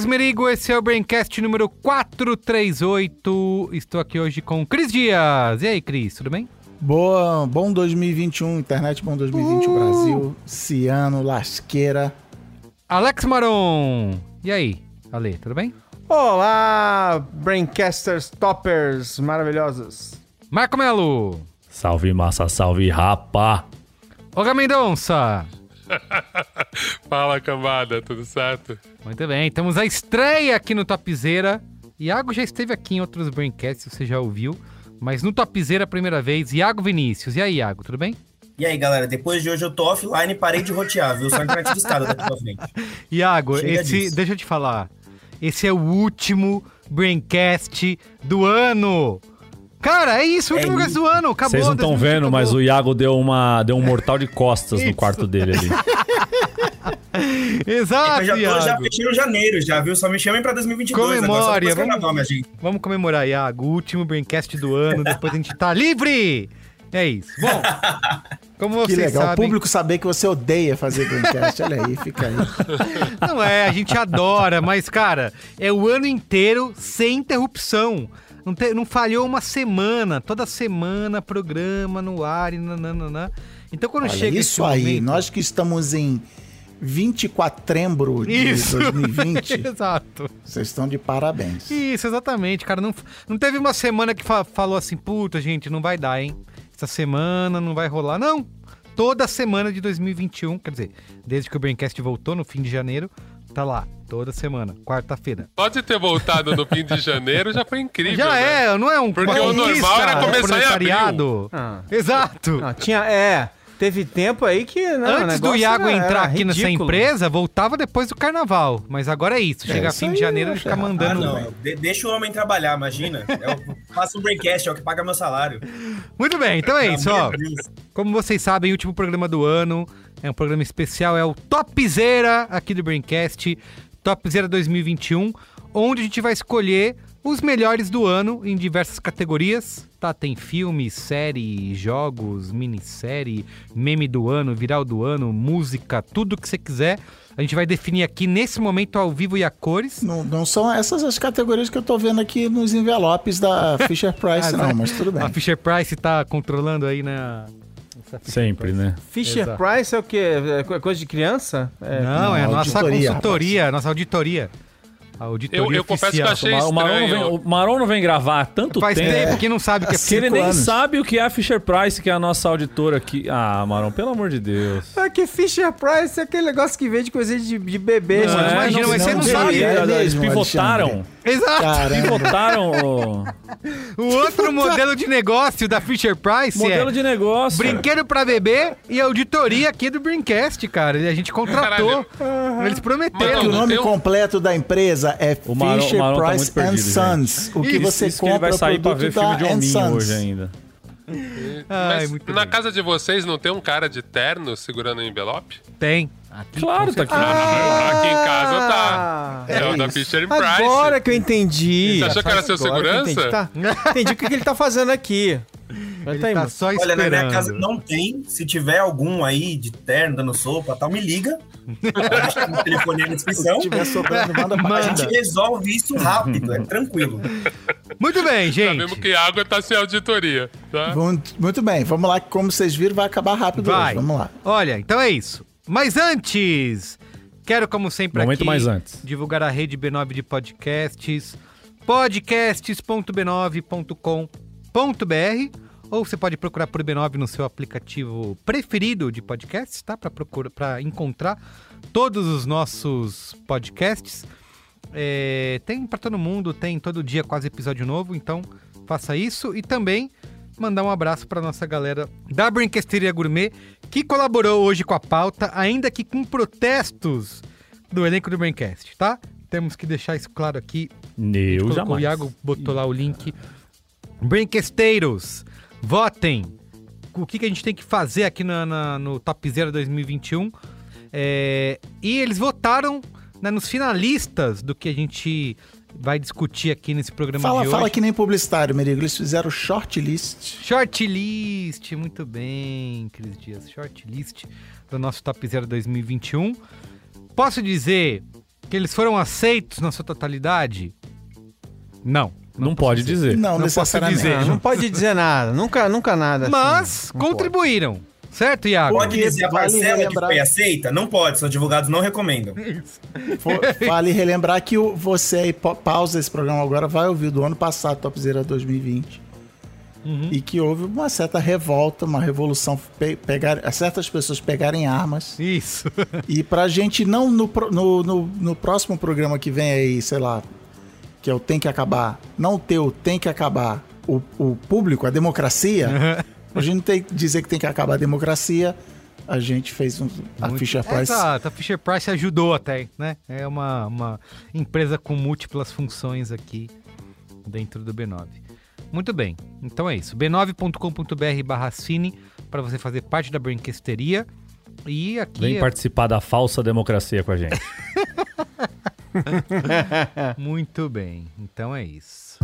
Carlos Merigo, esse é o Braincast número 438. Estou aqui hoje com Cris Dias. E aí, Cris, tudo bem? Boa, bom 2021, internet bom 2020, Uh! Brasil, Ciano, Lasqueira. Alex Maron. E aí, Ale, tudo bem? Olá, Braincasters toppers maravilhosos. Marco Melo. Salve massa, salve rapa. Olga Mendonça. Fala, cambada, tudo certo? Muito bem, temos a estreia aqui no Topzera. Iago já esteve aqui em outros Braincasts, você já ouviu. Mas no Topzera a primeira vez, Iago Vinícius. E aí, Iago, tudo bem? E aí, galera, depois de hoje eu tô offline e parei de rotear, viu? Só internet de escada daqui pra frente. Iago, Chega esse, disso. deixa eu te falar. Esse é o último Braincast do ano. Cara, é isso, o último É do ano. Acabou. Vocês não estão 2020 vendo, mas o acabou. Iago deu, uma, deu um mortal de costas no quarto dele ali. Exato, Eu já tô já janeiro já, viu? Só me chamem pra 2022 agora, só Comemore, depois do vamos- carnaval, minha gente. Vamos comemorar, Iago. O último Braincast do ano. Depois a gente tá livre. É isso. Bom, como Que vocês legal, o sabem... público saber que você odeia fazer Dreamcast. Olha aí, fica aí. Não é, a gente adora, mas, cara, é o ano inteiro sem interrupção. Não, te- não falhou uma semana. Toda semana, programa no ar e nananana. Então, quando Olha, chega isso aí, momento- nós que estamos em 24 de Isso. 2020, Exato. vocês estão de parabéns. Isso, exatamente, cara. Não, não teve uma semana que fa- falou assim, puta, gente, não vai dar, hein? Essa semana não vai rolar. Não! Toda semana de 2021, quer dizer, desde que o Braincast voltou no fim de janeiro, tá lá, toda semana, quarta-feira. Pode ter voltado no fim de janeiro, já foi incrível. Já né? é, não é um Porque o normal era começar em proletariado. Ah. Exato. Não, tinha, é, teve tempo aí que não, o Antes do Iago era- entrar era aqui nessa ridículo. empresa, voltava depois do carnaval. Mas agora é isso. Chega isso fim de aí, janeiro é e fica ferrado. Ah, mandando. não. de- deixa o homem trabalhar, imagina. Eu faço um breakcast, é o que paga meu salário. Muito bem, então é isso, ó. Como vocês sabem, o último programa do ano é um programa especial, é o Topzera aqui do Braincast, Topzera 2021, onde a gente vai escolher os melhores do ano em diversas categorias, tá? Tem filme, série, jogos, minissérie, meme do ano, viral do ano, música, tudo que você quiser. A gente vai definir aqui nesse momento ao vivo e a cores. Não, não são essas as categorias que eu tô vendo aqui nos envelopes da Fisher Price, Ah, não, né? mas tudo bem. A Fisher Price tá controlando aí Fisher Sempre, Price. né? Fisher Exato. Price é o quê? É co- coisa de criança? É, Não, é a Não, nossa auditoria, consultoria, a nossa auditoria. A auditoria Eu, eu confesso que eu achei O Maron, não vem, o Maron não vem gravar há tanto Faz tempo. tempo que não sabe o que é Que ele nem anos. sabe o que é a Fisher Price, que é a nossa auditora aqui. Ah, Maron, pelo amor de Deus. É que Fisher Price é aquele negócio que vende coisa de, de bebê, Não, gente. imagina, mas você não sei, sabe. é Eles pivotaram. Exato. Caramba. Pivotaram o O outro modelo de negócio da Fisher Price modelo é de negócio. brinquedo pra bebê e auditoria aqui do Brincast, cara. E a gente contratou. Eles Que prometeram. o Não, nome completo da empresa é O Maron- Fisher o Maron tá Price perdido, and Sons. O que Isso, você Isso que ele compra vai sair pra ver filme de hominho hoje ainda. Ai, Mas muito na bem. casa de vocês não tem um cara de terno segurando um envelope? Tem. Claro, tá aqui. Aqui em casa tá. Ah, É, o da. Fisher Price. Agora que eu entendi. Você achou que era seu segurança? Entendi, tá. entendi o que, que ele tá fazendo aqui. Ele tá tá indo. só Olha, esperando. na minha casa não tem. Se tiver algum aí de terno dando sopa tal, me liga. Deixa o telefone aí na descrição. Se tiver sobrando, manda pra A gente resolve isso rápido, é tranquilo. Muito bem, gente. Sabemos que água tá sem auditoria, tá? Muito, muito bem, vamos lá, que como vocês viram, vai acabar rápido Vai. hoje. Vamos lá. Olha, então é isso. Mas antes, quero, como sempre, Momento aqui mais antes. divulgar a rede B9 de podcasts, podcasts.b9.com.br ou você pode procurar por B9 no seu aplicativo preferido de podcasts, tá? Para procurar, para encontrar todos os nossos podcasts. É, tem para todo mundo, tem todo dia quase episódio novo, então faça isso e também mandar um abraço para nossa galera da Brinquesteria Gourmet que colaborou hoje com a pauta, ainda que com protestos do elenco do Braincast, tá? Temos que deixar isso claro aqui. Eu jamais. O Iago botou lá o link. Brinquesteiros, votem. O que, que a gente tem que fazer aqui na- na- no Top Zero 2021. É, e eles votaram né, nos finalistas do que a gente vai discutir aqui nesse programa Fala, de fala hoje. que nem publicitário, Merigo. Eles fizeram shortlist. Shortlist, muito bem, Cris Dias. Shortlist do nosso Top Zero 2021. Posso dizer que eles foram aceitos na sua totalidade? Não. Não pode dizer. Não, Não posso necessariamente. dizer. Não, não pode dizer nada. Nunca, nunca nada. assim. Mas Não pode. Certo, Iago? Pode Porque dizer a vale parcela que relembrar- foi aceita? Não pode, seus advogados não recomendam. Vale relembrar que o- você aí pa- pausa esse programa agora, vai ouvir do ano passado, Top Zero 2020. E que houve uma certa revolta, uma revolução, pe pegar, certas pessoas pegarem armas. Isso. E pra gente não, no, no, no, no próximo programa que vem aí, sei lá, que é o Tem que Acabar, não ter o Tem que Acabar, o, o público, a democracia, a gente tem que dizer que tem que acabar a democracia, a gente fez um, a Muito- Fisher Price. Exato, a Fisher Price ajudou até, né? É uma, uma empresa com múltiplas funções aqui dentro do B9. Muito bem, então é isso. b9.com.br barra cine para você fazer parte da brinquesteria. E aqui Vem é participar da falsa democracia com a gente. muito bem. Então é isso.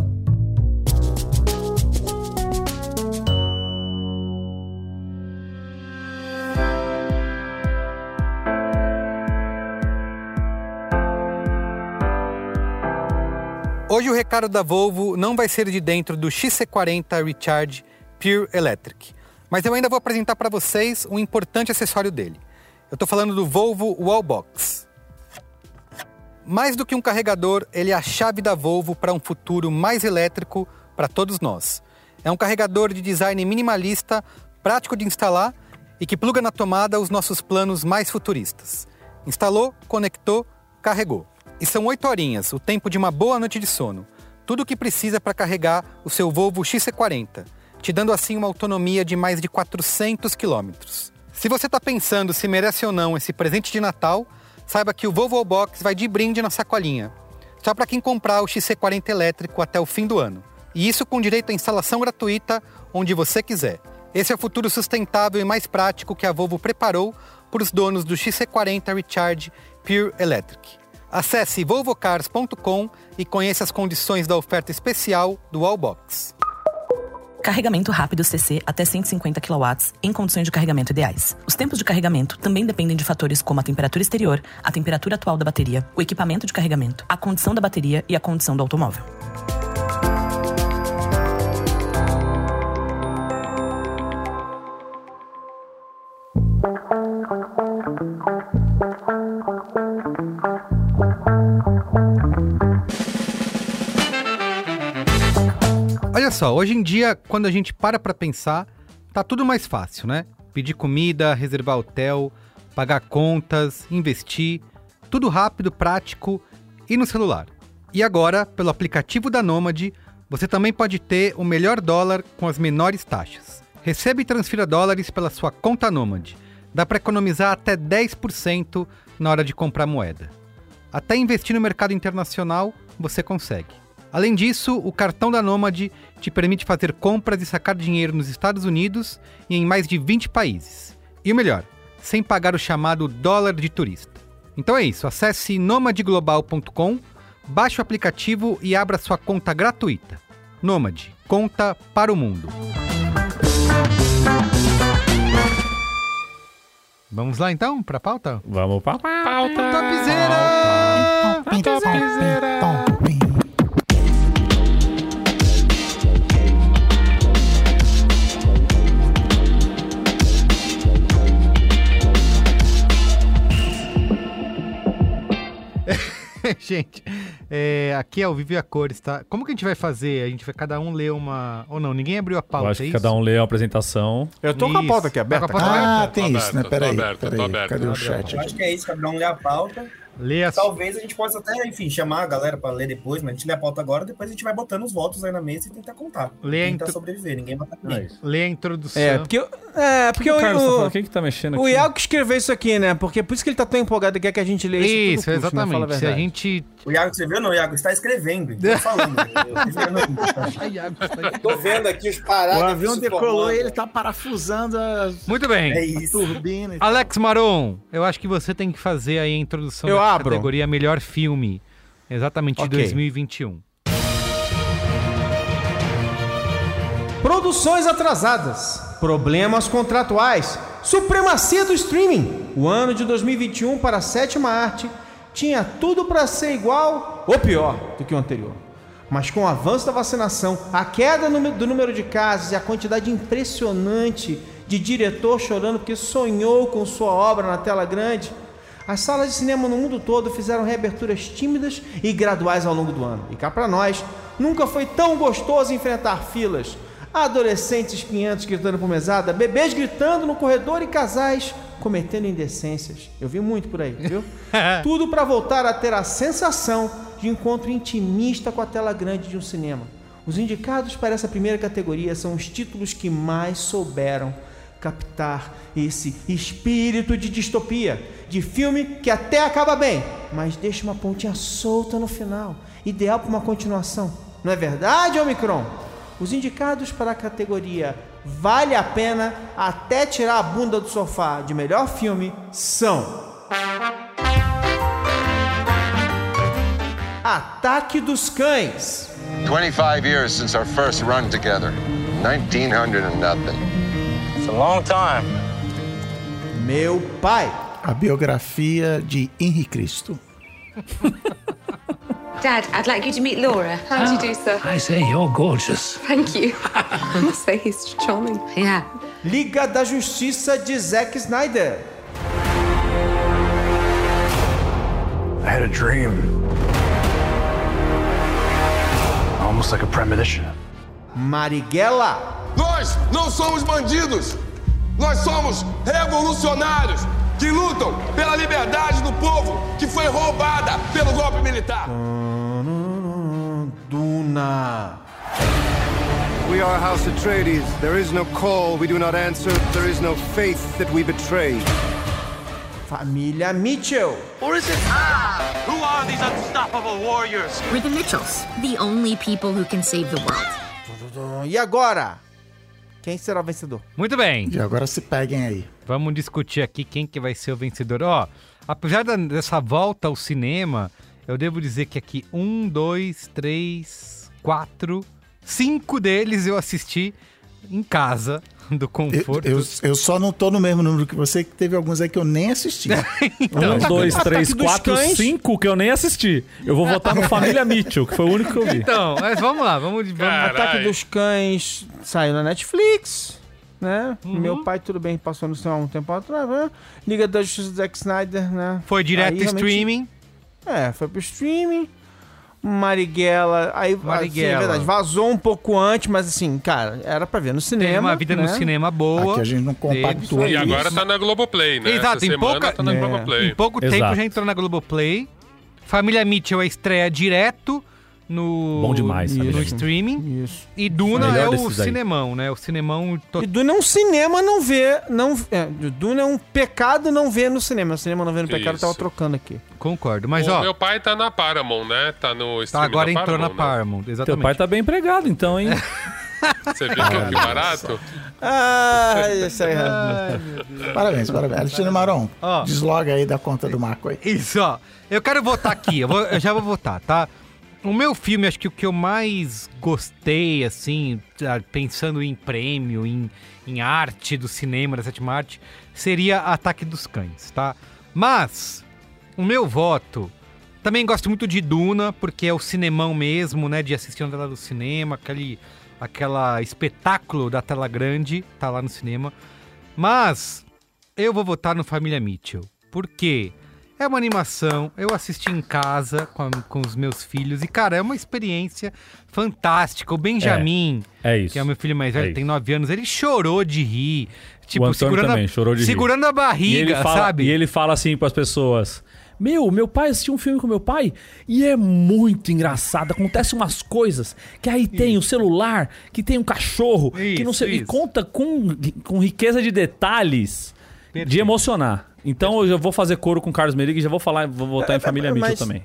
Hoje o recado da Volvo não vai ser de dentro do XC40 Recharge Pure Electric, mas eu ainda vou apresentar para vocês um importante acessório dele. Eu estou falando do Volvo Wallbox. Mais do que um carregador, ele é a chave da Volvo para um futuro mais elétrico para todos nós. É um carregador de design minimalista, prático de instalar e que pluga na tomada os nossos planos mais futuristas. Instalou, conectou, carregou. E são oito horinhas, o tempo de uma boa noite de sono. Tudo o que precisa para carregar o seu Volvo XC40, te dando assim uma autonomia de mais de 400 quilômetros. Se você está pensando se merece ou não esse presente de Natal, saiba que o Volvo Box vai de brinde na sacolinha. Só para quem comprar o XC40 elétrico até o fim do ano. E isso com direito à instalação gratuita onde você quiser. Esse é o futuro sustentável e mais prático que a Volvo preparou para os donos do XC40 Recharge Pure Electric. Acesse volvocars.com e conheça as condições da oferta especial do Wallbox. Carregamento rápido CC até 150 kW em condições de carregamento ideais. Os tempos de carregamento também dependem de fatores como a temperatura exterior, a temperatura atual da bateria, o equipamento de carregamento, a condição da bateria e a condição do automóvel. Olha só, hoje em dia, quando a gente para pra pensar, tá tudo mais fácil, né? Pedir comida, reservar hotel, pagar contas, investir, tudo rápido, prático e no celular. E agora, pelo aplicativo da Nômade, você também pode ter o melhor dólar com as menores taxas. Receba e transfira dólares pela sua conta Nômade. Dá para economizar até 10% na hora de comprar moeda. Até investir no mercado internacional você consegue. Além disso, o cartão da Nômade te permite fazer compras e sacar dinheiro nos Estados Unidos e em mais de 20 países. E o melhor, sem pagar o chamado dólar de turista. Então é isso, acesse nomadeglobal.com, baixe o aplicativo e abra sua conta gratuita. Nômade, conta para o mundo. Vamos lá então para a pauta? Vamos pra Topzera! Topzera! Gente, É, aqui é o Vive a Cores, tá? Como que a gente vai fazer? A gente vai cada um ler uma. Ou não, ninguém abriu a pauta. Eu acho é que isso? cada um lê a apresentação. Eu tô com a pauta aqui Tá aberta. com a pauta Ah, aberta. tem Tô isso, né? aberto, Peraí, tô peraí. aberto. Cadê o chat Eu acho que é isso, cada um lê a pauta. Lê a Talvez a gente possa até, enfim, chamar a galera pra ler depois, mas a gente lê a pauta agora, depois a gente vai botando os votos aí na mesa e tentar contar. Lê a tentar intro- sobreviver, ninguém mata ninguém. Lê a introdução. É, porque, é, porque o o, Carlos tá falando, o, quem que tá mexendo aqui? o Iago que escreveu isso aqui, né? Porque por isso que ele tá tão empolgado e quer que a gente lê isso. Isso, né? Fala exatamente. Se a gente. O Iago, você viu? Não, o Iago está escrevendo. Tô falando. Eu tô vendo. Tô vendo aqui os O parágrafos. avião se decolou e ele tá parafusando a Muito bem. É isso. turbina. e. Alex Maron, eu acho que você tem que fazer aí a introdução Eu abro. categoria Melhor Filme. Exatamente de Ok. 2021. Produções atrasadas, problemas contratuais, supremacia do streaming. O ano de 2021 para a sétima arte tinha tudo para ser igual ou pior do que o anterior. Mas com o avanço da vacinação, a queda do número de casos e a quantidade impressionante de diretor chorando porque sonhou com sua obra na tela grande, as salas de cinema no mundo todo fizeram reaberturas tímidas e graduais ao longo do ano. E cá pra nós, nunca foi tão gostoso enfrentar filas. Adolescentes espinhentos gritando por mesada, bebês gritando no corredor e casais cometendo indecências. Eu vi muito por aí, viu? Tudo para voltar a ter a sensação de encontro intimista com a tela grande de um cinema. Os indicados para essa primeira categoria são os títulos que mais souberam captar esse espírito de distopia, de filme que até acaba bem, mas deixa uma pontinha solta no final, ideal para uma continuação. Não é verdade, Omicron? Os indicados para a categoria Vale a Pena até tirar a bunda do sofá de melhor filme são Ataque dos Cães, 25 years since our first run together. 1900 and nothing. It's a long time. Meu Pai, A biografia de Henri Cristo. Dad, I'd like you to meet Laura. How do you do, sir? I say you're gorgeous. Thank you. I must say he's charming. Yeah. Liga da Justiça de Zack Snyder. I had a dream. Almost like a premonition. Marighella, Nós não somos bandidos. Nós somos revolucionários que lutam pela liberdade do povo que foi roubada pelo golpe militar. Duna, We are House Atreides. There is no call we do not answer. There is no faith that we betray. Família Mitchell, Or is it? Who are these unstoppable warriors? We're the Mitchells, the only people who can save the world. e agora? Quem será o vencedor? Muito bem. E agora se peguem aí. Vamos discutir aqui quem que vai ser o vencedor. Ó, apesar da- dessa volta ao cinema, eu devo dizer que aqui um, dois, três, quatro, cinco deles eu assisti em casa, do Eu, conforto. eu, eu só não tô no mesmo número que você, que teve alguns aí que eu nem assisti. Um, dois, três, quatro, cinco que eu nem assisti. Eu vou votar no Família Mitchell, que foi o único que eu vi. Então, mas vamos lá, vamos... Caralho. Ataque dos Cães saiu na Netflix, né? Meu pai, tudo bem, passou no cinema há um tempo atrás, né? Liga da Justiça do Zack Snyder, né? Foi direto Aí, streaming. É, foi pro streaming. Marighella, aí Marighella. Assim, é verdade, vazou um pouco antes, mas assim, cara, era pra ver no cinema. Teve uma vida no né? cinema boa. Aqui a gente não compactua E isso. agora tá na Globoplay, né? Exato, Essa em pouca- tá na É. Globoplay. Em pouco Exato. tempo já entrou na Globoplay. Família Mitchell é estreia direto no, Bom demais, no streaming. Isso. E Duna é o desses aí. cinemão, né? O cinemão to- E Duna é um cinema não vê. Não, é, Duna é um pecado não ver no cinema. O cinema não vê no pecado, eu Isso. tava trocando aqui. Concordo. Mas, o ó, meu pai tá na Paramount, né? Tá no tá, streaming agora da entrou na Paramount, né? Paramount. Teu Exatamente. pai tá bem empregado, então, hein? Você viu que barato? Ah, isso aí. Parabéns, parabéns. Alexandre Maron, Ó. desloga aí da conta do Marco aí. Isso, ó. Eu quero votar aqui. Eu, vou- eu já vou votar, tá? O meu filme, acho que o que eu mais gostei, assim, ah, pensando em prêmio, em, em arte do cinema, da sétima arte, seria Ataque dos Cães, tá? Mas, o meu voto. Também gosto muito de Duna, porque é o cinemão mesmo, né? De assistir na tela do cinema, aquele aquela espetáculo da tela grande, tá lá no cinema. Mas eu vou votar no Família Mitchell. Por quê? É uma animação, eu assisti em casa com, a- com os meus filhos e, cara, é uma experiência fantástica. O Benjamin, É isso. que é o meu filho mais velho, É tem 9 anos, ele chorou de rir. Tipo, segurando, também a, chorou de rir. segurando a E ele barriga, fala, sabe? E ele fala assim pras pessoas: Meu, meu pai assistiu um filme com meu pai e é muito engraçado. Acontece umas coisas que aí tem o celular, que tem um cachorro, que não sei. E isso. conta com, com riqueza de detalhes de emocionar. Então eu já vou fazer coro com o Carlos Meriga e já vou falar, vou votar em Família mas- Mitchell também.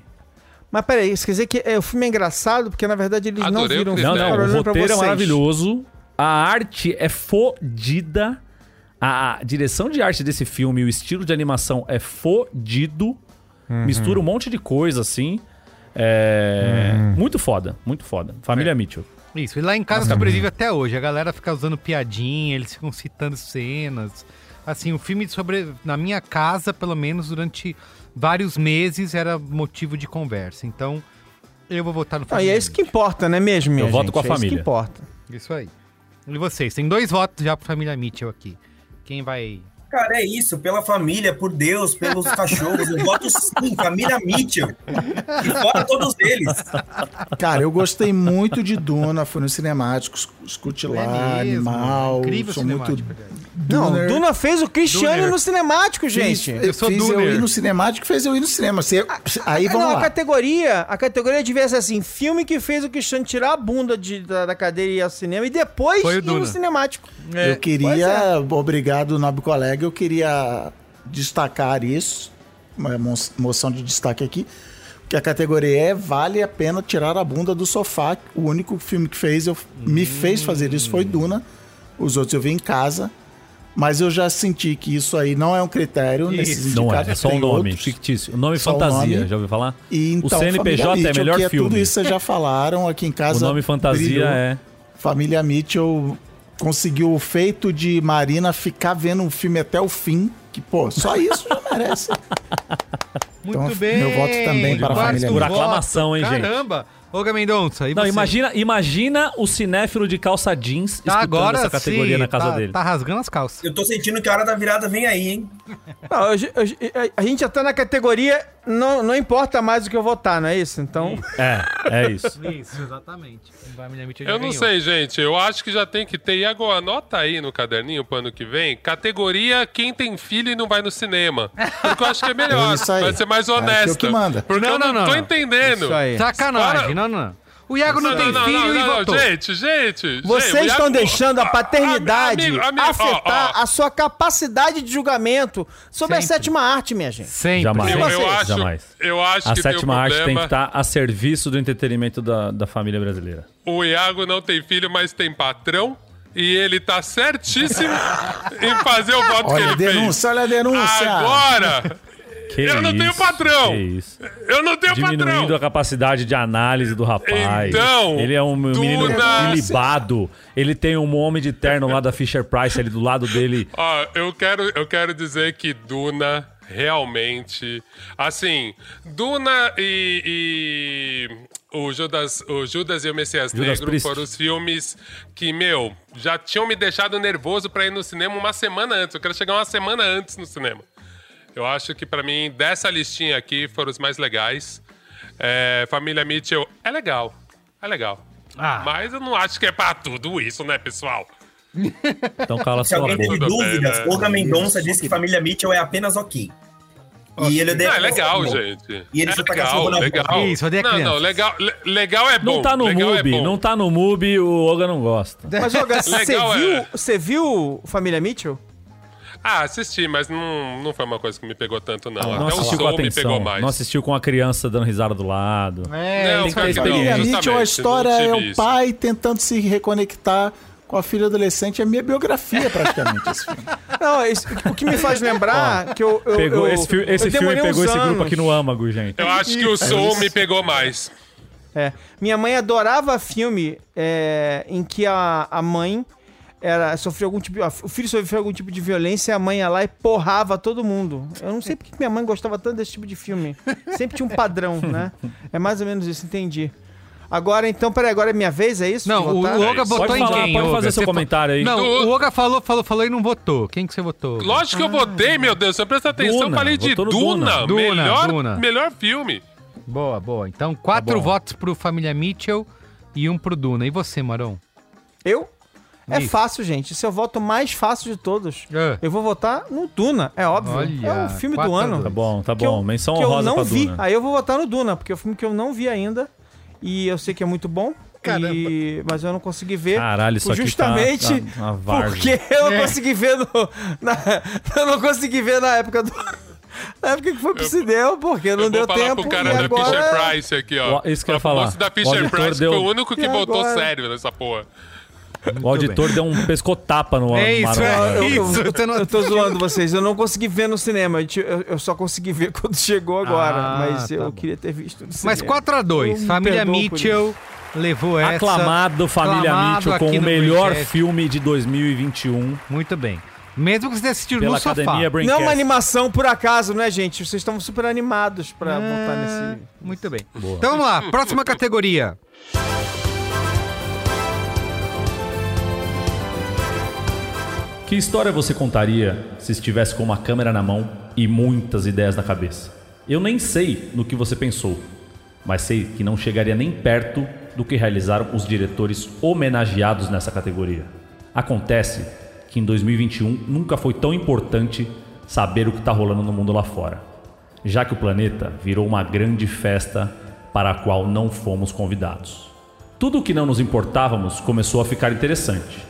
Mas peraí, isso quer dizer que é, o filme é engraçado porque na verdade eles não Adorei o viram o critério. filme. Não, não, ficaram o roteiro é maravilhoso. A arte é fodida. A direção de arte desse filme, o estilo de animação é fodido. Uhum. Mistura um monte de coisa assim. É. Uhum. Muito foda, muito foda. Família Mitchell. Isso, e lá em casa sobrevive até hoje. A galera fica usando piadinha, eles ficam citando cenas. Assim, o filme sobre. Na minha casa, pelo menos, durante vários meses, era motivo de conversa. Então, eu vou votar no Ah, e é isso que importa, né mesmo, minha Eu voto gente? com a é Isso família. que importa. Isso aí. E vocês? Tem dois votos já pro Família Mitchell aqui. Quem vai. Cara, é isso, pela família, por Deus, pelos cachorros. Eu voto sim, família Mitchell. E fora todos eles. Cara, eu gostei muito de Duna, fui no cinemático, escute lá, É mesmo, animal. incrível sou muito. Não. Duna fez o Cristiano Duner. no cinemático, Fiz- gente. eu sou fiz eu ir no cinemático, fez eu ir no cinema. Você- aí Ah, vamos não, lá. a categoria, a categoria devia ser assim, filme que fez o Cristiano tirar a bunda de- da, da cadeira e ir ao cinema e depois ir no Duna. cinemático. eu Pois queria, é. obrigado, nobre colega, eu queria destacar isso, uma mo- moção de destaque aqui, que a categoria é vale a pena tirar a bunda do sofá. O único filme que fez, eu, me fez fazer isso foi Duna. Os outros eu vi em casa. Mas eu já senti que isso aí não é um critério nesses Não é, indicados. é só um nome, outros. fictício. O nome Só o fantasia, nome. já ouviu falar? E então, o CNPJ Família é Mitchell, melhor que filme. Tudo isso vocês já falaram aqui em O casa. nome fantasia brilhou. é. Família Mitchell conseguiu o feito de Marina ficar vendo um filme até o fim. Que, pô, só isso já merece. Muito Então, bem. meu voto também para a família Por aclamação, hein, gente? Caramba. Ô, Gamendonça, e Não, você? imagina, imagina o cinéfilo de calça jeans Tá escutando agora essa categoria sim, na casa tá, dele. Tá rasgando as calças. Eu tô sentindo que a hora da virada vem aí, hein? Não, eu- eu- eu- a gente já tá na categoria, não, não importa mais o que eu votar, não é isso? Então, É, é isso. Isso, exatamente. Mitchell Eu não sei, gente. Eu acho que já tem que ter. Iago, anota aí no caderninho pro ano que vem. Categoria quem tem filho e não vai no cinema. Porque eu acho que é melhor. É isso aí. Vai ser mais É aquilo honesta. que manda. Porque Não, eu não, não, não, tô não. entendendo. Isso aí. Sacanagem, Para- não, não. O Iago não, Não, tem não, filho não, e não, votou. Gente, gente. vocês estão Iago- deixando a paternidade Amigo, amigo, ó, afetar ó. a sua capacidade de julgamento sobre a Sempre. sétima arte, minha gente. Sempre. Jamais. Eu, eu acho, Jamais. eu acho A que sétima arte tem que problema. estar a serviço do entretenimento da, da família brasileira. O Iago não tem filho, mas tem patrão. E ele tá certíssimo em fazer o voto que Olha a ele denúncia, olha a denúncia. fez. Agora, Que Eu não isso, tenho patrão. Eu não tenho Diminuindo patrão. a capacidade de análise do rapaz. Então, ele é um menino Duna- ilibado. Ele tem um homem de terno lá da Fisher Price ali do lado dele. Ó, eu quero, eu quero dizer que Duna realmente. Assim, Duna e. e o, Judas, o Judas e o Messias Judas Negro Priest. foram os filmes que, meu, já tinham me deixado nervoso pra ir no cinema uma semana antes. Eu quero chegar uma semana antes no cinema. Eu acho que pra mim, dessa listinha aqui, foram os mais legais. É, Família Mitchell é legal. É legal. Ah. Mas eu não acho que é pra tudo isso, né, pessoal? Então cala Se sua alguém boca. teve Tudo bem, dúvidas, né? Olga Mendonça disse que família Mitchell é apenas ok. E ele Não, é odeia legal, cachorro. gente. E ele é legal, legal. Isso, odeia Não, não, legal, le- legal é bom. Não tá no é MUBI, bom. não tá no MUBI, o Olga não gosta. Mas, Olga, você Legal, viu, é. você viu Família Mitchell? Ah, assisti, mas não, não foi uma coisa que me pegou tanto, não. Não Até o assistiu com Soul me pegou atenção. mais. Não assistiu com a criança dando risada do lado. É, Não, tem que ter não. Experiência. A justamente, história é o isso. pai tentando se reconectar com a filha adolescente. É minha biografia, praticamente, esse filme. Não, isso- o que me faz lembrar que eu, eu, Pegou, eu- esse fi- eu esse filme pegou esse grupo aqui no âmago, gente. Eu acho que o Soul me pegou mais. É. Minha mãe adorava filme é, em que a, a mãe era, sofreu algum tipo, o filho sofreu algum tipo de violência e a mãe ia lá e porrava todo mundo. Eu não sei porque que minha mãe gostava tanto desse tipo de filme. Sempre tinha um padrão, né? É mais ou menos isso, entendi. Agora, então, peraí, agora é minha vez, é isso? Não, o, Oga votou Pode em falar, quem? pode Oga? fazer seu Você comentário aí. Não, Do- o Oga falou, falou, falou e não votou. Quem que você votou? Lógico que eu votei, meu Deus. Você presta atenção, eu Duna, falei de Duna. Duna. Duna, melhor, Duna. melhor filme. Boa, boa. Então, quatro Tá votos pro Família Mitchell e um pro Duna. E você, Marão? Eu? É Isso. fácil, gente. Esse é o voto mais fácil de todos. É. Eu vou votar no Duna, é óbvio. Olha, é o filme do ano. Tá bom, tá que eu- bom. Menção que eu não pra vi. Duna. Aí eu vou votar no Duna, porque é um filme que eu não vi ainda. E eu sei que é muito bom. E... Mas eu não consegui ver. Caralho, isso aqui tá- justamente tá uma várzea. porque eu não É. consegui ver no, na- eu não consegui ver na época do na época que foi pro cinema, porque não eu deu vou falar tempo. pro cara e da agora... Fisher Price aqui, ó. Isso que eu ia falar. da Fisher Price, deu- foi o único que E votou agora? sério nessa porra. O auditor deu um pescotapa no É isso, é Eu, eu- isso. eu- não- eu tô zoando vocês, eu não consegui ver no cinema. Eu, eu só consegui ver quando chegou agora. Ah, mas tá eu bom. queria ter visto no cinema. Mas 4x2. Eu me Família Mitchell levou essa. Aclamado Família Aclamado Mitchell com o melhor filme de 2021 Muito bem. Mesmo que você tenha assistido pela no sofá. Não é uma animação por acaso, né, gente? Vocês estão super animados pra votar nesse. Muito bem. Então vamos lá. Próxima categoria. Que história você contaria se estivesse com uma câmera na mão e muitas ideias na cabeça? Eu nem sei no que você pensou, mas sei que não chegaria nem perto do que realizaram os diretores homenageados nessa categoria. Acontece que em 2021 nunca foi tão importante saber o que está rolando no mundo lá fora, já que o planeta virou uma grande festa para a qual não fomos convidados. Tudo o que não nos importávamos começou a ficar interessante,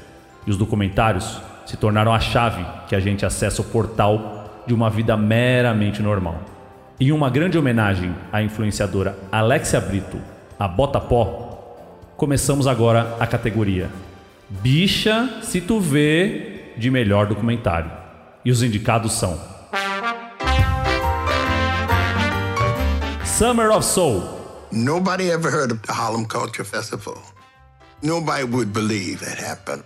e os documentários se tornaram a chave que a gente acessa o portal de uma vida meramente normal. Em uma grande homenagem à influenciadora Alexia Brito, a Bota Pó, começamos agora a categoria Bicha se tu vê de melhor documentário. E os indicados são Summer of Soul, Nobody ever heard of the Harlem Culture Festival. Nobody would believe it happened.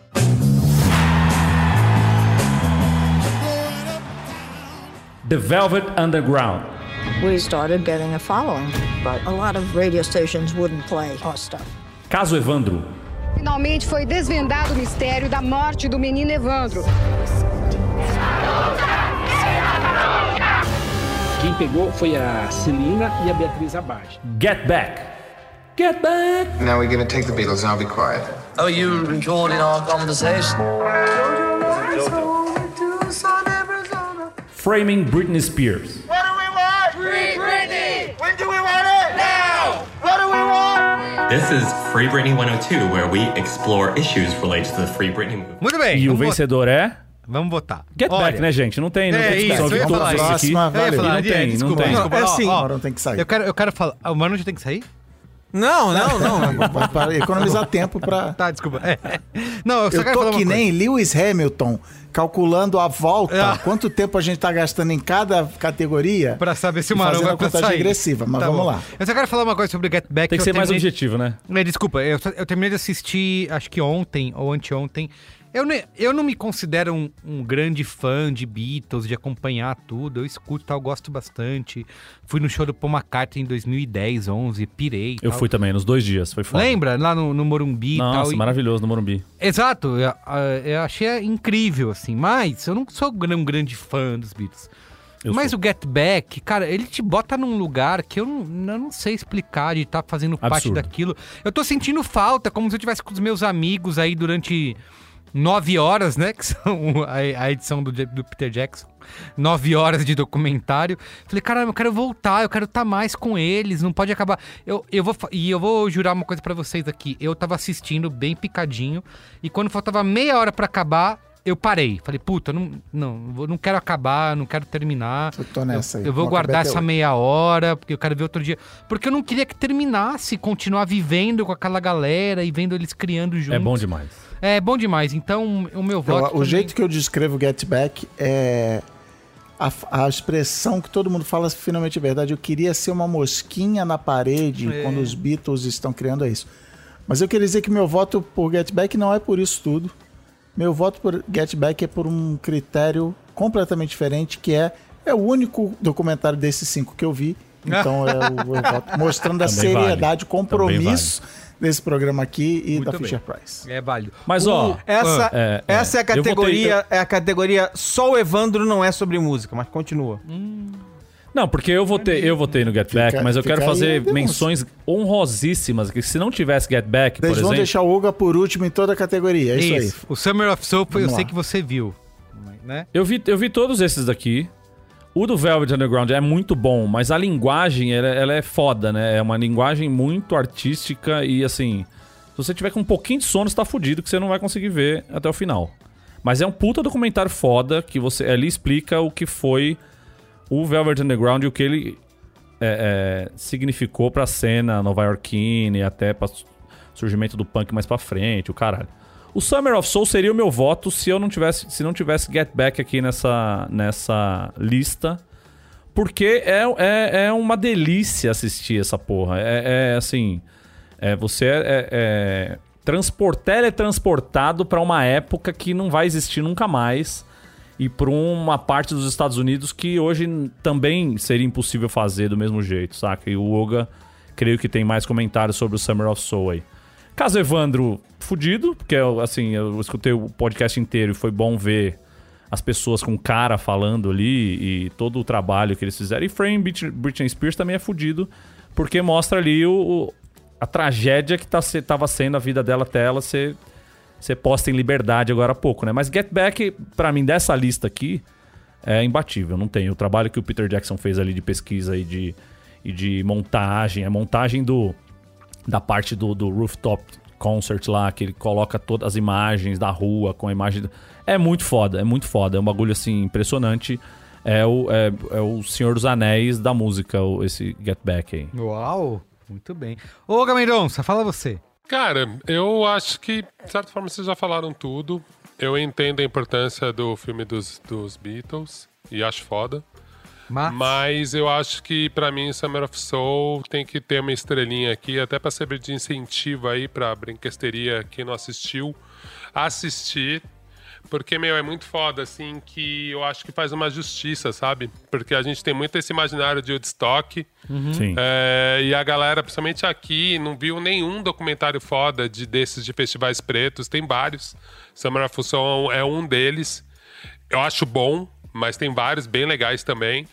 The Velvet Underground, We started getting a following, but a lot of radio stations wouldn't play our stuff. Caso Evandro, Finalmente foi desvendado o mistério da morte do menino Evandro. Quem pegou foi a Celina e a Beatriz Abage. Get Back, Get Back, Now we're gonna take the Beatles. Now be quiet. Oh, you recording our conversation? Framing Britney Spears, Free Britney! When do we want it? Now! What do we want? This is Free Britney 102, where we explore issues related to the Free Britney movement. Muito bem. e o vencedor é. Vamos votar. Get Olha, Back, né, gente? Não tem, não É tem discussão. falar todos isso. aqui. Próxima, Eu ia falar, não tem, desculpa, não tem. desculpa. É Ó, assim. ó, Marão tem que sair. Eu quero, eu quero falar. O Manu já tem que sair? Não, não, não. Para, economizar tempo pra. Tá, desculpa. É. Não, eu só Eu quero tô falar que coisa. nem Lewis Hamilton, calculando a volta, Ah. quanto tempo a gente tá gastando em cada categoria. Pra saber se o Marão vai pra contagem sair. regressiva, mas Tá vamos bom. lá. Eu só quero falar uma coisa sobre o Get Back. Tem que eu ser mais terminei- objetivo, né? É, desculpa, eu, eu terminei de assistir, acho que ontem ou anteontem. Eu, ne- eu não me considero um, um grande fã de Beatles, de acompanhar tudo. Eu escuto tal, gosto bastante. Fui no show do Paul McCartney em 2010, 11, pirei. Eu tal. fui também, nos dois dias, foi foda. Lembra? Lá no, no Morumbi e tal. Nossa, e- maravilhoso no Morumbi. Exato, eu, eu achei incrível, assim. Mas eu não sou um grande fã dos Beatles. Eu mas sou. o Get Back, cara, ele te bota num lugar que eu não, eu não sei explicar de estar fazendo parte Absurdo. daquilo. Eu tô sentindo falta, como se eu tivesse com os meus amigos aí durante nove horas, né? Que são a, a edição do, do Peter Jackson. Nove horas de documentário. Falei, caramba, eu quero voltar, eu quero estar mais com eles, não pode acabar. Eu, eu vou, e eu vou jurar uma coisa pra vocês aqui. Eu tava assistindo bem picadinho, e quando faltava meia hora pra acabar, eu parei. Falei, puta, eu não, não, eu não quero acabar, não quero terminar. Eu tô nessa aí. Eu vou guardar essa hoje. meia hora, porque eu quero ver outro dia. Porque eu não queria que terminasse, continuar vivendo com aquela galera e vendo eles criando juntos. É bom demais. É bom demais. Então, o meu Eu- voto. o também- jeito que eu descrevo Get Back é a, a expressão que todo mundo fala finalmente é verdade. Eu queria ser uma mosquinha na parede É. quando os Beatles estão criando isso. Mas eu queria dizer que meu voto por Get Back não é por isso tudo. Meu voto por Get Back é por um critério completamente diferente, que é é o único documentário desses cinco que eu vi. Então é o, eu voto mostrando a Também vale. seriedade, o compromisso desse programa aqui e Muito da bem. Fisher Price. É válido. Mas, ó, Essa é, é, essa é, a eu categoria, é a categoria só o Evandro não é sobre música, mas continua. Não, porque eu votei, eu votei no Get Back, Fica- mas eu quero aí fazer menções honrosíssimas, que se não tivesse Get Back, por Eles vão exemplo... deixar o Uga por último em toda a categoria. É isso, Isso. O Summer of Soul foi, eu Vamos sei lá. que você viu. Né? Eu vi, eu vi todos esses daqui. O do Velvet Underground é muito bom, mas a linguagem, ela, ela é foda, né? É uma linguagem muito artística e, assim... Se você tiver com um pouquinho de sono, você tá fudido, que você não vai conseguir ver até o final. Mas é um puta documentário foda, que você ali explica o que foi o Velvet Underground e o que ele é, é, significou pra cena nova-iorquina e até pra su- surgimento do punk mais pra frente, o caralho. O Summer of Soul seria o meu voto se eu não tivesse, se não tivesse Get Back aqui nessa, nessa lista. Porque é, é, é uma delícia assistir essa porra. É, é, assim. É, você é, é, é transpor- teletransportado pra uma época que não vai existir nunca mais. E pra uma parte dos Estados Unidos que hoje também seria impossível fazer do mesmo jeito, saca? E o Oga, creio que tem mais comentários sobre o Summer of Soul aí. Caso Evandro, fudido, porque assim, eu escutei o podcast inteiro e foi bom ver as pessoas com cara falando ali e todo o trabalho que eles fizeram. E Frame Brit- Britney Spears também é fudido, porque mostra ali o, a tragédia que tá, sendo a vida dela até ela ser, ser posta em liberdade agora há pouco, né? Mas Get Back, pra mim, dessa lista aqui, é imbatível. Não tem. O trabalho que o Peter Jackson fez ali de pesquisa e de, e de montagem, a montagem do da parte do, do rooftop concert lá, que ele coloca todas as imagens da rua com a imagem. É muito foda, é muito foda. É um bagulho assim impressionante. É o, é, é o Senhor dos Anéis da música, esse Get Back aí. Uau, muito bem. Ô, Gamendonça, fala você. Cara, eu acho que, de certa forma, vocês já falaram tudo. Eu entendo a importância do filme dos, dos Beatles e acho foda. Mas eu acho que, pra mim, Summer of Soul tem que ter uma estrelinha aqui, até pra servir de incentivo aí pra brinquesteria que não assistiu, assistir. Porque, meu, é muito foda, assim, que eu acho que faz uma justiça, sabe? Porque a gente tem muito esse imaginário de Woodstock. Sim. É, e a galera, principalmente aqui, não viu nenhum documentário foda de, desses de festivais pretos. Tem vários. Summer of Soul é um deles. Eu acho bom, mas tem vários bem legais também.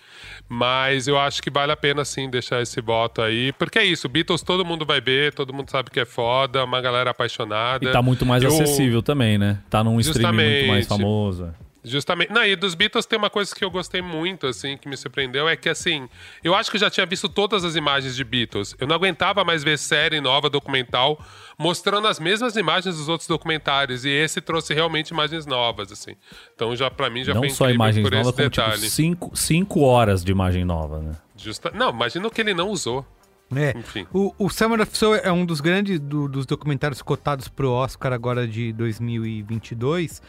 Mas eu acho que vale a pena sim deixar esse voto aí. Porque é isso, Beatles todo mundo vai ver, todo mundo sabe que é foda, uma galera apaixonada. E tá muito mais Eu- acessível também, né? Tá num streaming muito mais Justamente. famoso. Justamente. Não, e dos Beatles tem uma coisa que eu gostei muito, assim, que me surpreendeu, é que, assim, eu acho que eu já tinha visto todas as imagens de Beatles. Eu não aguentava mais ver série nova, documental, mostrando as mesmas imagens dos outros documentários. E esse trouxe realmente imagens novas, assim. Então, já para mim, já Não foi só incrível imagens por novas, esse como tipo detalhe. 5 cinco horas de imagem nova, né? Justa... Não, imagina o que ele não usou. É. Enfim. O, o Summer of Soul é um dos grandes do- dos documentários cotados pro Oscar agora de 2022.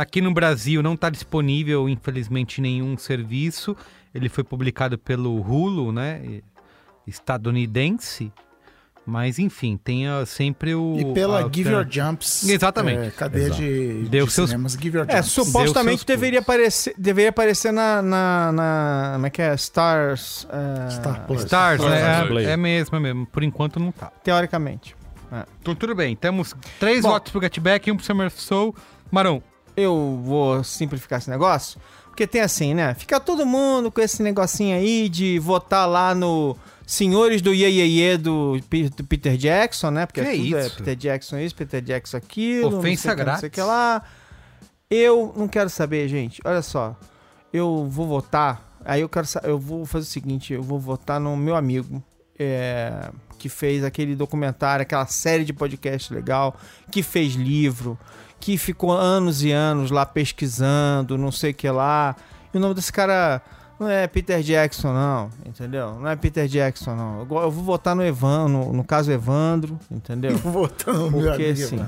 Aqui no Brasil não está disponível, infelizmente, nenhum serviço. Ele foi publicado pelo Hulu, né? Estadunidense. Mas enfim, tem ah, sempre o. E pela a- Give Your Jumps. Exatamente. é, cadeia Exato. de, Deu de seus- cinemas. Give Your É, Jumps. supostamente deveria aparecer, deveria aparecer na, na, na- Como é que é? Stars. é, Star Plus. Stars, né? Play. É, é mesmo, é mesmo. Por enquanto não tá. Teoricamente. É. Então tudo bem. Temos três Bom. votos pro Get Back e um pro Summer of Soul. Marão. Eu vou simplificar esse negócio. Porque tem assim, né? Fica todo mundo com esse negocinho aí de votar lá no Senhores do Ye Ye Ye do, do Peter Jackson, né? Porque Que tudo é isso? Peter Jackson isso, Peter Jackson aquilo. Ofensa que, Não sei o grátis. que lá. Eu não quero saber, gente. Olha só. Eu vou votar. Aí eu quero Eu vou fazer o seguinte: eu vou votar no meu amigo. é, que fez aquele documentário, aquela série de podcast legal, que fez livro, que ficou anos e anos lá pesquisando, não sei o que lá. E o nome desse cara não é Peter Jackson, não, entendeu? Não é Peter Jackson, não. Eu, vou votar no Evandro, no, no caso Evandro, entendeu? Eu vou votar no meu Porque amigo assim.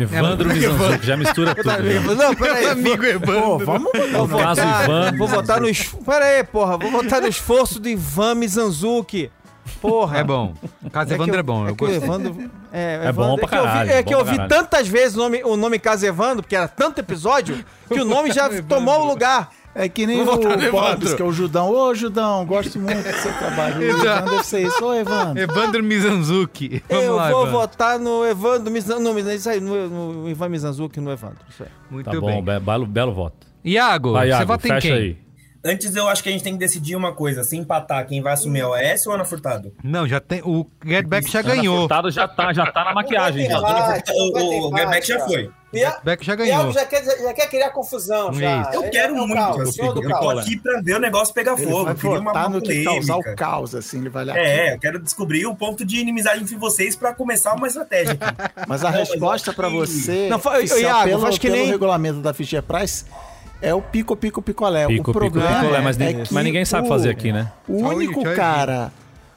Evandro Mizanzuki, já mistura tudo. né? Não, peraí. Amigo Evandro. Pô, vamos vou No caso, votar, Ivan Vou votar no. es- Pera aí, porra. Vou votar no esforço do Ivan Mizanzuki. Porra. É bom. O caso que Evandro eu- é bom. Eu que o gostei. Evandro. É, É bom pra que eu vi- caralho, É bom que eu pra vi caralho. tantas vezes o nome, o nome Casa Evandro, porque era tanto episódio, que o nome já tomou o lugar. É que nem Vou o votar no Bobs, Evandro. que é o Judão. Ô, Judão, gosto muito do seu trabalho. O. Evandro deve ser isso. Ô, Evandro. Evandro Mizanzuki. Vamos Eu lá, vou Evandro. votar no Evandro Mizanzuki. Não, isso aí, no, no Ivan Mizanzuki e no Evandro. Isso aí. Muito Tá bom, bem. be- belo, belo voto. Iago, Vai, você Iago, vota em quem? aí. Antes eu acho que a gente tem que decidir uma coisa. Se empatar, quem vai assumir é o OS ou a Ana Furtado? Não, já tem. O Get Back já Ana ganhou. Furtado já tá, já tá na maquiagem. já. Não, a Ana ter o, o empate, Getback já foi. Back já ganhou. já quer, já quer criar confusão. Já. Eu quero é muito. caos, eu tô aqui pra ver o negócio pegar Ele fogo. vai eu queria uma, uma no que causar o caos, assim. Ele vai lá. É, eu quero descobrir o ponto de inimizade entre vocês pra começar uma estratégia. Mas a Não, resposta pra acho que- você, Não, oficial, Iago, pelo, faz que pelo nem- regulamento da Fischer Price, é o pico, pico, picolé. Pico, o pico, problema picolé, mas, é nem- que mas ninguém sabe o- fazer aqui, né? O único Richard. cara...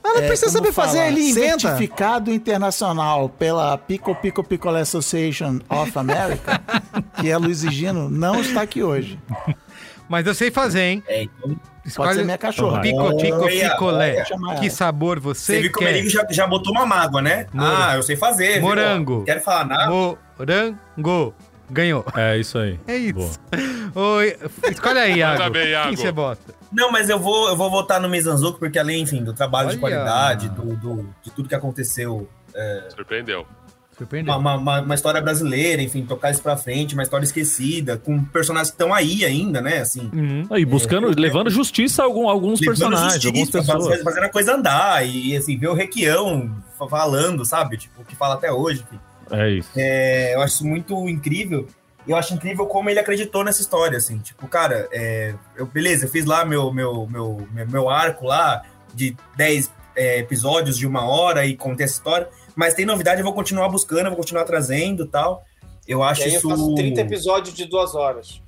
Ah, não é, precisa saber fazer, fala, ele inventa. Certificado internacional pela Pico Pico Picolé Association of America, que é Luiz Gino, não está aqui hoje. Mas eu sei fazer, hein? É, então, Pode ser minha cachorra. Pico, pico, picolé. Que sabor você você viu que o quer? Merigo já, já botou uma mágoa, né? Morango. Ah, eu sei fazer. viu? Morango. Quero falar nada. Morango. Ganhou. É isso aí. É isso. Boa. Oi, escolhe aí, Iago. Manda bem, Iago. Quem você bota? Não, mas eu vou, eu vou votar no Mizanzuki, porque além, enfim, do trabalho de Olha. qualidade, do, do- de tudo que aconteceu, Surpreendeu. Surpreendeu. uma, uma, uma história brasileira, enfim, tocar isso pra frente, uma história esquecida, com personagens que estão aí ainda, né, assim. Uhum. E buscando, levando justiça a algum- alguns levando personagens, algumas justiça, pessoas. fazendo- a coisa andar, e assim, ver o Requião fa- falando, sabe? Tipo, o que fala até hoje, enfim. É isso. É, eu acho isso muito incrível. E eu acho incrível como ele acreditou nessa história, assim. Tipo, cara, é, eu, beleza, eu fiz lá meu, meu, meu, meu, meu arco lá de 10 é, episódios de uma hora e contei essa história. Mas tem novidade, eu vou continuar buscando, eu vou continuar trazendo e tal. Eu acho E aí eu isso. faço 30 episódios de duas horas.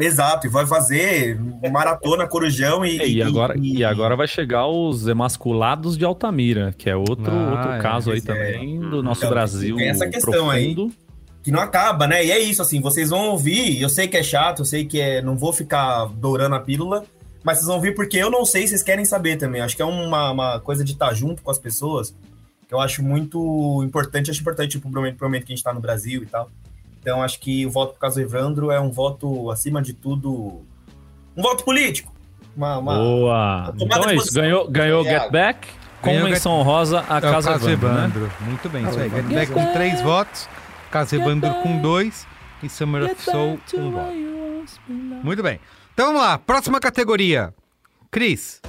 Exato, e vai fazer maratona Corujão e. E agora, e agora vai chegar os emasculados de Altamira, que é outro, Ah, outro é. caso aí é. também do nosso Então, Brasil tem essa questão aí. profundo. que não acaba, né? E é isso, assim, vocês vão ouvir, eu sei que é chato, eu sei que é, não vou ficar dourando a pílula, mas vocês vão ouvir porque eu não sei, vocês querem saber também. Acho que é uma, uma coisa de estar junto com as pessoas, que eu acho muito importante, acho importante pro momento, pro momento que a gente tá no Brasil e tal. Então, acho que o voto por causa do Evandro é um voto, acima de tudo, um voto político. Uma, uma- Boa! tomada Então é isso, ganhou, ganhou. Get Back, com Ganhou menção honrosa a É Casa Caso Evandro, né? Muito bem, isso aí. Get Back com três votos. Caso Evandro com dois. E Summer of Soul com um voto. Muito bem. Então vamos lá. Próxima categoria. Cris.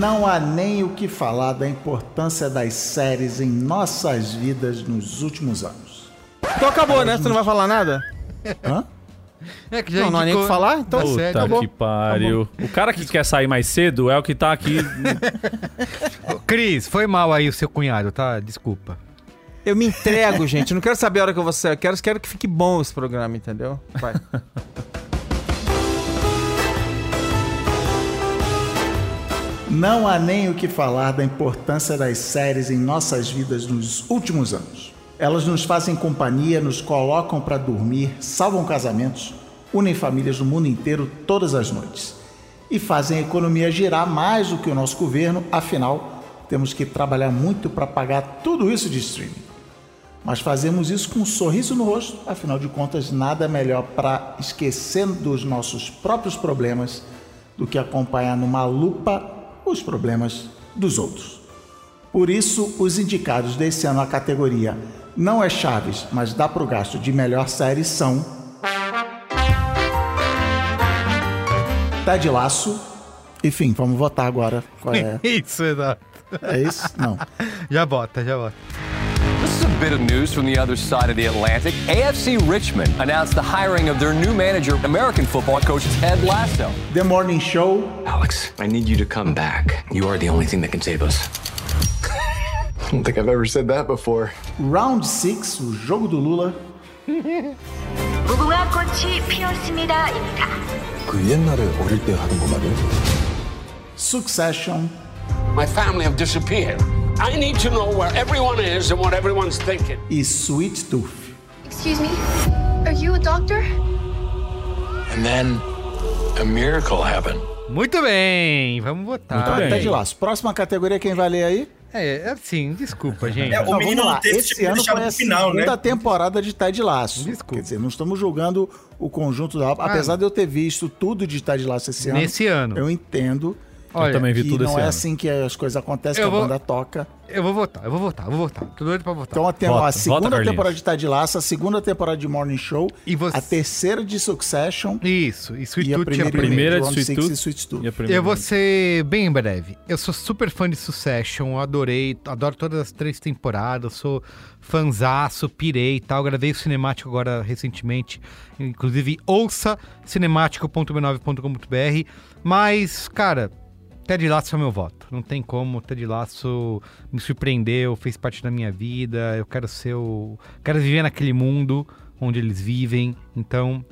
Não há nem o que falar da importância das séries em nossas vidas nos últimos anos. Então acabou, né? Você não vai falar nada? Hã? É que Não, não há nem o que falar? Então, Tá sério. Puta que pariu. O cara que quer sair mais cedo é o que tá aqui. Cris, foi mal aí o seu cunhado, tá? Desculpa. eu me entrego, gente. Eu não quero saber a hora que eu vou sair. Eu quero, quero que fique bom esse programa, entendeu? Vai. Não há nem o que falar da importância das séries em nossas vidas nos últimos anos. Elas nos fazem companhia, nos colocam para dormir, salvam casamentos, unem famílias no mundo inteiro todas as noites e fazem a economia girar mais do que o nosso governo, afinal, temos que trabalhar muito para pagar tudo isso de streaming. Mas fazemos isso com um sorriso no rosto, afinal de contas, nada melhor para esquecer dos nossos próprios problemas do que acompanhar numa lupa os problemas dos outros. Por isso, os indicados desse ano à categoria não é Chaves, mas dá pro gasto de melhor série são Ted Laço. Enfim, vamos votar agora. Qual é? Isso, exato. É isso? Não. Já bota, já bota. This is a bit of news from the other side of the Atlantic. AFC Richmond announced the hiring of their new manager, American football coach Ted Lasso. The Morning Show. Alex, I need you to come back. You are the only thing that can save us. I don't think I've ever said that before. Round 6, o jogo do Lula. 무궁화 꽃이 피었습니다입니다. 그 옛날에 어릴 때 하던 거 말이야? Succession. My family have disappeared. I need to know where everyone is and what everyone's thinking. E Sweet Tooth. Excuse me, are you a doctor? And then a miracle happened. Muito bem, vamos votar. Tá, Ted Laço. Próxima categoria, quem vai ler aí? É, assim, desculpa, gente. É, o Não, menino vamos lá. Esse tinha ano foi a pro final, né? segunda temporada de Ted Laço. Quer dizer, não estamos julgando o conjunto da obra. Ah. Apesar de eu ter visto tudo de Ted Laço esse ano. Nesse ano. Eu entendo. Olha, Eu também vi tudo não esse é ano. assim que as coisas acontecem, Eu que a vou- banda toca. Eu vou votar, eu vou votar, eu vou votar. Tô doido pra votar. Então a, tem- Vota, a segunda vota, temporada de Ted Laço, a segunda temporada de Morning Show, a terceira de Succession. Isso, e Sweet e a Tooth primeira, a primeira de Sweet Tooth. e Sweet Tooth. E a primeira- Eu vou ser bem breve. Eu sou super fã de Succession, adorei, adoro todas as três temporadas, sou fanzaço, pirei e tal. Gravei o cinemático agora recentemente. Inclusive, ouça cinemático.b9.com.br. Mas, cara, Ted Lasso é meu voto. Não tem como. Ted Lasso me surpreendeu, fez parte da minha vida. Eu quero ser o. Quero viver naquele mundo onde eles vivem. Então,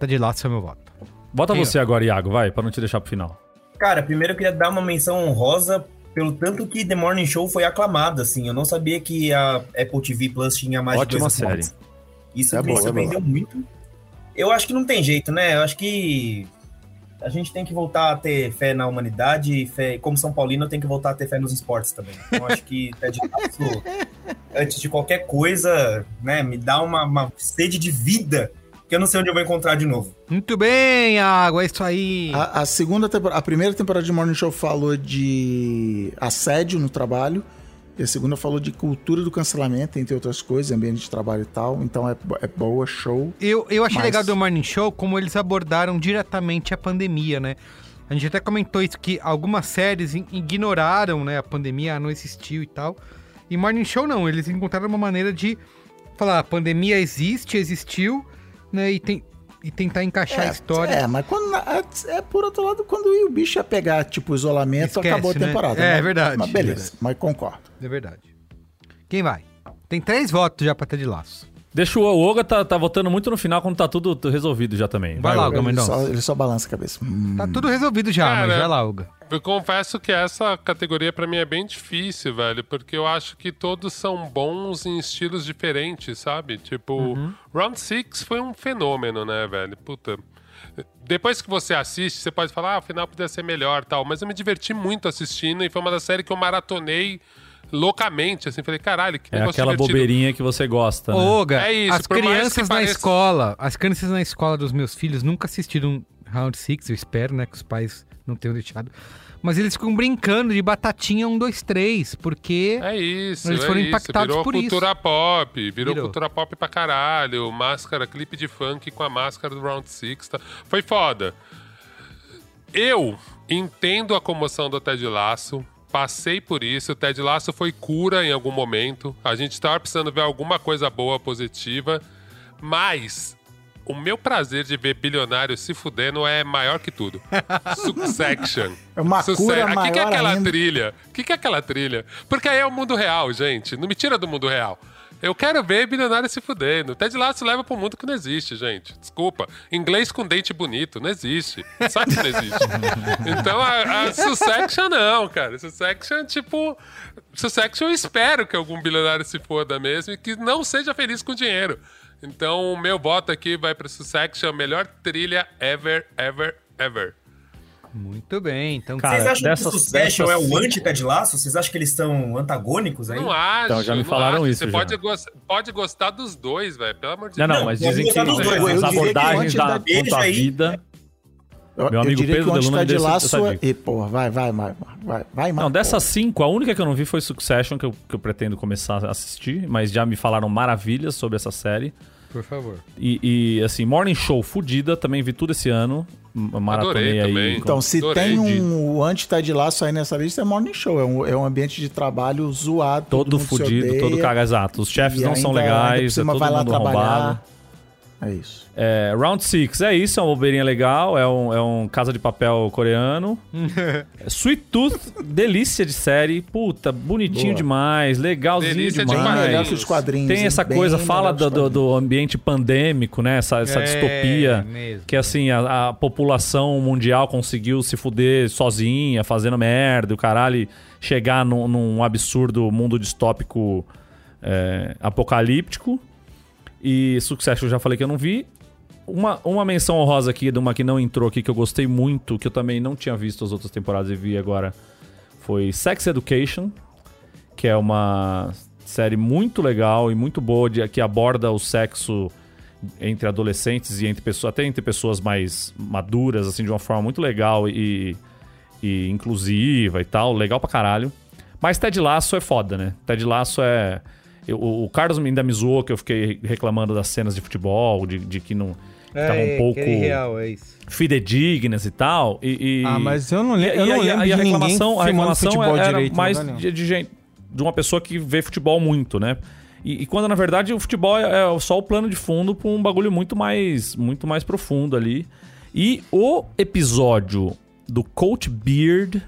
Ted Lasso é meu voto. Bota Quem você agora, Iago, vai, pra não te deixar pro final. Cara, primeiro eu queria dar uma menção honrosa pelo tanto que The Morning Show foi aclamada, assim. Eu não sabia que a Apple TV Plus tinha mais Ótima de série. Isso É me boa, é surpreendeu muito. Eu acho que não tem jeito, né? Eu acho que a gente tem que voltar a ter fé na humanidade e fé, como São Paulino, eu tenho que voltar a ter fé nos esportes também. Então acho que Ted Lasso, antes de qualquer coisa, né, me dá uma, uma sede de vida que eu não sei onde eu vou encontrar de novo. Muito bem, Água, é isso aí. A, a segunda temporada, a primeira temporada de Morning Show falou de assédio no trabalho. E a segunda falou de cultura do cancelamento, entre outras coisas, ambiente de trabalho e tal. Então é, é boa, show. Eu, eu achei Mas- legal do Morning Show como eles abordaram diretamente a pandemia, né? A gente até comentou isso, que algumas séries ignoraram né, a pandemia, não existiu e tal. E Morning Show não, eles encontraram uma maneira de falar, a pandemia existe, existiu, né? E, tem, e tentar encaixar a história. É, mas quando, é por outro lado, quando o bicho ia pegar, tipo, isolamento, Esquece, acabou a né? temporada. É, né? é verdade, Mas é beleza, verdade. mas concordo. É verdade. Quem vai? Tem três votos já pra ter de laço. Deixa o, Oga tá, tá votando muito no final quando tá tudo resolvido já também. Vai lá, Oga. Oga Ele só, ele só balança a cabeça. Hum. Tá tudo resolvido já, Cara, mas vai lá, Uga. Eu confesso que essa categoria pra mim é bem difícil, velho, porque eu acho que todos são bons em estilos diferentes, sabe? Tipo, Uhum. Round Six foi um fenômeno, né, velho? Puta. Depois que você assiste, você pode falar, ah, o final podia ser melhor tal, mas eu me diverti muito assistindo e foi uma das séries que eu maratonei loucamente, assim, falei, caralho, que É negócio aquela divertido. bobeirinha que você gosta, né? Ô, Oga, É isso, as por mais que crianças na pareça- escola, as crianças na escola dos meus filhos nunca assistiram Round Six, eu espero, né, que os pais não tenham deixado. Mas eles ficam brincando de batatinha 1, 2, 3, porque É isso, eles é foram isso. impactados virou por isso. cultura pop, virou, Virou. cultura pop pra caralho, máscara, clipe de funk com a máscara do Round Six, tá? foi foda. Eu entendo a comoção do Ted Laço, passei por isso, o Ted Laço foi cura em algum momento, a gente tava precisando ver alguma coisa boa, positiva, mas o meu prazer de ver bilionário se fudendo é maior que tudo. Succession. É uma Suce- cura O que, que é maior aquela ainda. trilha? O que, que é aquela trilha? Porque aí é o mundo real, gente. Não me tira do mundo real. Eu quero ver bilionário se fudendo. Ted Lasso leva pro mundo que não existe, gente. Desculpa. Inglês com dente bonito, não existe. Sabe que não existe. Então a, a Succession não, cara. Succession, tipo. Succession eu espero que algum bilionário se foda mesmo e que não seja feliz com dinheiro. Então o meu voto aqui vai pra Succession, melhor trilha ever, ever, ever. Muito bem, então... Vocês acham dessas- que o Succession dessas é o anti-Ted Laço? Vocês acham que eles estão antagônicos aí? Não acho. Então, já me não falaram acho. isso Você já. Pode, gos- pode gostar dos dois, velho. Pelo amor de Não, Deus. não, mas pode dizem que gostar dos dois. as abordagens da da vida... Eu, Meu eu amigo Pedro que o Deluna deu essa- Laço é... E, porra, vai, vai, vai, vai, vai, Não, dessas cinco, a única que eu não vi foi Succession, que eu, que eu pretendo começar a assistir, mas já me falaram maravilhas sobre essa série. Por favor. E, e, assim, Morning Show fudida, também vi tudo esse ano. Maratonei Adorei aí. também. com- Então, se Adorei. tem um o anti-Ted Laço aí nessa lista, é Morning Show. É um, é um ambiente de trabalho zoado. Todo mundo se fudido, odeia, todo cagado. Exato. Os chefes e não são ainda- ainda por legais, é cima todo vai lá mundo trabalhar. arrombado. É isso. É, Round Six é isso, é uma bobeirinha legal, é um, é um casa de papel coreano. É Sweet Tooth, delícia de série, puta, bonitinho Boa. demais, legalzinho Delícia demais. demais. Os quadrinhos. Tem essa coisa, fala do, do, do ambiente pandêmico, né? Essa, essa É, distopia. mesmo. Que assim, a, a população mundial conseguiu se fuder sozinha, fazendo merda, e o caralho chegar num, num absurdo mundo distópico é, apocalíptico. E Succession eu já falei que eu não vi. Uma, uma menção honrosa aqui, de uma que não entrou aqui, que eu gostei muito, que eu também não tinha visto as outras temporadas e vi agora, foi Sex Education. que é uma série muito legal e muito boa, de, que aborda o sexo entre adolescentes e entre pessoas, até entre pessoas mais maduras, assim, de uma forma muito legal e, e inclusiva e tal. Legal pra caralho. Mas Ted Lasso é foda, né? Ted Lasso é. Eu- o, Carlos ainda me zoou que eu fiquei reclamando das cenas de futebol, de, de que não. que estavam um pouco é real, é isso. fidedignas e tal. E, e- Ah, mas eu não le- e- eu e- não e- lembro e a de reclamação, a reclamação futebol era direito, mais não. de, de gente, de uma pessoa que vê futebol muito, né? E, e quando na verdade o futebol é é só o plano de fundo para um bagulho muito mais, muito mais profundo ali. E o episódio do Coach Beard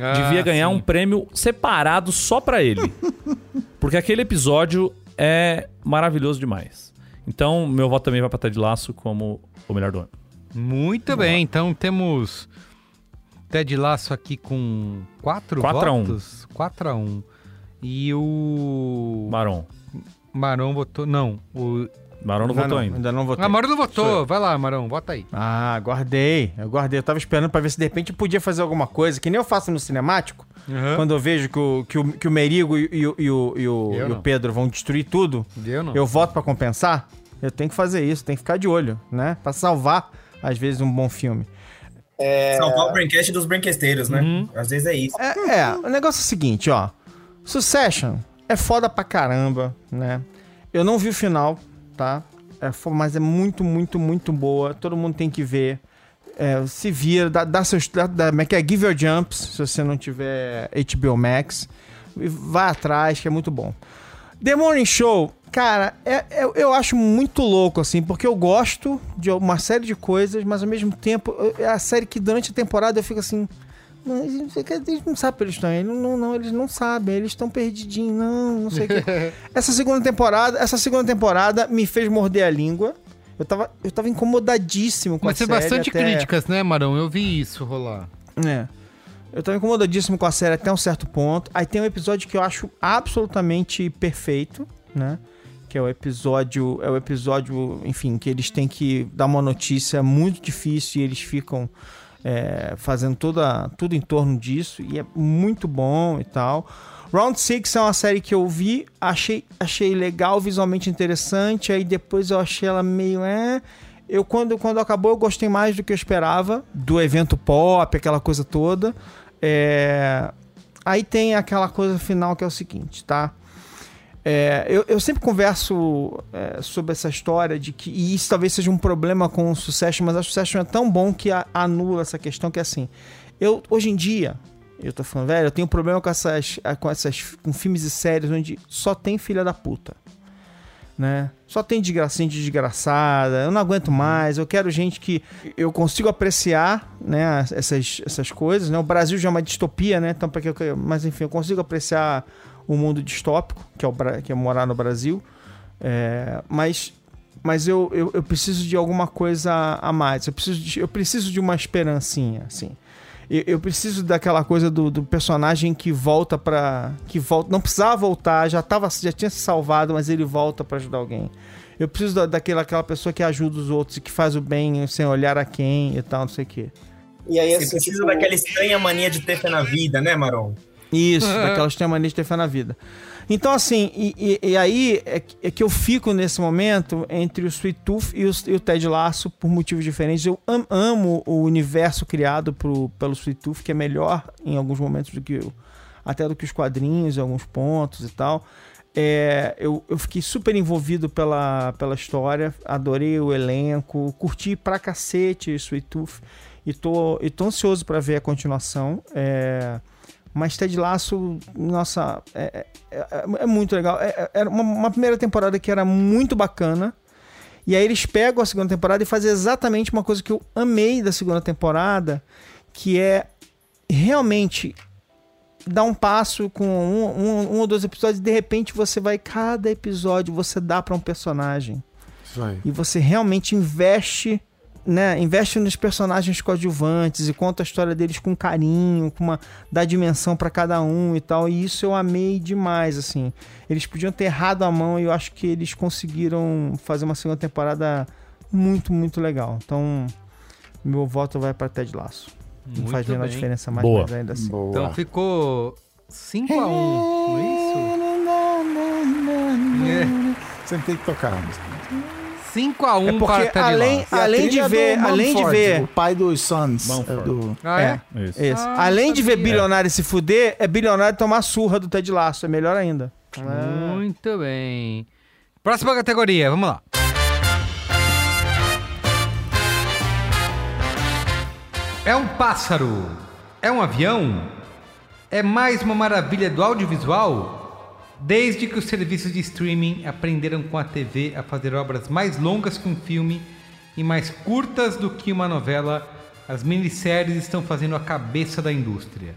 Ah, devia ganhar sim. um prêmio separado só pra ele. Porque aquele episódio é maravilhoso demais. Então, meu voto também vai pra Ted Laço como o melhor do ano. Muito bem, então temos Ted Laço aqui com 4 Quatro a um. votos. 4 a 1 E o. Maron. Maron votou. Não, o. Marão não Ainda votou não, ainda. ainda não votei. Ah, Maron não votou. Vai lá, Marão, vota aí. Ah, guardei. Eu guardei. Eu tava esperando pra ver se de repente eu podia fazer alguma coisa, que nem eu faço no cinemático. Uhum. Quando eu vejo que o, que o, que o Merigo e, e o- e o, e o, e o não. Pedro vão destruir tudo, Eu não. eu voto pra compensar. Eu tenho que fazer isso, tem que ficar de olho, né? Pra salvar, às vezes, um bom filme. Salvar o Braincast dos Braincasteiros, né? Uhum. Às vezes é isso. É, é, o negócio é o seguinte, ó. Succession é foda pra caramba, né? Eu não vi o final, tá? É, mas é muito, muito, muito boa. Todo mundo tem que ver. É, se vira, dá, dá seus. Dá, dá, é é? Give your jumps, se você não tiver HBO Max. Vai atrás, que é muito bom. The Morning Show, cara, é, é- eu acho muito louco, assim, porque eu gosto de uma série de coisas, mas ao mesmo tempo, é a série que durante a temporada eu fico assim. Não, eles, não sei o que, eles não sabem eles estão. Eles não, não, eles não sabem, eles estão perdidinhos, não, não sei o que. Essa segunda temporada, essa segunda temporada me fez morder a língua. Eu tava, eu tava incomodadíssimo com Mas a tem série. bastante até- críticas, né, Marão? Eu vi isso rolar. É. Eu tava incomodadíssimo com a série até um certo ponto. Aí tem um episódio que eu acho absolutamente perfeito, né? Que é o episódio. É o episódio, enfim, que eles têm que dar uma notícia muito difícil e eles ficam é, fazendo toda, tudo em torno disso. E é muito bom e tal. Round Six é uma série que eu vi, achei, achei legal, visualmente interessante. Aí depois eu achei ela meio. É, eu quando, quando acabou, eu gostei mais do que eu esperava. Do evento pop, aquela coisa toda. É, Aí tem aquela coisa final que é o seguinte, tá? É, eu, eu sempre converso é, sobre essa história de que. E isso talvez seja um problema com o Succession, mas a Succession é tão bom que a- anula essa questão que é assim. Eu, hoje em dia, eu tô falando, velho, eu tenho problema com essas. com essas. com filmes e séries onde só tem filha da puta né? Só tem desgracinha de desgraçada, eu não aguento mais, eu quero gente que eu consigo apreciar, né, essas, essas coisas, né? O Brasil já é uma distopia, né? Então, para que eu, mas enfim, eu consigo apreciar o mundo distópico, que é, o, que é morar no Brasil, é, mas mas eu, eu, eu preciso de alguma coisa a mais, eu preciso de, eu preciso de uma esperancinha, assim. Eu, eu preciso daquela coisa do, do personagem que volta pra. que volta. Não precisava voltar, já, tava, já tinha se salvado, mas ele volta pra ajudar alguém. Eu preciso da, daquela aquela pessoa que ajuda os outros e que faz o bem sem olhar a quem e tal, não sei o quê. E aí, Você assim, precisa tipo, daquela estranha mania de ter fé na vida, né, Maron? Isso, daquelas que tem a mania de ter fé na vida. Então, assim, e, e- e aí é que, é que eu fico nesse momento entre o Sweet Tooth e o, e o Ted Lasso por motivos diferentes. Eu am- amo o universo criado pro, pelo Sweet Tooth, que é melhor em alguns momentos do que o, até do que os quadrinhos, em alguns pontos e tal. É, eu, eu fiquei super envolvido pela, pela história, adorei o elenco, curti pra cacete o Sweet Tooth e tô, e tô ansioso pra ver a continuação. É, mas Ted Lasso, nossa, é, é- é- é muito legal. É- é- Era uma, uma primeira temporada que era muito bacana. E aí eles pegam a segunda temporada e fazem exatamente uma coisa que eu amei da segunda temporada, que é realmente dar um passo com um, um- um ou dois episódios e de repente você vai, cada episódio você dá pra um personagem. Isso aí. E você realmente investe, né? Investe nos personagens coadjuvantes e conta a história deles com carinho, com uma dá dimensão pra cada um e tal. E isso eu amei demais, assim. Eles podiam ter errado a mão e eu acho que eles conseguiram fazer uma segunda temporada muito, muito legal. Então, meu voto vai pra Ted Laço. Não Muito faz a menor diferença mais, Boa. mas ainda assim. Então ficou 5x1, não é isso? Sempre tem que tocar a música. 5x1 É porque para Ted além-. E a além de é ver- além de ver- O pai dos Sons. Mumford. É do... Ah, é? Isso. Isso. Ah, Além de ver bilionário se fuder, é bilionário tomar surra do Ted Lasso. É melhor ainda. Muito bem. Próxima categoria, vamos lá. É um pássaro? É um avião? É mais uma maravilha do audiovisual? Desde que os serviços de streaming aprenderam com a TV a fazer obras mais longas que um filme e mais curtas do que uma novela, as minisséries estão fazendo a cabeça da indústria.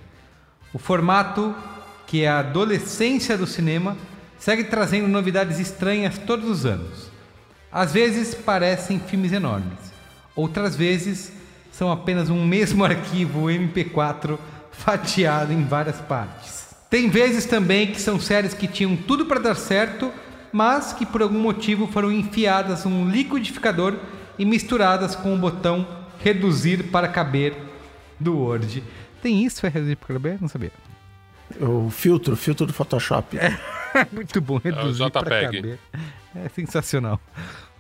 O formato, que é a adolescência do cinema, segue trazendo novidades estranhas todos os anos. Às vezes parecem filmes enormes, outras vezes são apenas um mesmo arquivo MP4 fatiado em várias partes. Tem vezes também que são séries que tinham tudo para dar certo, mas que por algum motivo foram enfiadas num liquidificador e misturadas com o botão reduzir para caber do Word. Tem isso, é reduzir para caber? Não sabia. O filtro, filtro do Photoshop. Muito bom, reduzir para JPEG. caber. É sensacional.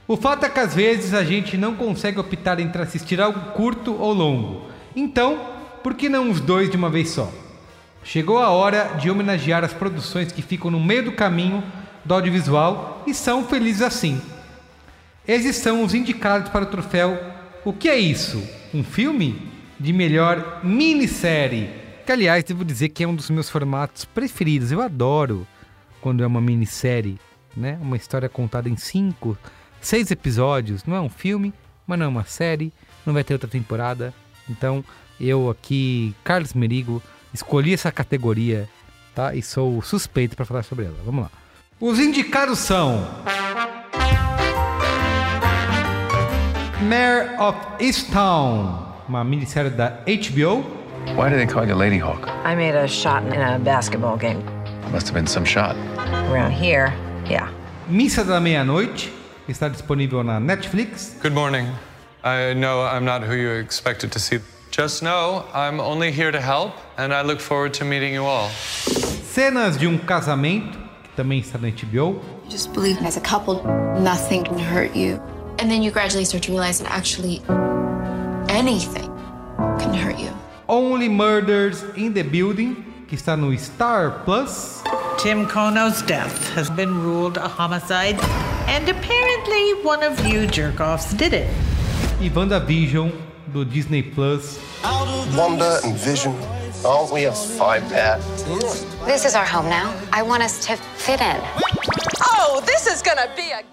O fato é que às vezes a gente não consegue optar entre assistir algo curto ou longo. Então, por que não os dois de uma vez só? Chegou a hora de homenagear as produções que ficam no meio do caminho do audiovisual e são felizes assim. Esses são os indicados para o troféu O que é isso? Um filme? De melhor minissérie. Que, aliás, devo dizer que é um dos meus formatos preferidos. Eu adoro quando é uma minissérie, né? Uma história contada em cinco, seis episódios. Não é um filme, mas não é uma série. Não vai ter outra temporada. Então, eu aqui, Carlos Merigo, escolhi essa categoria, tá? E sou suspeito para falar sobre ela. Vamos lá. Os indicados são Mayor of Easttown, uma minissérie da HBO. Why do they call you Lady Hawk? I made a shot in a basketball game. Must have been some shot. Around here, yeah. Missa da Meia-Noite, está disponível na Netflix. Good morning. I know I'm not who you expected to see. Just know I'm only here to help, and I look forward to meeting you all. Cenas de um Casamento, que também está na HBO. Just believe as a couple, nothing can hurt you. And then you gradually start to realize that actually anything can hurt you. Only Murders in the Building, que está no Star Plus. Tim Kono's death has been ruled a homicide, and apparently one of you jerk-offs did it. E WandaVision, do Disney Plus. Wanda and Vision, aren't we a five pair? This is our home now. I want us to fit in. Oh, this is gonna be a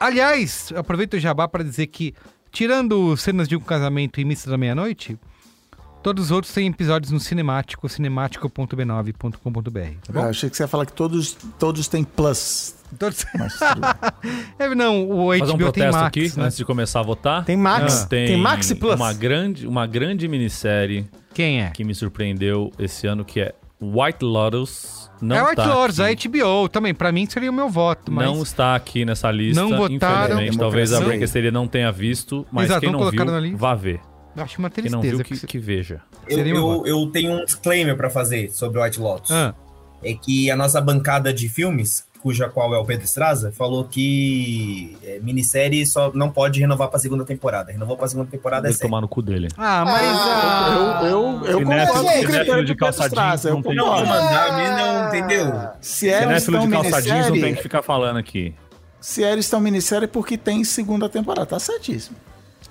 Aliás, aproveito o jabá para dizer que, tirando cenas de um casamento e missa da meia-noite, todos os outros têm episódios no Cinemático, cinemático.b9.com.br. Tá bom? Ah, achei que você ia falar que todos, todos têm plus. Todos... Mas. É, não, o HBO Fazer um tem protesto Max, aqui, né? antes de começar a votar. Tem Max? Ah, Tem, Tem Max e Plus? Uma grande, uma grande minissérie. Quem é? Que me surpreendeu esse ano, que é White Lotus. Não é White tá Lords, a HBO também. Pra mim seria o meu voto, mas... Não está aqui nessa lista. Não votaram. Infelizmente, talvez a. Branquesteria não tenha visto, mas Exato, quem não viu, lista. vá ver. Eu acho uma Quem tristeza. não viu, que, que- veja. Eu, eu, eu tenho um disclaimer pra fazer sobre White Lotus. Ah. É que a nossa bancada de filmes, cuja qual é o Pedro Estraza, falou que é, minissérie só não pode renovar pra segunda temporada. Renovou pra segunda temporada é Deve série. tomar no cu dele. Ah, mas... ah, Eu, eu, eu Cinéfilo- concordo com o critério de de calça Pedro Straza, jeans eu não tem Não, mandar, mas não, entendeu? Se eles Cinéfilo estão de calça jeans não tem que ficar falando aqui. se eles estão minissérie é porque tem segunda temporada. Tá certíssimo.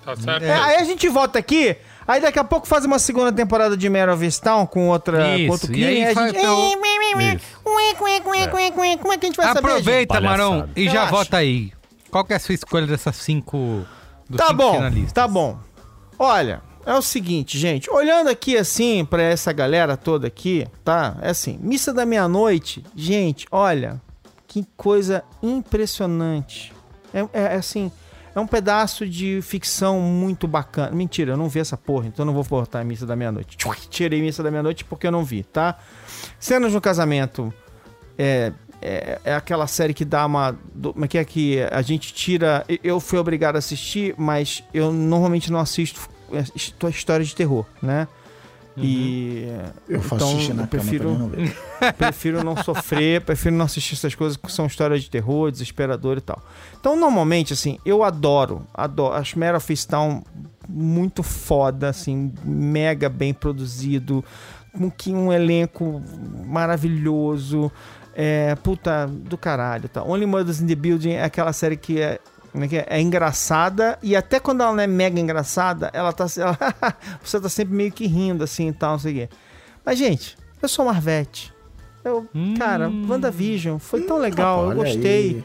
Tá certo? É, aí a gente volta aqui, aí daqui a pouco faz uma segunda temporada de Mare of com outra com Isso, outro e clima, aí a gente... então- ué, Como é que a gente vai saber, Aproveita, gente? Marão, e já Relaxa. vota aí. Qual que é a sua escolha dessas cinco... Dos Tá cinco bom, finalistas? tá bom. Olha, é o seguinte, gente. Olhando aqui assim pra essa galera toda aqui, tá? É assim, missa da meia-noite, gente, olha, que coisa impressionante. É, é, é assim, é um pedaço de ficção muito bacana. Mentira, eu não vi essa porra, então não vou botar missa da meia-noite. Tirei missa da meia-noite porque eu não vi, tá? Cenas no casamento é, é, é aquela série que dá uma. Como é que é que a gente tira. eu- fui obrigado a assistir, mas eu normalmente não assisto é, his- história de terror, né? E Eu faço então, xixi na eu prefiro, não ver. prefiro não sofrer, prefiro não assistir essas coisas que são histórias de terror, desesperador e tal. Então, normalmente, assim, eu adoro, adoro. Acho Mare of Easttown muito foda, assim, mega bem produzido, com que um elenco maravilhoso. É, puta do caralho, tá? Only Mothers in the Building é aquela série que é, como é, que é? é engraçada e até quando ela não é mega engraçada, ela tá ela- você tá sempre meio que rindo assim e tal, não sei o quê. Mas gente, eu sou Marvete. Eu, cara, WandaVision foi tão legal, eu gostei. aí.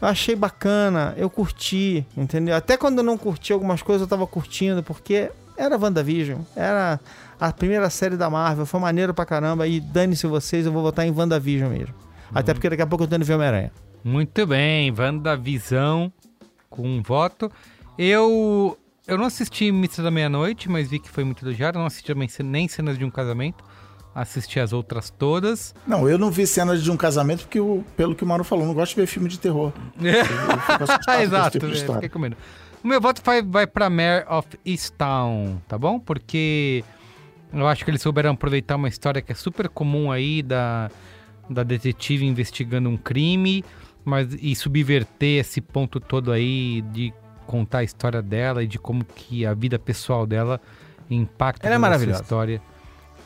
Eu achei bacana, eu curti, entendeu? Até quando eu não curti algumas coisas, eu tava curtindo, porque era WandaVision, era a primeira série da Marvel, foi maneiro pra caramba, e dane-se vocês, eu vou votar em WandaVision mesmo. Até porque daqui a pouco eu tô indo ver Homem-Aranha. Muito bem, WandaVisão com um voto. Eu eu não assisti Missa da Meia-Noite, mas vi que foi muito elogiado. Não assisti também nem cenas de um casamento. Assisti as outras todas. Não, eu não vi cenas de um casamento porque, eu, pelo que o Mauro falou, não gosto de ver filme de terror. Esse Exato, tipo é, fiquei com medo. O meu voto vai, vai pra Mare of Easttown, tá bom? Porque eu acho que eles souberam aproveitar uma história que é super comum aí da, da detetive investigando um crime, mas e subverter esse ponto todo aí de contar a história dela e de como que a vida pessoal dela impacta Ela é maravilhosa. história.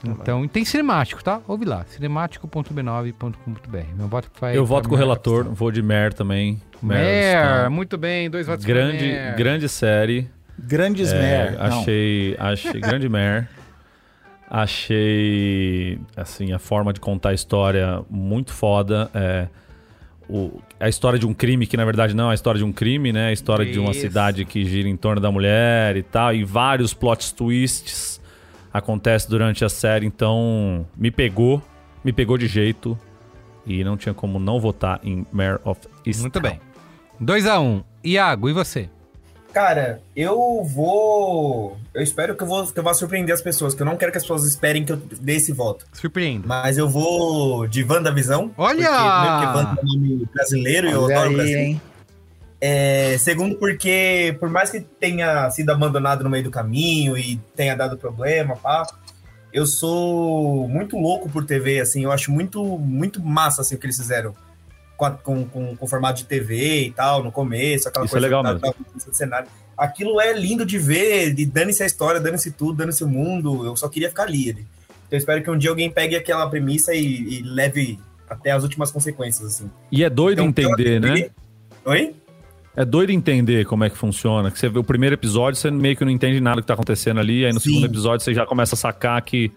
Então, e tem cinemático, tá? Ouve lá, cinemático.b9.com.br. Meu voto vai Eu voto com o relator, vou de Mer também. Of Mare, Easttown. muito bem, dois votos grande, grande série. Grandes É, Mare, não. Achei, achei grande Mare. Achei assim a forma de contar a história muito foda. É, o, a história de um crime que na verdade não é a história de um crime, né? A história de uma Isso. cidade que gira em torno da mulher e tal, e vários plot twists acontecem durante a série. Então me pegou, me pegou de jeito e não tinha como não votar em Mare of Easttown. Muito bem. 2x1. Um. Iago, e você? Cara, eu vou. Eu espero que eu, vou, que eu vá surpreender as pessoas, que eu não quero que as pessoas esperem que eu dê esse voto. Surpreendo. Mas eu vou de WandaVisão. Olha! Porque, Wanda é um nome brasileiro e eu adoro o aí, Brasil. hein? É, segundo, porque por mais que tenha sido abandonado no meio do caminho e tenha dado problema, pá, eu sou muito louco por TV, assim, eu acho muito, muito massa assim, o que eles fizeram com, a- com, com, com formato de TV e tal, no começo, aquela Isso é coisa legal da, mesmo. da cenário. Aquilo é lindo de ver, de dane-se a história, dane-se tudo, dane-se o mundo, eu só queria ficar ali. ali. Então eu espero que um dia alguém pegue aquela premissa e, e leve até as últimas consequências, assim. E é doido Então, entender, né? Oi? É doido entender como é que funciona. Que você vê o primeiro episódio, você meio que não entende nada do que tá acontecendo ali. Aí no Sim. segundo episódio você já começa a sacar que,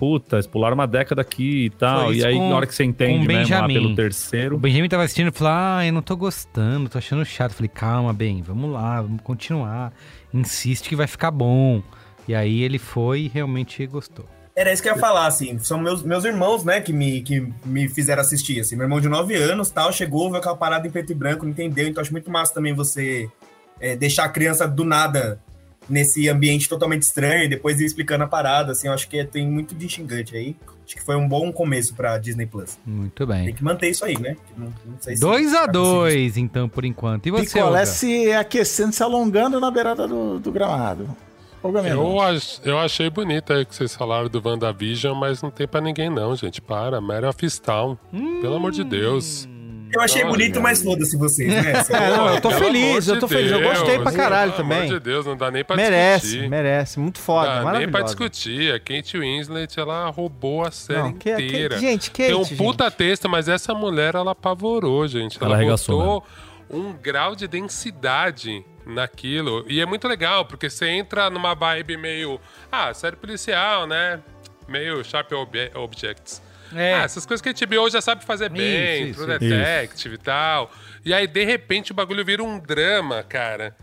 puta, eles pularam uma década aqui e tal. E aí, com- na hora que você entende com mesmo lá pelo O terceiro. Benjamin tava assistindo e falou: Ah, eu não tô gostando, tô achando chato. Eu falei, calma, bem, vamos lá, vamos continuar. Insiste que vai ficar bom. E aí ele foi e realmente gostou. Era isso que eu ia falar, assim. São meus, meus irmãos, né, que me, que me fizeram assistir, assim. Meu irmão de 9 anos, tal, chegou, viu aquela parada em preto e branco, não entendeu. Então acho muito massa também você é, deixar a criança do nada nesse ambiente totalmente estranho e depois ir explicando a parada, assim. Eu acho que é- tem muito de xingante aí. Acho que foi um bom começo pra Disney Plus. Muito Tem bem. que manter isso aí, né? Não, não sei se 2 a. 2 então, por enquanto. E você, Picolé Olga? se aquecendo, se alongando na beirada do, do gramado. Eu, ach- eu achei bonito aí que vocês falaram do WandaVision, mas não tem pra ninguém não, gente. Para, Mary of Easttown. Pelo amor de Deus. Eu achei Não, bonito, mas foda-se vocês, né? É, não, eu tô Pelo feliz, eu tô de feliz. Eu gostei Deus. pra caralho Pelo também. amor de Deus, não dá nem pra merece, discutir. merece. Muito foda, Dá nem pra discutir. A Kate Winslet, ela roubou a série Não, que- que- inteira. gente, Kate, Tem um puta texto, mas essa mulher, ela apavorou, gente. Ela Ela, arregaçou botou um grau de densidade naquilo. E é muito legal, porque você entra numa vibe meio... Ah, série policial, né? Meio Sharp Obje- Objects. É. Ah, essas coisas que a HBO já sabe fazer bem, isso, True isso. Detective e tal. E aí, de repente, o bagulho vira um drama, cara.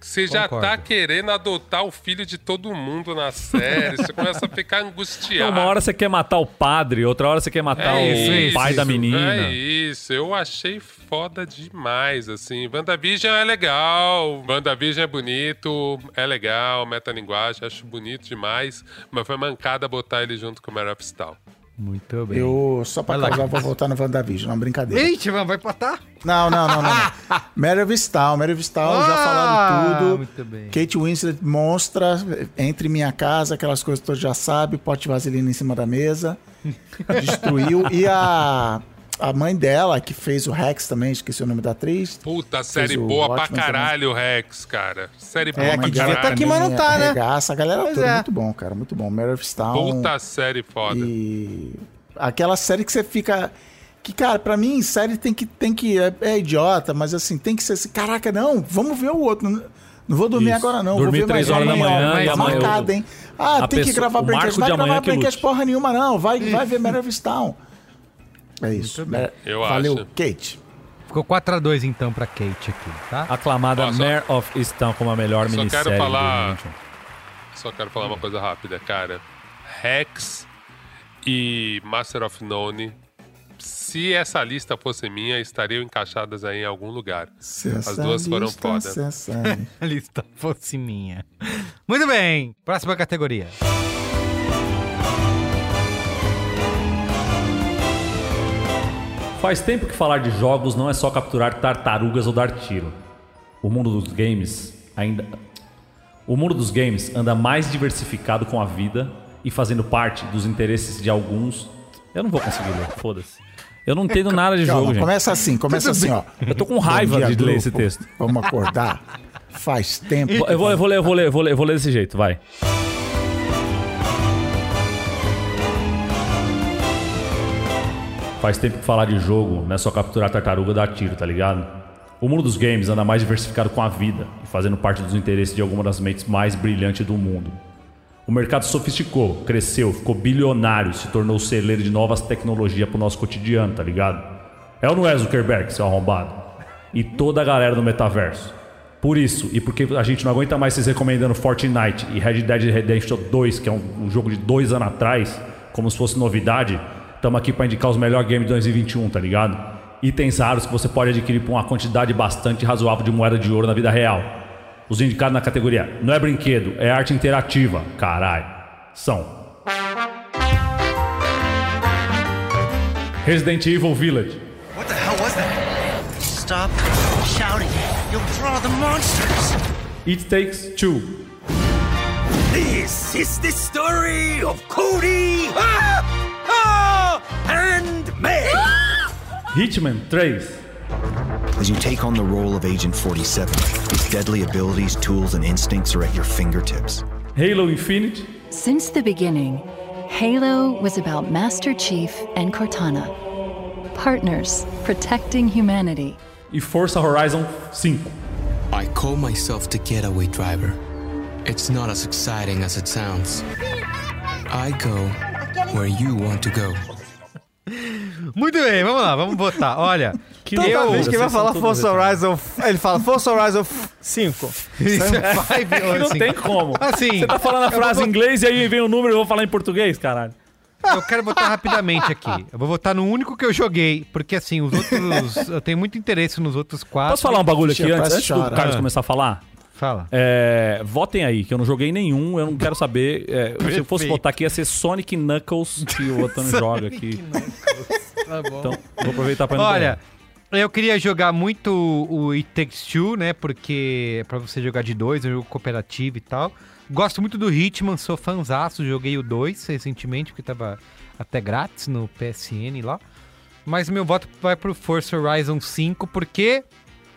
Você já Concordo. tá querendo adotar o filho de todo mundo na série. você começa a ficar angustiado. uma hora você quer matar o padre, outra hora você quer matar É o isso, isso, pai da isso. menina. É isso, eu achei foda demais, assim. WandaVision é legal, WandaVision é bonito, é legal, metalinguagem, acho bonito demais, mas foi mancada botar ele junto com o Mare of Easttown. Muito bem. Eu, só pra Vai lá, causar, vou Cris. voltar no WandaVision, não, brincadeira. Eita, vai empatar? Não, não, não, não. Style, Mary of Style, já Ah, falaram tudo. muito bem. Kate Winslet monstra, entre minha casa, aquelas coisas que todos já sabem, pote de vaselina em cima da mesa. Destruiu. E a, a mãe dela, que fez o Rex também, esqueci o nome da atriz. Puta, série boa pra Watchmen também. caralho, Rex, cara. Série boa É, pra que devia caralho. estar aqui, mas não tá, né? Regaça, a galera Pois toda. é. Muito bom, cara, muito bom. Mary of Style. Puta série foda. E aquela série que você fica. Que, cara, pra mim, série tem que. Tem que é, é idiota, mas assim, tem que ser assim. Caraca, não, vamos ver o outro. Não, vou dormir Isso. agora, não. Dormir vou ver três mais horas da amanhã, manhã mas e amanhã eu- marcada, hein? Ah, A tem que pessoa- gravar o Braincast. marco Vai de amanhã gravar que. Braincast porra nenhuma, não. Vai, vai ver Mary of Style. É isso. É, Eu Valeu, acho. Kate. Ficou 4x2 então pra Kate aqui, tá? Aclamada Ó, só- Mare of Easttown como a melhor Só minissérie. quero de falar. 2021. Só quero falar uma coisa rápida, cara. Rex e Master of None. Se essa lista fosse minha, estariam encaixadas aí em algum lugar. Se As essa duas foram foda. se essa- A lista fosse minha. Muito bem. Próxima categoria. Faz tempo que falar de jogos não é só capturar tartarugas ou dar tiro. O mundo dos games ainda. O mundo dos games anda mais diversificado com a vida e fazendo parte dos interesses de alguns. Eu não vou conseguir ler, foda-se. Eu não entendo nada de Calma, jogo, gente. Começa assim, começa assim, ó. Eu tô com raiva dia, de ler esse texto. Vamos acordar. Faz tempo. Eu vou, eu vou ler, eu vou ler, eu vou ler, eu vou ler desse jeito, vai. Faz tempo que falar de jogo não é só capturar tartaruga e dar tiro, tá ligado? O mundo dos games anda mais diversificado com a vida e fazendo parte dos interesses de algumas das mentes mais brilhantes do mundo. O mercado sofisticou, cresceu, ficou bilionário, se tornou celeiro de novas tecnologias pro nosso cotidiano, tá ligado? É ou não é Zuckerberg, seu arrombado? E toda a galera do metaverso. Por isso, e porque a gente não aguenta mais vocês recomendando Fortnite e Red Dead Redemption 2, que é um, um jogo de dois anos atrás, como se fosse novidade, estamos aqui para indicar os melhores games de 2021, tá ligado? Itens raros que você pode adquirir por uma quantidade bastante razoável de moeda de ouro na vida real. Os indicados na categoria não é brinquedo, é arte interativa. Caralho. São Resident Evil Village, What the hell was that? Stop shouting. You'll draw the monsters. It Takes Two, This is the story of Cody ah, ah, Hitman 3, As you take on the role of Agent 47, his deadly abilities, tools, and instincts are at your fingertips. Halo Infinite, Since the beginning, Halo was about Master Chief and Cortana. Partners protecting humanity. e Forza Horizon 5. I call myself the getaway driver. It's not as exciting as it sounds. I go where you want to go. Muito bem, vamos lá, vamos votar. Olha, que Toda eu... vez que ele vai falar Forza Horizon, ele fala Forza Horizon 5. Isso é five ou Não assim. tem como. Assim, Você tá falando a frase vou- em inglês e aí vem o número e eu vou falar em português, caralho. Eu quero votar rapidamente aqui. Eu vou votar no único que eu joguei, porque assim, os outros. eu tenho muito interesse nos outros quatro. Posso falar um bagulho aqui antes, antes do. Carlos Ah, começar a falar? Fala. É, votem aí, que eu não joguei nenhum, eu não quero saber. é, se eu fosse votar aqui, ia ser Sonic Knuckles que o Otano joga aqui. Tá bom. Então, vou aproveitar pra ir Olha, eu queria jogar muito o It Takes Two, né? Porque é pra você jogar de dois, é um jogo cooperativo e tal. Gosto muito do Hitman, sou fãzaço, joguei o 2 recentemente, porque tava até grátis no PSN lá. Mas meu voto vai pro Forza Horizon 5, porque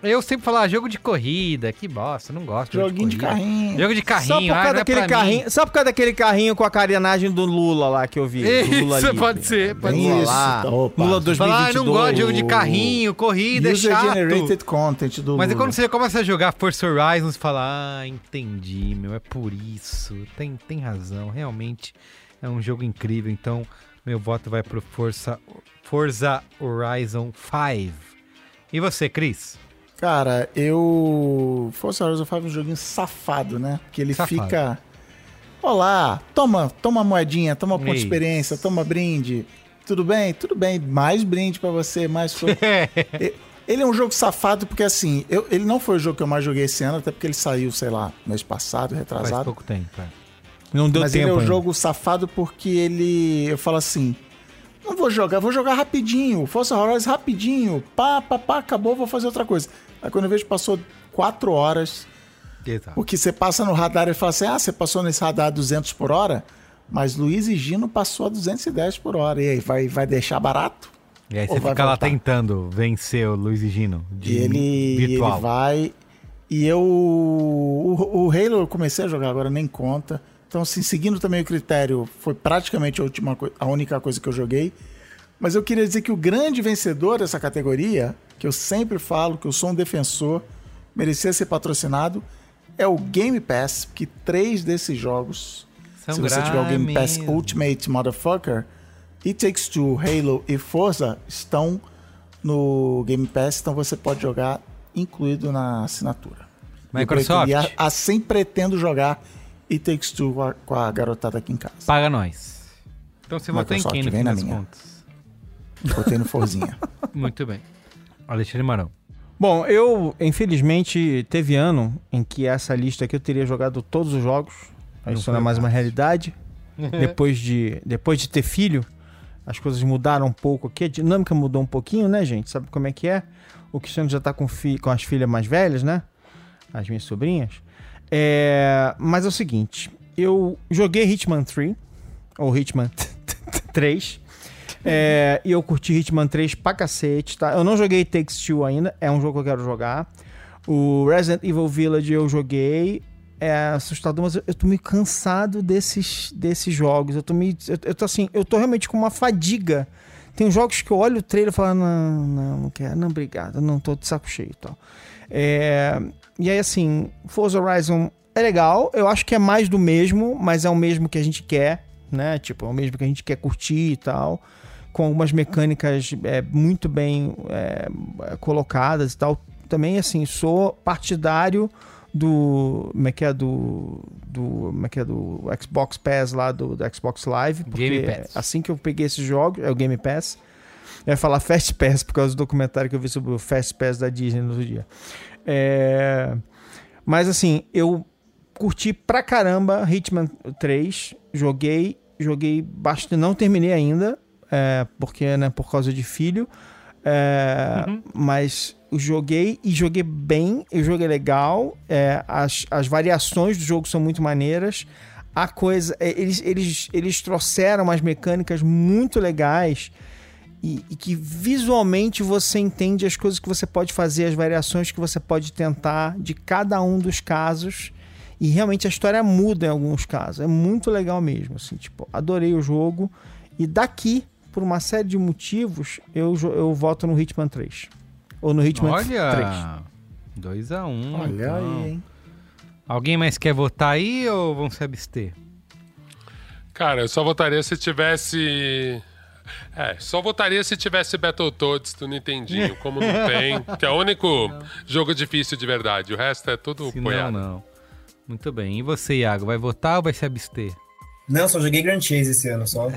eu sempre falo, ah, jogo de corrida, que bosta, não gosto de jogo Joguinho de corrida. carrinho. Jogo de Só carrinho, por ah, causa não é daquele pra carrinho, mim. só por causa daquele carrinho com a carenagem do Lula lá que eu vi. Lula Isso, livre. pode ser, pode Lula ser. lá, Opa. Lula 2022. Falar, ah, não gosto de jogo de carrinho, corrida, é User chato. Generated Content do Mas é Lula. quando você começa a jogar Forza Horizon, você fala, ah, entendi, meu, é por isso. Tem, tem razão, realmente é um jogo incrível. Então, meu voto vai pro Forza, Forza Horizon 5. E você, Cris? Cara, eu. Forza Horizon 5 é um joguinho safado, né? Que ele Safado. fica. Olá, toma, toma moedinha, toma ponto de experiência, toma brinde. Tudo bem? Tudo bem. Mais brinde pra você, mais coisa. Ele é um jogo safado porque, assim, eu- ele não foi o jogo que eu mais joguei esse ano, até porque ele saiu, sei lá, mês passado, Faz retrasado. pouco tempo. é. Não deu Mas tempo ele é um ainda. jogo safado porque ele. Eu falo assim. Vou jogar, vou jogar rapidinho. Força Horizon rapidinho. Pá, pá, pá, acabou, vou fazer outra coisa. Aí quando eu vejo passou quatro horas. Exato. Porque você passa no radar e fala assim: ah, você passou nesse radar a 200 por hora, mas Luiz e Gino passou a 210 por hora. E aí, vai, vai deixar barato? E aí você fica lá voltar? tentando vencer o Luiz e Gino. De E ele, virtual. ele vai. E eu. O, o Halo eu comecei a jogar agora, nem conta. Então, assim, seguindo também o critério, foi praticamente a, última, a única coisa que eu joguei. Mas eu queria dizer que o grande vencedor dessa categoria, que eu sempre falo que eu sou um defensor, merecia ser patrocinado, é o Game Pass, que três desses jogos, São se você tiver o Game Pass. Ultimate Motherfucker, It Takes Two, Halo e Forza estão no Game Pass, então você pode jogar incluído na assinatura. Microsoft. E assim pretendo jogar It Takes Two com a, com a garotada aqui em casa. Paga nós. Então você votou em quem no vem fim na das minha. contas? Botei no Forzinha. Muito bem. Alexandre Marão. Bom, eu, infelizmente, teve ano em que essa lista aqui eu teria jogado todos os jogos. Não Isso foi não é mais uma realidade. depois, de, depois de ter filho, as coisas mudaram um pouco aqui. A dinâmica mudou um pouquinho, né, gente? Sabe como é que é? O Cristiano já tá com, fi- com as filhas mais velhas, né? As minhas sobrinhas. É, mas é o seguinte, eu joguei Hitman 3, ou Hitman 3, é, e eu curti Hitman 3 pra cacete, tá? Eu não joguei Takes Two ainda, é um jogo que eu quero jogar. O Resident Evil Village eu joguei, é assustador, mas eu, eu tô meio cansado desses, desses jogos. Eu tô meio. Eu, eu tô assim, eu tô realmente com uma fadiga. Tem jogos que eu olho o trailer e falo, não, não, não quero, não, obrigado, não tô de saco cheio e tal. É, e aí, assim, Forza Horizon é legal, eu acho que é mais do mesmo, mas é o mesmo que a gente quer, né? Tipo, é o mesmo que a gente quer curtir e tal, com algumas mecânicas é, muito bem é, colocadas e tal. Também, assim, sou partidário do. Como é que é? Do. do como é que é? Do Xbox Pass lá, do, do Xbox Live. Porque Game Pass. assim que eu peguei esses jogos, é o Game Pass. Eu ia falar Fast Pass por causa do documentário que eu vi sobre o Fast Pass da Disney no outro dia. É, Mas assim, eu curti pra caramba Hitman 3. Joguei, joguei bastante. Não terminei ainda, é, porque, né, por causa de filho. É, Mas eu joguei e joguei bem. O jogo é legal. é, as, as variações do jogo são muito maneiras. A coisa. é, Eles, eles, eles trouxeram umas mecânicas muito legais e, e que visualmente você entende as coisas que você pode fazer, as variações que você pode tentar de cada um dos casos. E realmente a história muda em alguns casos. É muito legal mesmo. Assim, tipo, adorei o jogo. E daqui, por uma série de motivos, eu, eu voto no Hitman 3. Ou no Hitman 3. Olha, 2x1. Um, Olha então. aí, hein? Alguém mais quer votar aí ou vão se abster? Cara, eu só votaria se tivesse. É, só votaria se tivesse Battletoads do Nintendinho, como não tem, que é o único jogo difícil de verdade. O resto é tudo Se não, poiado. não. Muito bem. E você, Iago, vai votar ou vai se abster? Não, só joguei Grand Chase esse ano só.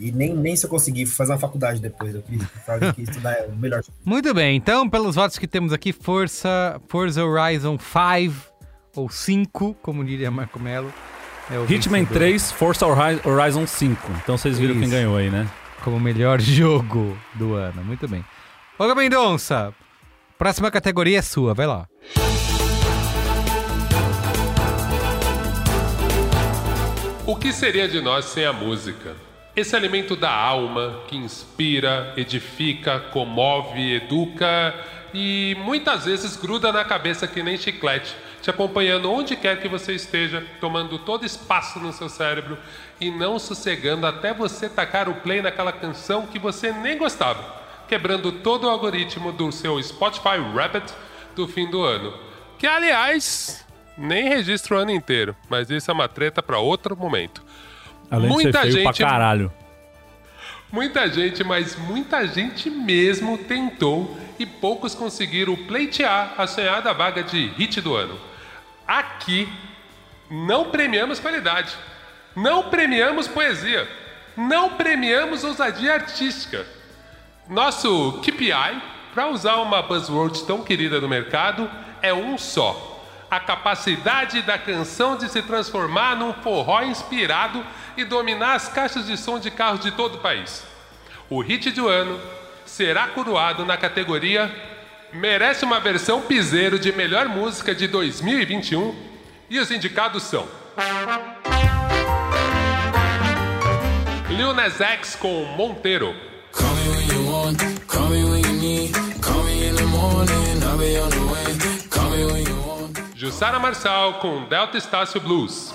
E nem, nem se eu conseguir fazer uma faculdade depois. Eu quis, eu quis estudar é o melhor. Muito bem, então, pelos votos que temos aqui, Força, Forza Horizon 5 ou 5, como diria Marco Melo. É Hitman vencedor 3, Forza Hori- Horizon 5. Então vocês viram quem Isso. ganhou aí, né? Como melhor jogo do ano. Muito bem. Olga Mendonça, próxima categoria é sua, vai lá. O que seria de nós sem a música? Esse alimento da alma que inspira, edifica, comove, educa e muitas vezes gruda na cabeça que nem chiclete, te acompanhando onde quer que você esteja, tomando todo espaço no seu cérebro e não sossegando até você tacar o play naquela canção que você nem gostava, quebrando todo o algoritmo do seu Spotify Rabbit do fim do ano. Que aliás, nem registra o ano inteiro, mas isso é uma treta para outro momento. Além de ser feio pra caralho. Muita gente, mas muita gente mesmo tentou e poucos conseguiram pleitear a sonhada vaga de hit do ano. Aqui não premiamos qualidade, não premiamos poesia, não premiamos ousadia artística. Nosso KPI, para usar uma buzzword tão querida no mercado, é um só. A capacidade da canção de se transformar num forró inspirado e dominar as caixas de som de carros de todo o país. o hit do ano será coroado na categoria Merece uma versão piseiro de melhor música de 2021 e os indicados são Lil Nas X com Monteiro. Jussara Marçal com Delta Estácio Blues.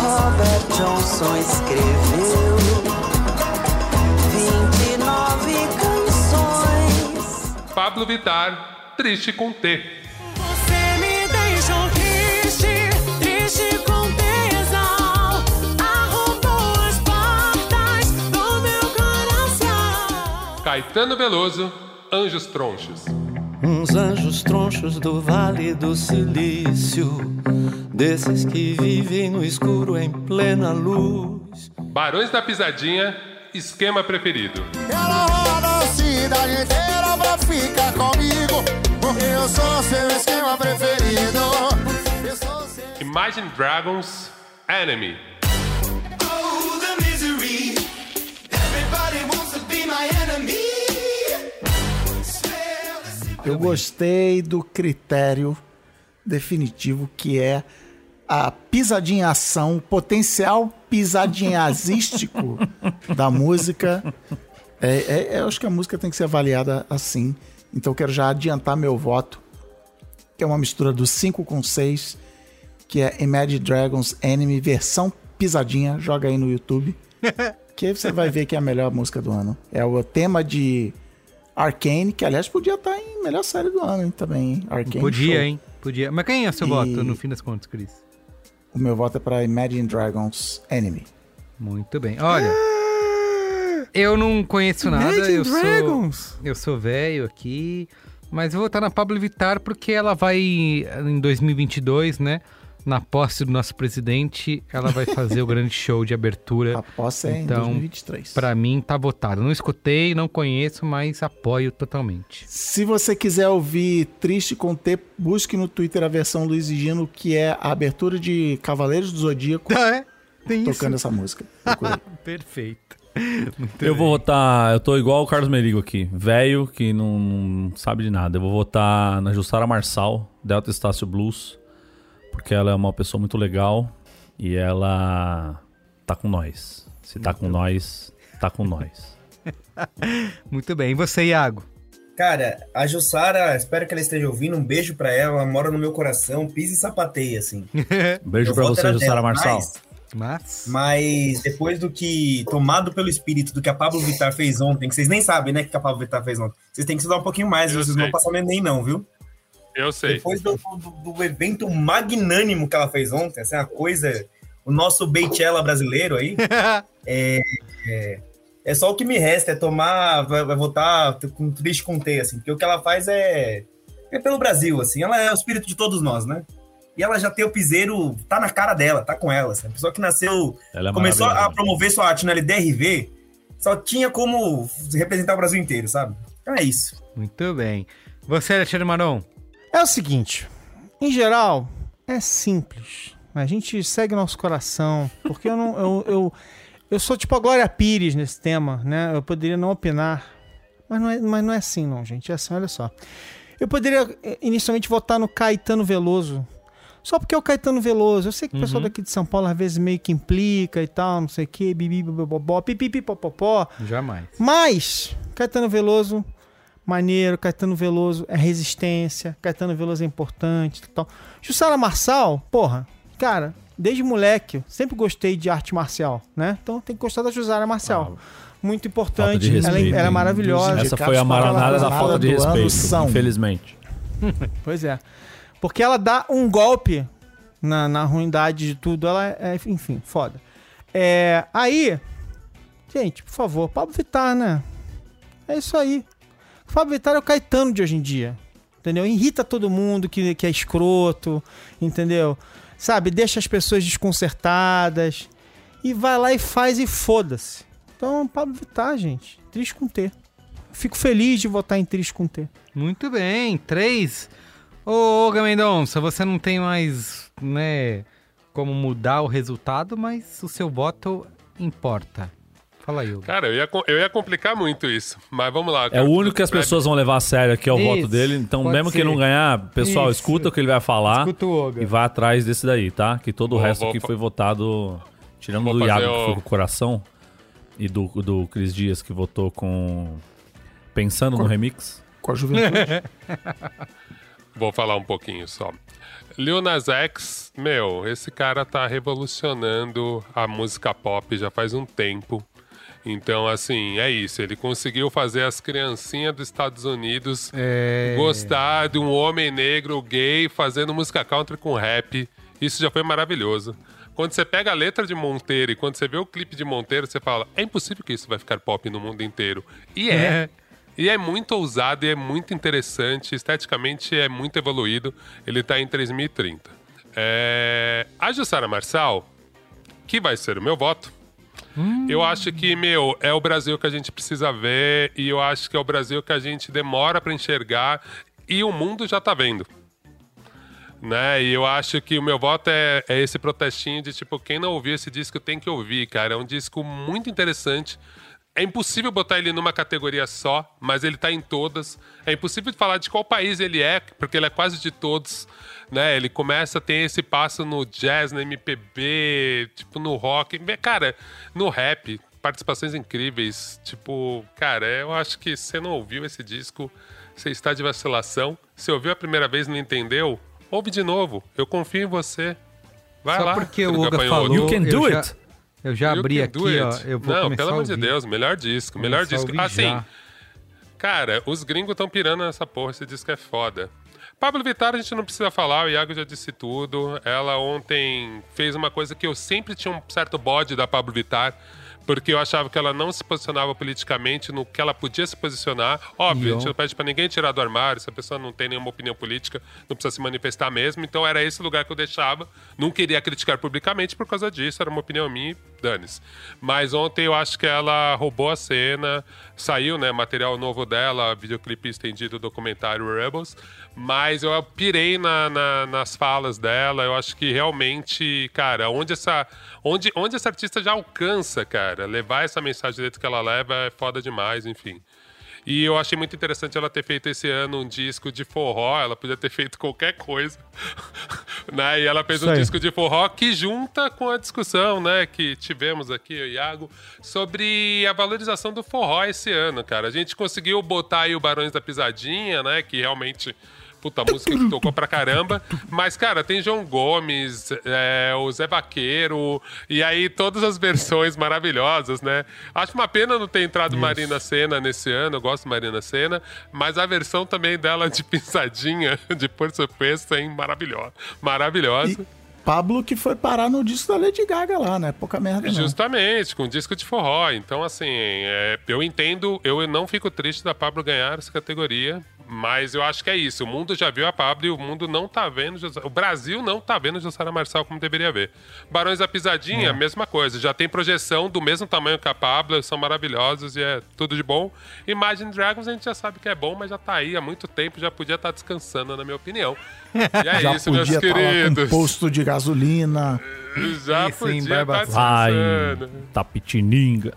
Robert Johnson escreveu 29 canções. Pablo Vittar, Triste com T. Você me deixou Caetano Veloso, Anjos Tronchos. Uns anjos tronchos do Vale do Silício, desses que vivem no escuro em plena luz. Barões da Pisadinha, Esquema Preferido. Ela roda a cidade inteira pra ficar comigo. Porque eu sou seu esquema preferido. Eu sou seu. Imagine Dragons, Enemy. Eu gostei do critério definitivo que é a pisadinha ação, o potencial pisadinhazístico da música. É, é- eu acho que a música tem que ser avaliada assim. Então quero já adiantar meu voto, que é uma mistura do 5 com 6, que é Imagine Dragons Enemy, versão pisadinha. Joga aí no YouTube. que você vai ver que é a melhor música do ano. É o tema de Arcane, que aliás podia estar em melhor série do ano hein, também. hein? Arcane Podia, show. hein? Podia. Mas quem é seu E- voto, no fim das contas, Cris? O meu voto é pra Imagine Dragons Enemy. Muito bem. Olha, eu não conheço nada. Imagine Eu Dragons. sou, eu sou velho aqui, mas eu vou votar na Pablo Vittar porque ela vai em 2022, né? Na posse do nosso presidente, ela vai fazer o grande show de abertura. A posse é em 2023. Pra mim, tá votado. Não escutei, não conheço, mas apoio totalmente. Se você quiser ouvir Triste com T, busque no Twitter a versão Luiz e Gino, que é a abertura de Cavaleiros do Zodíaco. é? Tem tocando essa música. Perfeito. Eu vou votar. Eu tô igual o Carlos Merigo aqui. Velho que não, não sabe de nada. Eu vou votar na Jussara Marçal, Delta Estácio Blues. Porque ela é uma pessoa muito legal. E ela tá com nós. Se tá com nós, tá com nós. Muito bem. E você, Iago? Cara, a Jussara, espero que ela esteja ouvindo. Um beijo pra ela, ela mora no meu coração, pisa e sapateia, assim. Beijo voto você, Jussara dela, Marçal. mas- Mas. Depois do que, tomado pelo espírito do que a Pablo Vittar fez ontem, que vocês nem sabem, né, que a Pablo Vittar fez ontem. Vocês têm que estudar um pouquinho mais, Eu vocês não vão passar no Enem, não, viu? Eu sei. Depois do, do- do evento magnânimo que ela fez ontem, essa é uma coisa. O nosso Beichella brasileiro aí. é, é, é só o que me resta, é tomar. Vai, vai votar com triste com T, assim, porque o que ela faz é. É pelo Brasil, assim. Ela é o espírito de todos nós, né? E ela já tem o piseiro, tá na cara dela, tá com ela. Assim. A pessoa que nasceu, Ela é começou a promover sua arte no LDRV, só tinha como representar o Brasil inteiro, sabe? Então é isso. Muito bem. Você, Alexandre Maron? É o seguinte, em geral, é simples. A gente segue nosso coração, porque eu não. Eu, eu, eu sou tipo a Glória Pires nesse tema, né? Eu poderia não opinar. Mas não é, mas não é assim, não, gente. É assim, olha só. Eu poderia eh, inicialmente votar no Caetano Veloso. Só porque é o Caetano Veloso. Eu sei que o pessoal daqui de São Paulo às vezes meio que implica e tal, não sei o quê, bibi, bobó, pipipi, popopó. Jamais. Mas, Caetano Veloso, maneiro, Caetano Veloso é resistência, Caetano Veloso é importante e tal. Jussara Marçal, porra, cara, desde moleque, eu sempre gostei de arte marcial, né? Então tem que gostar da Jussara Marcial. Muito Falta importante, ela, é- ela é maravilhosa. Essa foi a maranada da falta de respeito, infelizmente. Pois é. Porque ela dá um golpe na, na ruindade de tudo. Ela é, é, enfim, foda. É, aí, gente, por favor, Pablo Vittar, né? É isso aí. O Pablo Vittar é o Caetano de hoje em dia. Entendeu? Irrita todo mundo que, que é escroto, entendeu? Sabe? Deixa as pessoas desconcertadas. E vai lá e faz e foda-se. Então, Pablo Vittar, gente. Triste com T. Fico feliz de votar em Triste com T. Muito bem. Três. Ô, Olga Mendonça, você não tem mais, né, como mudar o resultado, mas o seu voto importa. Fala aí, Hugo. Cara, eu ia, eu ia complicar muito isso. Mas vamos lá. É o único que as pessoas vão levar a sério aqui é o Isso, voto dele. Então, mesmo que ser. não ganhar, pessoal, Isso. escuta o que ele vai falar Escuta o Oga. e vá atrás desse daí, tá? Que todo o Vou- resto vou aqui fa- foi votado, tirando do Iago, que o- foi com o coração, e do, do Cris Dias, que votou com. Pensando no remix. Com a juventude. Vou falar um pouquinho só. Lil Nas X, meu, esse cara tá revolucionando a música pop já faz um tempo. Então, assim, é isso. Ele conseguiu fazer as criancinhas dos Estados Unidos É. gostar de um homem negro gay fazendo música country com rap. Isso já foi maravilhoso. Quando você pega a letra de Monteiro e quando você vê o clipe de Monteiro, você fala: é impossível que isso vai ficar pop no mundo inteiro. E é. E é muito ousado e é muito interessante. Esteticamente é muito evoluído. Ele tá em 3030. É... A Jussara Marçal, que vai ser o meu voto. Eu acho que, meu, é o Brasil que a gente precisa ver e eu acho que é o Brasil que a gente demora pra enxergar e o mundo já tá vendo. Né? E eu acho que o meu voto é, é esse protestinho de tipo, quem não ouviu esse disco tem que ouvir, cara. É um disco muito interessante. É impossível botar ele numa categoria só, mas ele tá em todas. É impossível falar de qual país ele é, porque ele é quase de todos. Né? Ele começa a ter esse passo no jazz, no MPB, tipo no rock. Cara, no rap, participações incríveis. Tipo, cara, eu acho que se você não ouviu esse disco, você está de vacilação. Se ouviu a primeira vez e não entendeu, ouve de novo. Eu confio em você. Vai Só lá. porque o Truque Uga Apanhoto. falou, eu já, eu já You abri aqui, ó. Eu vou Não, pelo amor de. Deus, melhor disco, melhor disco. Assim, já. cara, os gringos estão pirando nessa porra, esse disco é foda. Pablo Vittar a gente não precisa falar, o Iago já disse tudo. Ela ontem fez uma coisa que eu sempre tinha um certo bode da Pablo Vittar, porque eu achava que ela não se posicionava politicamente no que ela podia se posicionar. Óbvio, a gente Não. pede pra ninguém tirar do armário, se a pessoa não tem nenhuma opinião política, não precisa se manifestar mesmo. Então era esse lugar que eu deixava. Não queria criticar publicamente por causa disso, era uma opinião minha, e dane-se. Mas ontem eu acho que ela roubou a cena, saiu, né, material novo dela, videoclipe estendido do documentário Rebels. Mas eu pirei na- na- nas falas dela, eu acho que realmente, cara, onde essa, onde, onde essa artista já alcança, cara, levar essa mensagem jeito que ela leva é foda demais, enfim. E eu achei muito interessante ela ter feito esse ano um disco de forró. Ela podia ter feito qualquer coisa. né? E ela fez Isso um aí. disco de forró que junta com a discussão né, que tivemos aqui, eu e Iago, sobre a valorização do forró esse ano, cara. A gente conseguiu botar aí o Barões da Pisadinha, né? Que realmente. Puta música que tocou pra caramba. Mas, cara, tem João Gomes, é, o Zé Vaqueiro, e aí todas as versões maravilhosas, né? Acho uma pena não ter entrado Marina Senna nesse ano, eu gosto de Marina Senna, mas a versão também dela de Pisadinha, de Por Surpresa, hein? Maravilhosa. Maravilhosa. Pablo que foi parar no disco da Lady Gaga lá, né? Pouca merda não. Justamente, com disco de forró. Então, assim, é, eu entendo, eu não fico triste da Pablo ganhar essa categoria, mas eu acho que é isso. O mundo já viu a Pablo e o mundo não tá vendo. O Brasil não tá vendo Jussara Marçal como deveria ver. Barões da Pisadinha, É. a mesma coisa. Já tem projeção do mesmo tamanho que a Pablo, são maravilhosos e é tudo de bom. Imagine Dragons a gente já sabe que é bom, mas já tá aí há muito tempo, já podia estar descansando, na minha opinião. E é Já isso, meus podia estar lá com queridos. posto de gasolina. Já Isso, em podia estar. Vai, descansando. Tapitininga.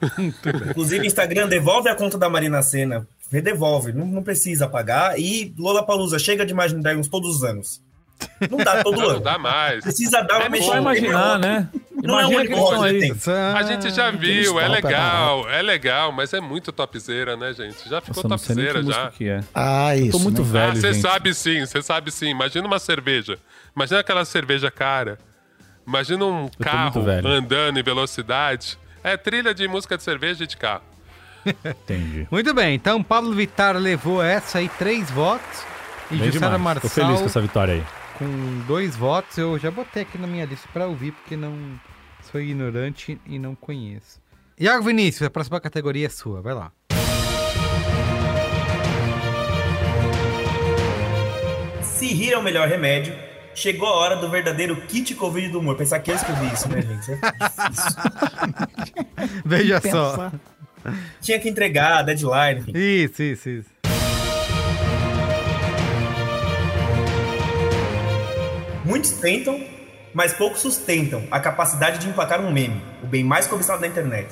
Inclusive, Instagram, devolve a conta da Marina Senna. Redevolve, não, não precisa pagar. E Lola Palusa chega de Imagine Dragons todos os anos. Não dá todo Não, ano. não dá mais. Precisa dar uma É mexida. só imaginar, né? Não é um que eles recorde. A gente já viu, é stop é legal, é legal, mas é muito topzera, né, gente? Já ficou Nossa, música já. que é. Ah, isso. Tô muito né? velho, ah, você gente. sabe sim, você sabe sim. Imagina uma cerveja. Imagina aquela cerveja cara. Imagina um carro andando em velocidade. É trilha de música de cerveja e de carro. Entendi. Muito bem, então Pablo Vittar levou essa aí, três votos. E Bem Jussara demais. Tô Marçal feliz com essa vitória aí. com dois votos. Eu já botei aqui na minha lista pra ouvir, porque não sou ignorante e não conheço. Iago Vinícius, a próxima categoria é sua, vai lá. Se rir é o melhor remédio, chegou a hora do verdadeiro kit Covid do humor. Pensar que eu escrevi isso, né, gente? É difícil. Veja só. Tinha que entregar, deadline, enfim. Isso, isso, isso. Muitos tentam, mas poucos sustentam a capacidade de empacar um meme, o bem mais cobiçado da internet.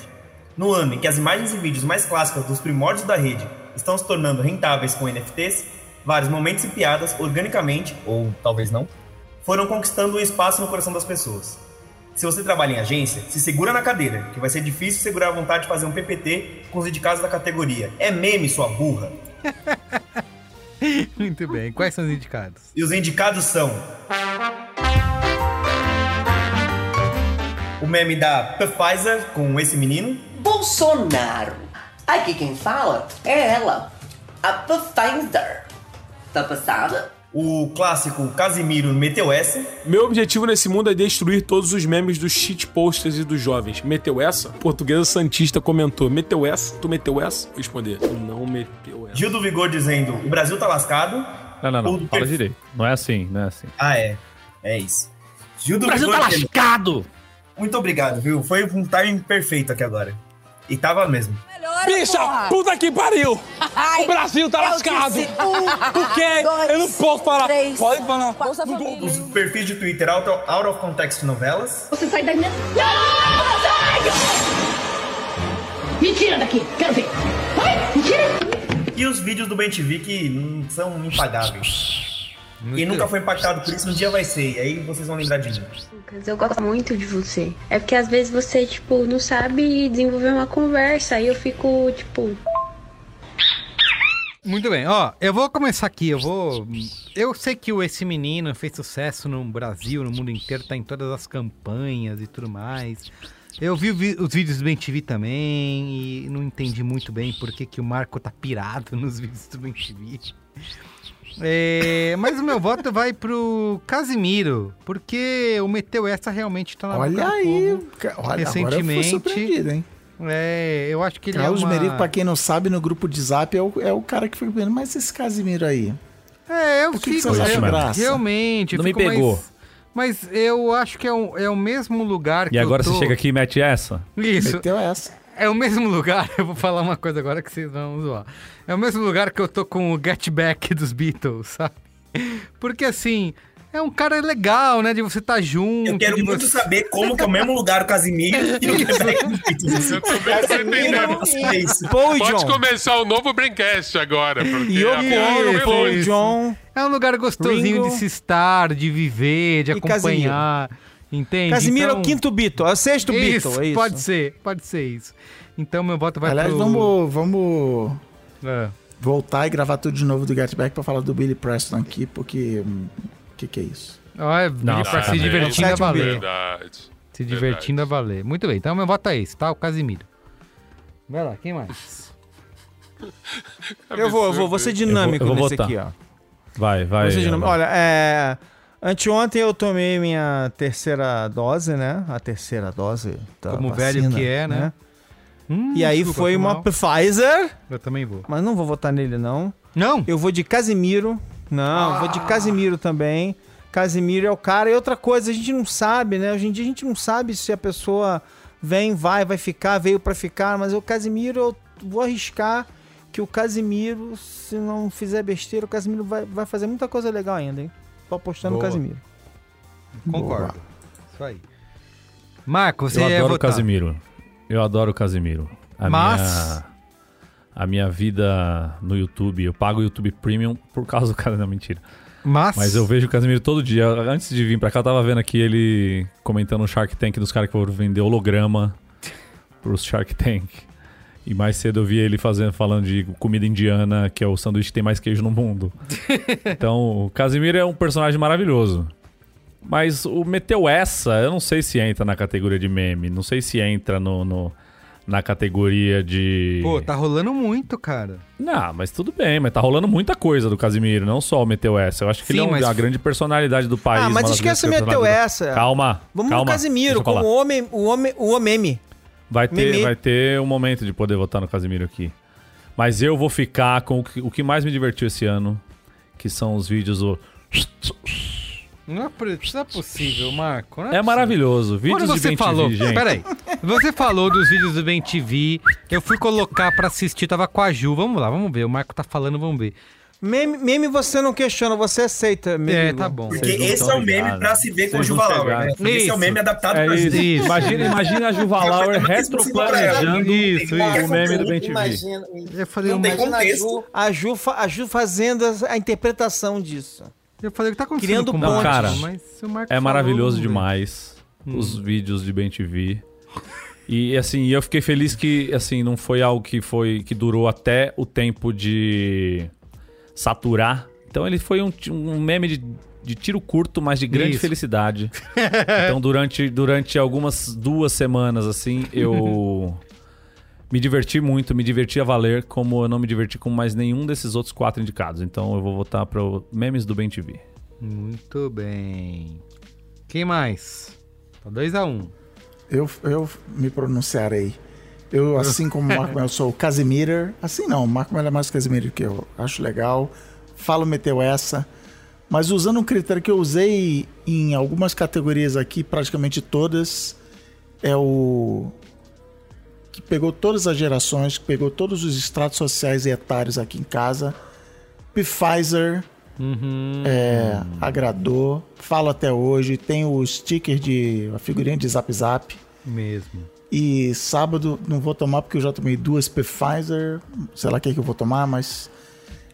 No ano em que as imagens e vídeos mais clássicas dos primórdios da rede estão se tornando rentáveis com NFTs, vários momentos e piadas, organicamente, ou talvez não, foram conquistando um espaço no coração das pessoas. Se você trabalha em agência, se segura na cadeira, que vai ser difícil segurar a vontade de fazer um PPT com os indicados da categoria. É meme, sua burra! Muito bem. Quais são os indicados? E os indicados são. O meme da Pfizer com esse menino. Bolsonaro. Aqui quem fala é ela, a Pfizer. Tá passada? O clássico Casimiro meteu essa. Meu objetivo nesse mundo é destruir todos os memes dos shitposters e dos jovens. Meteu essa? Portuguesa Santista comentou. Meteu essa? Tu meteu essa? Vou responder. Não meteu essa. Gil do Vigor dizendo: o Brasil tá lascado. Não, não, não. Fala perf- direito. Não é assim, não é assim. Ah, é. É isso. Gil do O Brasil Vigor tá dizendo- lascado! Muito obrigado, viu? Foi um timing perfeito aqui agora. E tava mesmo. Bicha, puta que pariu! o Brasil tá lascado! Por quê? Eu não posso falar. Pode falar. Os perfis de Twitter out of, out of context novelas. Você sai da minha. Me tira daqui, quero ver. Vai, me tira. E os vídeos do BenTV que são impagáveis. Quem nunca foi impactado por isso, um dia vai ser. E aí vocês vão lembrar de mim. Lucas, eu gosto muito de você. É porque às vezes você, tipo, não sabe desenvolver uma conversa. Aí eu fico, tipo, Muito bem, ó, eu vou começar aqui, eu vou... Eu sei que o Esse Menino fez sucesso no Brasil, no mundo inteiro, tá em todas as campanhas e tudo mais. Eu vi- os vídeos do BenTV também e não entendi muito bem por que, que o Marco tá pirado nos vídeos do BenTV. É, mas o meu voto vai pro Casimiro, porque o Meteu Essa realmente tá na boca Olha do aí, olha, agora eu fui recentemente. surpreendido, hein? É, eu acho que ele Carlos é uma... Merigo, pra quem não sabe, no grupo de zap é o, é o cara que foi vendo, mas esse Casimiro aí. É, eu Por que que fico você acha eu- graça? realmente. Não me fico mais- pegou. Mas eu acho que é, um- é o mesmo lugar que E agora eu tô... você chega aqui e mete essa? Isso. Meteu essa. É o mesmo lugar, eu vou falar uma coisa agora que vocês vão zoar. É o mesmo lugar que eu tô com o Get Back dos Beatles, sabe? Porque assim, é um cara legal, né? De você estar junto. Eu quero de muito você... saber como que é o mesmo lugar o Casimiro e o Quebec Eu tô entendendo. É. Paul Pode John. começar o novo Braincast agora. Porque foi Paul. John. É um lugar gostosinho Ringo. de se estar, de viver, de E acompanhar. Entende? Casimiro é Então- o quinto Beatle, é o sexto Isso, Beatle, é isso. pode ser, pode ser isso. Então meu voto vai Aliás, pro... vamos, vamos É. voltar e gravar tudo de novo do Get Back pra falar do Billy Preston aqui, porque. hum, O que, que é isso? Não, ele pra se divertindo a valer. Verdade. Se divertindo a valer. Muito bem, então meu voto é esse, tá? O Casimiro. Vai lá, quem mais? Eu vou, eu vou, vou ser dinâmico Eu vou- eu vou nesse votar. aqui, ó. Vai, vai. Vou ser dinâmico. Alan. Olha, é... Anteontem eu tomei minha terceira dose, né? A terceira dose da Como velho vacina, que é, né? Hum, E aí foi uma mal. Pfizer, Eu também vou. mas não vou votar nele, não. Não? Eu vou de Casimiro. Não, vou de Casimiro também. Casimiro é o cara. E outra coisa, a gente não sabe, né? Hoje em dia a gente não sabe se a pessoa vem, vai, vai ficar, veio pra ficar. Mas o Casimiro, eu vou arriscar que o Casimiro, se não fizer besteira, o Casimiro vai, vai fazer muita coisa legal ainda, hein? Tô apostando no Boa. Casimiro. Concordo. Isso aí. Marco, você Eu é adoro o votar. Casimiro. Eu adoro o Casimiro. A Mas- Minha, a minha vida no YouTube, eu pago o YouTube Premium por causa do cara, não, mentira. Mas... Mas eu vejo o Casimiro todo dia. Antes de vir pra cá, eu tava vendo aqui ele comentando no Shark Tank dos caras que foram vender holograma pros Shark Tank. E mais cedo eu vi ele fazendo, falando de comida indiana, que é o sanduíche que tem mais queijo no mundo. então, o Casimiro é um personagem maravilhoso. Mas o Meteu Essa, eu não sei se entra na categoria de meme. Não sei se entra no, no- na categoria de. Pô, tá rolando muito, cara. Não, mas tudo bem, mas tá rolando muita coisa do Casimiro, não só o Meteu Essa. Eu acho que Sim, ele é um- mas- a grande personalidade do país. Ah, mas uma esquece o Meteu Essa. Calma. Vamos calma, no Casimiro, como o homem, o homem, o homem. Vai ter, vai ter um momento de poder votar no Casimiro aqui. Mas eu vou ficar com o que, o que mais me divertiu esse ano, que são os vídeos do... Não é, não é possível, Marco. não É possível. maravilhoso. Vídeos Quando de você Ben falou, gente. peraí, você falou dos vídeos do Ben TV, eu fui colocar pra assistir, tava com a Ju, vamos lá, vamos ver, o Marco tá falando, vamos ver. Meme, meme você não questiona, você aceita. Meme, É, tá bom. Porque Vocês não esse é o meme ligados. pra se ver com o Vocês não Juva Lauer, né? Esse é o meme adaptado É pra isso. gente. Imagina, imagina a Juva Lauer retroplanejando Isso, o meme do BenTV. Imagina, Eu falei, Não um- tem a contexto. Ju, a, Ju, a Ju fazendo a, a interpretação disso. eu falei o que tá acontecendo Criando com o pontes. Cara, É maravilhoso falou, demais os vídeos de BenTV. E assim, eu fiquei feliz que assim não foi algo que foi que durou até o tempo de saturar. Então ele foi um, um meme de, de tiro curto, mas de grande Isso. felicidade. então durante durante algumas duas semanas assim, eu me diverti muito, me diverti a valer, como eu não me diverti com mais nenhum desses outros quatro indicados. Então eu vou votar para memes do BenTV. Muito bem. Quem mais? Tá 2x1. Eu, eu me pronunciarei. Eu, assim como o Marco Melo, sou o Casimir. Assim não, o Marco Melo é mais Casimir que eu acho legal. Falo meteu essa. Mas usando um critério que eu usei em algumas categorias aqui, praticamente todas, é o que pegou todas as gerações, que pegou todos os estratos sociais e etários aqui em casa. Pfizer é, agradou, falo até hoje, tem o sticker de a figurinha de Zap Zap. Mesmo. E sábado não vou tomar porque eu já tomei duas Pfizer, sei lá o que, é que eu vou tomar, mas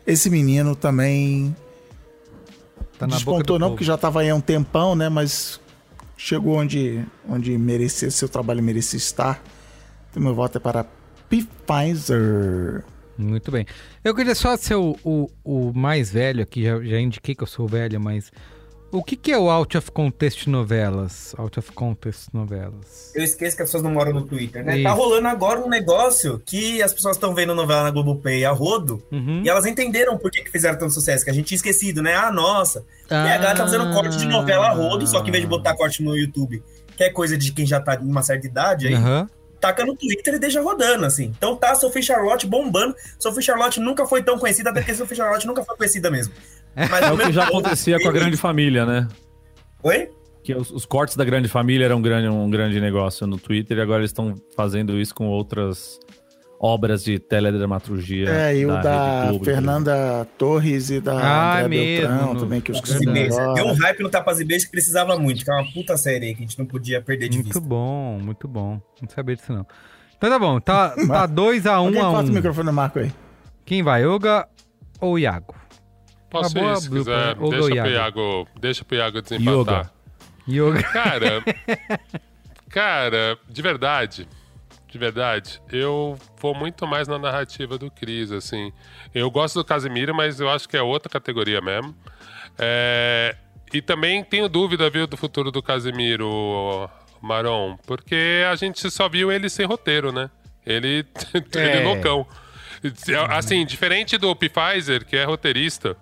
esse menino também Tá despontou não povo. porque já tava aí há um tempão, né, mas chegou onde onde merecia, seu trabalho merecia estar. Então meu voto é para Pfizer. Muito bem. Eu queria só ser o, o, o mais velho aqui, já, já indiquei que eu sou velho, mas. O que, que é o Out of Contest novelas? Out of Contest novelas. Eu esqueço que as pessoas não moram no Twitter, né? Isso. Tá rolando agora um negócio que as pessoas estão vendo novela na Globoplay a rodo Uhum. e elas entenderam por que, que fizeram tanto sucesso, que a gente tinha esquecido, né? Ah, nossa. E a galera tá fazendo corte de novela a rodo, só que em vez de botar corte no YouTube, que é coisa de quem já tá em uma certa idade, aí Aham. taca no Twitter e deixa rodando, assim. Então tá Sophie Charlotte bombando. Sophie Charlotte nunca foi tão conhecida, até porque Sophie Charlotte nunca foi conhecida mesmo. Mas É o que já acontecia com a grande família, né? Oi? Que os, os cortes da grande família eram um grande, um grande negócio no Twitter e agora eles estão fazendo isso com outras obras de teledramaturgia. É, e o da Globo, Fernanda Torres e da Ah, André mesmo, Beltrão também, que os Tapas e Beijos. Deu um hype no Tapas e Beijos que precisava muito, que é uma puta série aí que a gente não podia perder de Muito vista. bom, muito bom. Não sabia disso, não. Então tá bom, tá 2x1 tá dois a um a corta o um. microfone do Marco aí. Quem vai, Olga ou Iago? Posso ir, se blooper, quiser. né? Deixa pro Iago. Iago, deixa pro Iago desempatar. Yoga. Yoga. Cara, cara, de verdade, de verdade, eu vou muito mais na narrativa do Cris, assim. Eu gosto do Casimiro, mas eu acho que é outra categoria mesmo. É, e também tenho dúvida, viu, do futuro do Casimiro, Maron, porque a gente só viu ele sem roteiro, né? Ele, ele É. loucão. Assim, diferente do Pfizer, que é roteirista,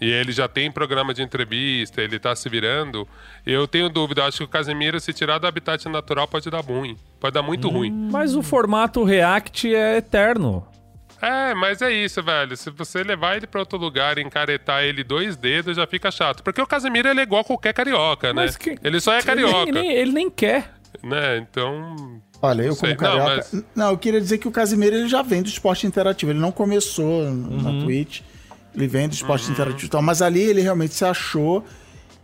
e ele já tem programa de entrevista, ele tá se virando. Eu tenho dúvida, acho que o Casemiro, se tirar do habitat natural, pode dar ruim. Pode dar muito ruim. Mas o formato React é eterno. É, mas é isso, velho. Se você levar ele pra outro lugar e encaretar ele dois dedos, já fica chato. Porque o Casemiro ele é igual a qualquer carioca, né? Que- Ele só é Ele carioca. nem, ele nem quer. Né? Então. Olha, eu Não sei. como Não, carioca... Não, mas- eu queria dizer que o Casimiro ele já vem do esporte interativo. Ele não começou na Twitch. Ele vem do esporte interativo e tal. Mas ali ele realmente se achou.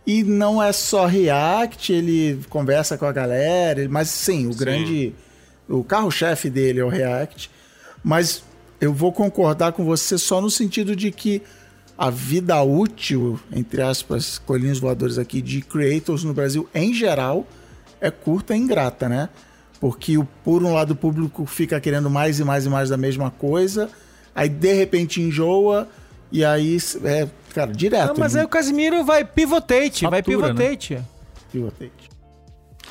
E não é só react, ele conversa com a galera. Mas sim, o grande... O carro-chefe dele é o react. Mas eu vou concordar com você só no sentido de que a vida útil, entre aspas, colinhos voadores aqui, de creators no Brasil em geral é curta e ingrata, né? Porque o, por um lado o público fica querendo mais e mais e mais da mesma coisa, aí de repente enjoa e aí é, cara, direto. Não, mas ele aí o Casimiro vai pivotate, vai né? pivotate. pivotate.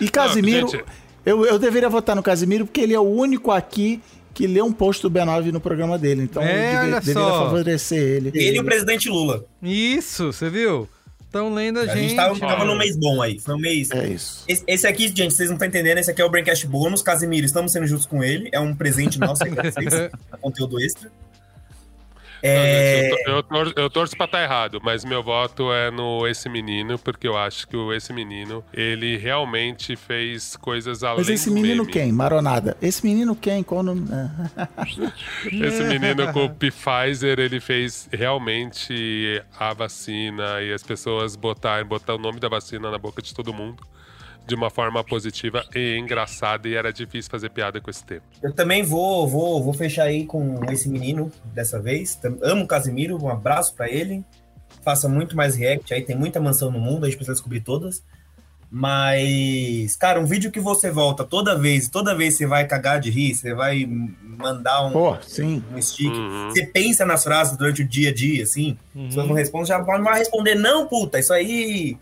E Casimiro, gente- eu, eu deveria votar no Casimiro porque ele é o único aqui que lê um post do B9 no programa dele, então É, eu deve- deveria favorecer ele. Ele e o presidente Lula. Isso, você viu? Estão lendo a, A gente gente. tava, tava num mês bom aí. Foi um mês. É isso. Esse, esse aqui, gente, vocês não estão entendendo. Esse aqui é o Braincast Bônus. Casimiro, estamos sendo juntos com ele. É um presente nosso aí pra vocês. conteúdo extra. É... Eu, eu tor- eu torço pra estar errado, mas meu voto é no Esse Menino, porque eu acho que o Esse Menino, ele realmente fez coisas além Mas esse do menino meme. quem? Maronada. Esse menino quem? Qual o nome? Esse menino com o Pfizer, ele fez realmente a vacina e as pessoas botarem, botar o nome da vacina na boca de todo mundo de uma forma positiva e engraçada e era difícil fazer piada com esse tema. Eu também vou, vou, vou fechar aí com esse menino dessa vez. Amo o Casimiro, um abraço pra ele. Faça muito mais react aí, tem muita mansão no mundo, a gente precisa descobrir todas. Mas, cara, um vídeo que você volta toda vez, toda vez você vai cagar de rir, você vai mandar um, Pô, sim. um stick. Você pensa nas frases durante o dia a dia, assim. Se você não responde, já vai- responder, não, puta, isso aí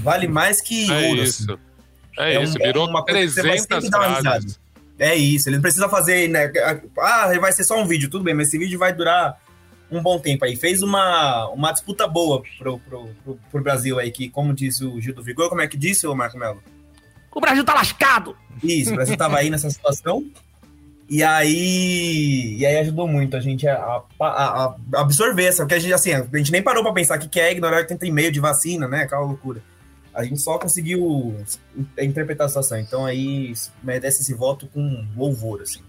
vale mais que É ouro. isso. assim. É, isso, um- virou uma coisa que você vai 300 sempre dar uma risada. frases. É isso, ele não precisa fazer, né? Ah, vai ser só um vídeo, tudo bem, mas esse vídeo vai durar um bom tempo aí. Fez uma, uma disputa boa pro, pro, pro, pro Brasil aí, que, como disse o Gil do Vigor, como é que disse o Marco Melo? O Brasil tá lascado! Isso, o Brasil tava aí nessa situação. E aí, e aí ajudou muito a gente a, a- a- absorver essa, porque a gente, assim, a gente nem parou pra pensar que que é ignorar 80 e meio de vacina, né? Aquela loucura. A gente só conseguiu interpretar a situação. Então aí merece esse voto com louvor, assim.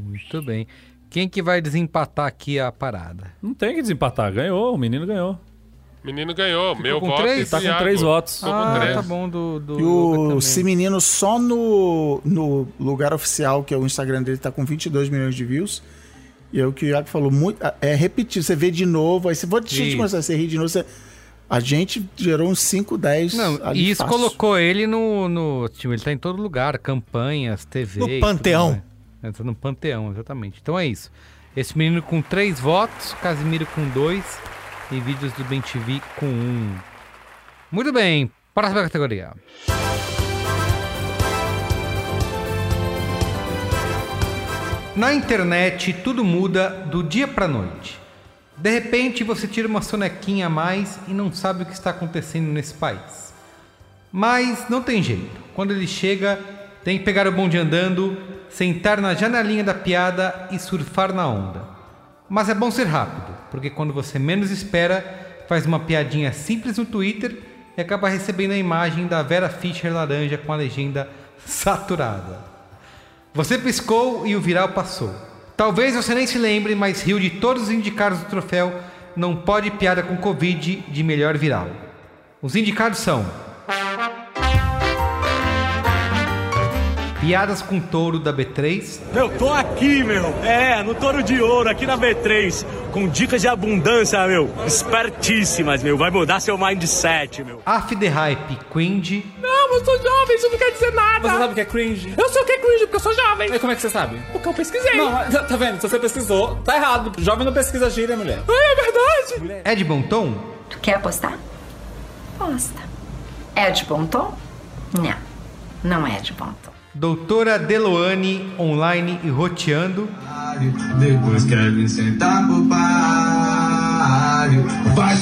Muito bem. Quem que vai desempatar aqui a parada? Não tem que desempatar, ganhou, o menino ganhou. O menino ganhou, meu com voto três? Ele tá com três votos. Tô com Ah, três. tá bom, do, do E o. Esse menino só no, no lugar oficial, que é o Instagram dele, tá com 22 milhões de views. E é o que o Iago falou, muito, é repetir, você vê de novo, aí você vou te começar a rir de novo, você, a gente gerou uns 5, 10 Não, e isso fácil. colocou ele no, no. Tipo, ele tá em todo lugar, campanhas, TV. No panteão. tá no panteão, exatamente. Então é isso. Esse menino com três votos, Casimiro com dois e vídeos do Ben TV com um. Muito bem, próxima categoria. Na internet, tudo muda do dia pra noite. De repente, você tira uma sonequinha a mais e não sabe o que está acontecendo nesse país. Mas não tem jeito. Quando ele chega, tem que pegar o bonde andando, sentar na janelinha da piada e surfar na onda. Mas é bom ser rápido, porque quando você menos espera, faz uma piadinha simples no Twitter e acaba recebendo a imagem da Vera Fischer laranja com a legenda saturada. Você piscou e o viral passou. Talvez você nem se lembre, mas riu de todos os indicados do troféu Não Pode Piada com Covid de melhor viral. Os indicados são Piadas com Touro da B3, Eu tô aqui, meu. É, no Touro de Ouro, aqui na B3. Com dicas de abundância, meu. Espertíssimas, meu. Vai mudar seu mindset, meu. Af the Hype Quindy, Não, eu sou jovem, isso não quer dizer nada. Você sabe o que é cringe? Eu sei o que é cringe, porque eu sou jovem. E como é que você sabe? Porque eu pesquisei. Não, tá vendo? Se você pesquisou, tá errado. Jovem não pesquisa gíria, mulher. É verdade. Ed Bonton, Tu quer apostar? Aposta. É de bom tom? Não, não é de bom tom. Doutora Deloane online e roteando, Depois quer me sentar pro páreo. Vai,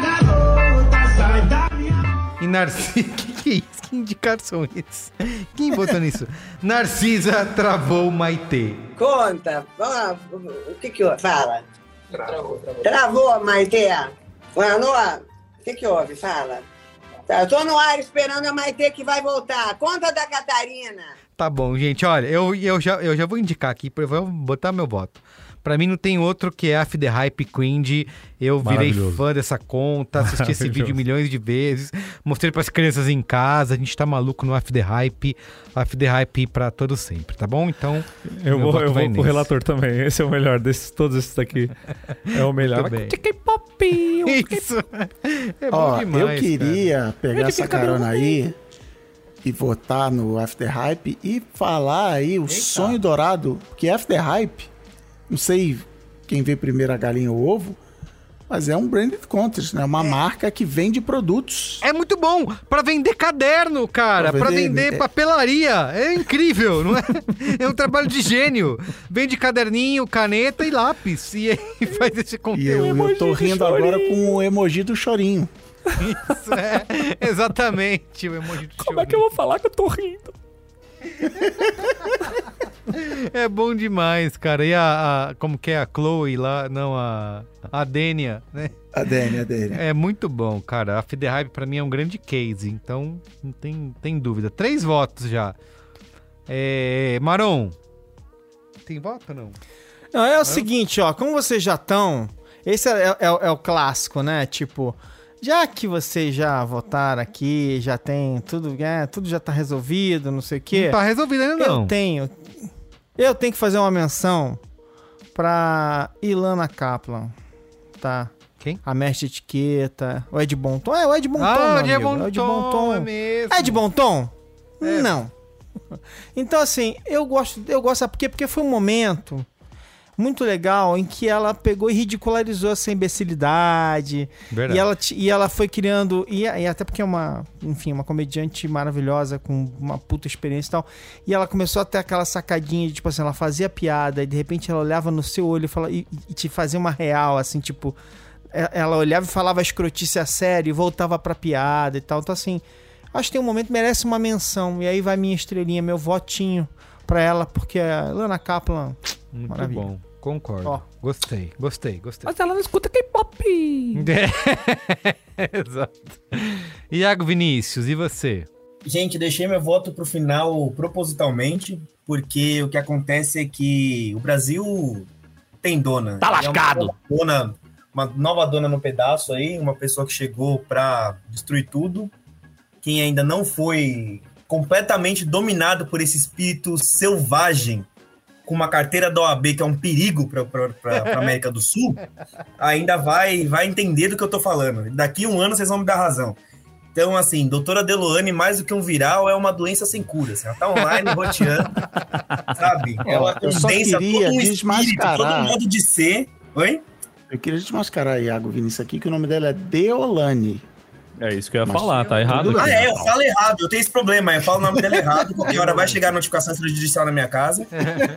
garota, sai da minha. e Narcisa. que, que é isso? Que indicados são esses? Quem botou nisso? Narcisa travou Maitê. Conta, lá, o que que houve? Fala. Travou, travou. Maite. Manoa, o que que houve? Fala. Tá, eu tô no ar esperando a Maite que vai voltar. Conta da Catarina. Tá bom, gente. Olha, eu, eu, já, eu já vou indicar aqui, vou botar meu voto. Pra mim não tem outro que é Af The Hype Queen. Eu virei fã dessa conta, assisti esse vídeo milhões de vezes, mostrei pras crianças em casa, a gente tá maluco no Af The Hype. Af The Hype pra todo sempre, tá bom? Então, Eu vou, eu vou com o relator também. Esse é o melhor desses, todos esses daqui. É o melhor. K-pop. Isso. É bom Ó, demais, eu queria cara. pegar Ele essa carona aí e votar no After Hype e falar aí o sonho dourado, que After Hype, não sei quem vê primeiro a galinha ou o ovo, mas é um branded contest, né? Uma marca que vende produtos. É muito bom pra vender caderno, cara, Pra pra vender- vender é- papelaria. É incrível, não é? É um trabalho de gênio. Vende caderninho, caneta e lápis e aí faz esse E conteúdo. eu, eu tô rindo agora com o emoji do chorinho. Isso é, exatamente o emoji do Como é que eu vou falar que eu tô rindo? É bom demais, cara. E a, a- como que é a Chloe lá? Não, a, a Dênia, né? A Dênia, a Dênia. É muito bom, cara. A Fide Hype pra mim é um grande case, então não tem, tem dúvida. Três votos já. É, Maron, tem voto ou não? Não, é o seguinte, ó, como vocês já estão. Esse é, é- é o clássico, né? Tipo, já que vocês já votaram aqui, já tem tudo, é, tudo já tá resolvido, não sei o quê. Não tá resolvido ainda não. Eu tenho. Eu tenho que fazer uma menção pra Ilana Kaplan, tá? Quem? A mestre de etiqueta, o Ed Bonton. É, o Ed Bonton, Ah, Ed amigo, Bonton, Ed Bonton. é mesmo. Ed Bonton? É. Não. Então, assim, eu gosto, eu gosto, sabe por quê? Porque foi um momento muito legal em que ela pegou e ridicularizou essa imbecilidade. Verdade. E ela, e ela foi criando. E, e até porque é uma, enfim, uma comediante maravilhosa, com uma puta experiência e tal. E ela começou a ter aquela sacadinha de, tipo assim, ela fazia piada e de repente ela olhava no seu olho e, fala, e, e te fazia uma real, assim, tipo. Ela olhava e falava escrotice a sério e voltava pra piada e tal. Então, assim, acho que tem um momento merece uma menção. E aí vai minha estrelinha, meu votinho pra ela, porque a Lana Kaplan. Muito maravilha. bom, concordo. Ó. Gostei, gostei, gostei. Mas ela não escuta K-pop. É, Exato. Iago Vinícius, e você? Gente, deixei meu voto pro final propositalmente, porque o que acontece é que o Brasil tem dona. Tá É uma lascado. nova dona, uma nova dona no pedaço aí, uma pessoa que chegou pra destruir tudo. Quem ainda não foi completamente dominado por esse espírito selvagem, com uma carteira da OAB que é um perigo para a América do Sul, ainda vai, vai entender do que eu tô falando. Daqui um ano vocês vão me dar razão. Então, assim, doutora Deloane, mais do que um viral, é uma doença sem cura. Assim, ela tá online, roteando, sabe? Só condensa queria todo um espírito, todo um modo de ser. Oi? Eu queria desmascarar a Iago Vinícius aqui, que o nome dela é Deolane. É isso que eu ia Mas- falar, tá errado. Ah, aqui. é, eu falo errado, eu tenho esse problema, eu falo o nome dela errado, qualquer hora vai chegar a notificação extrajudicial na minha casa,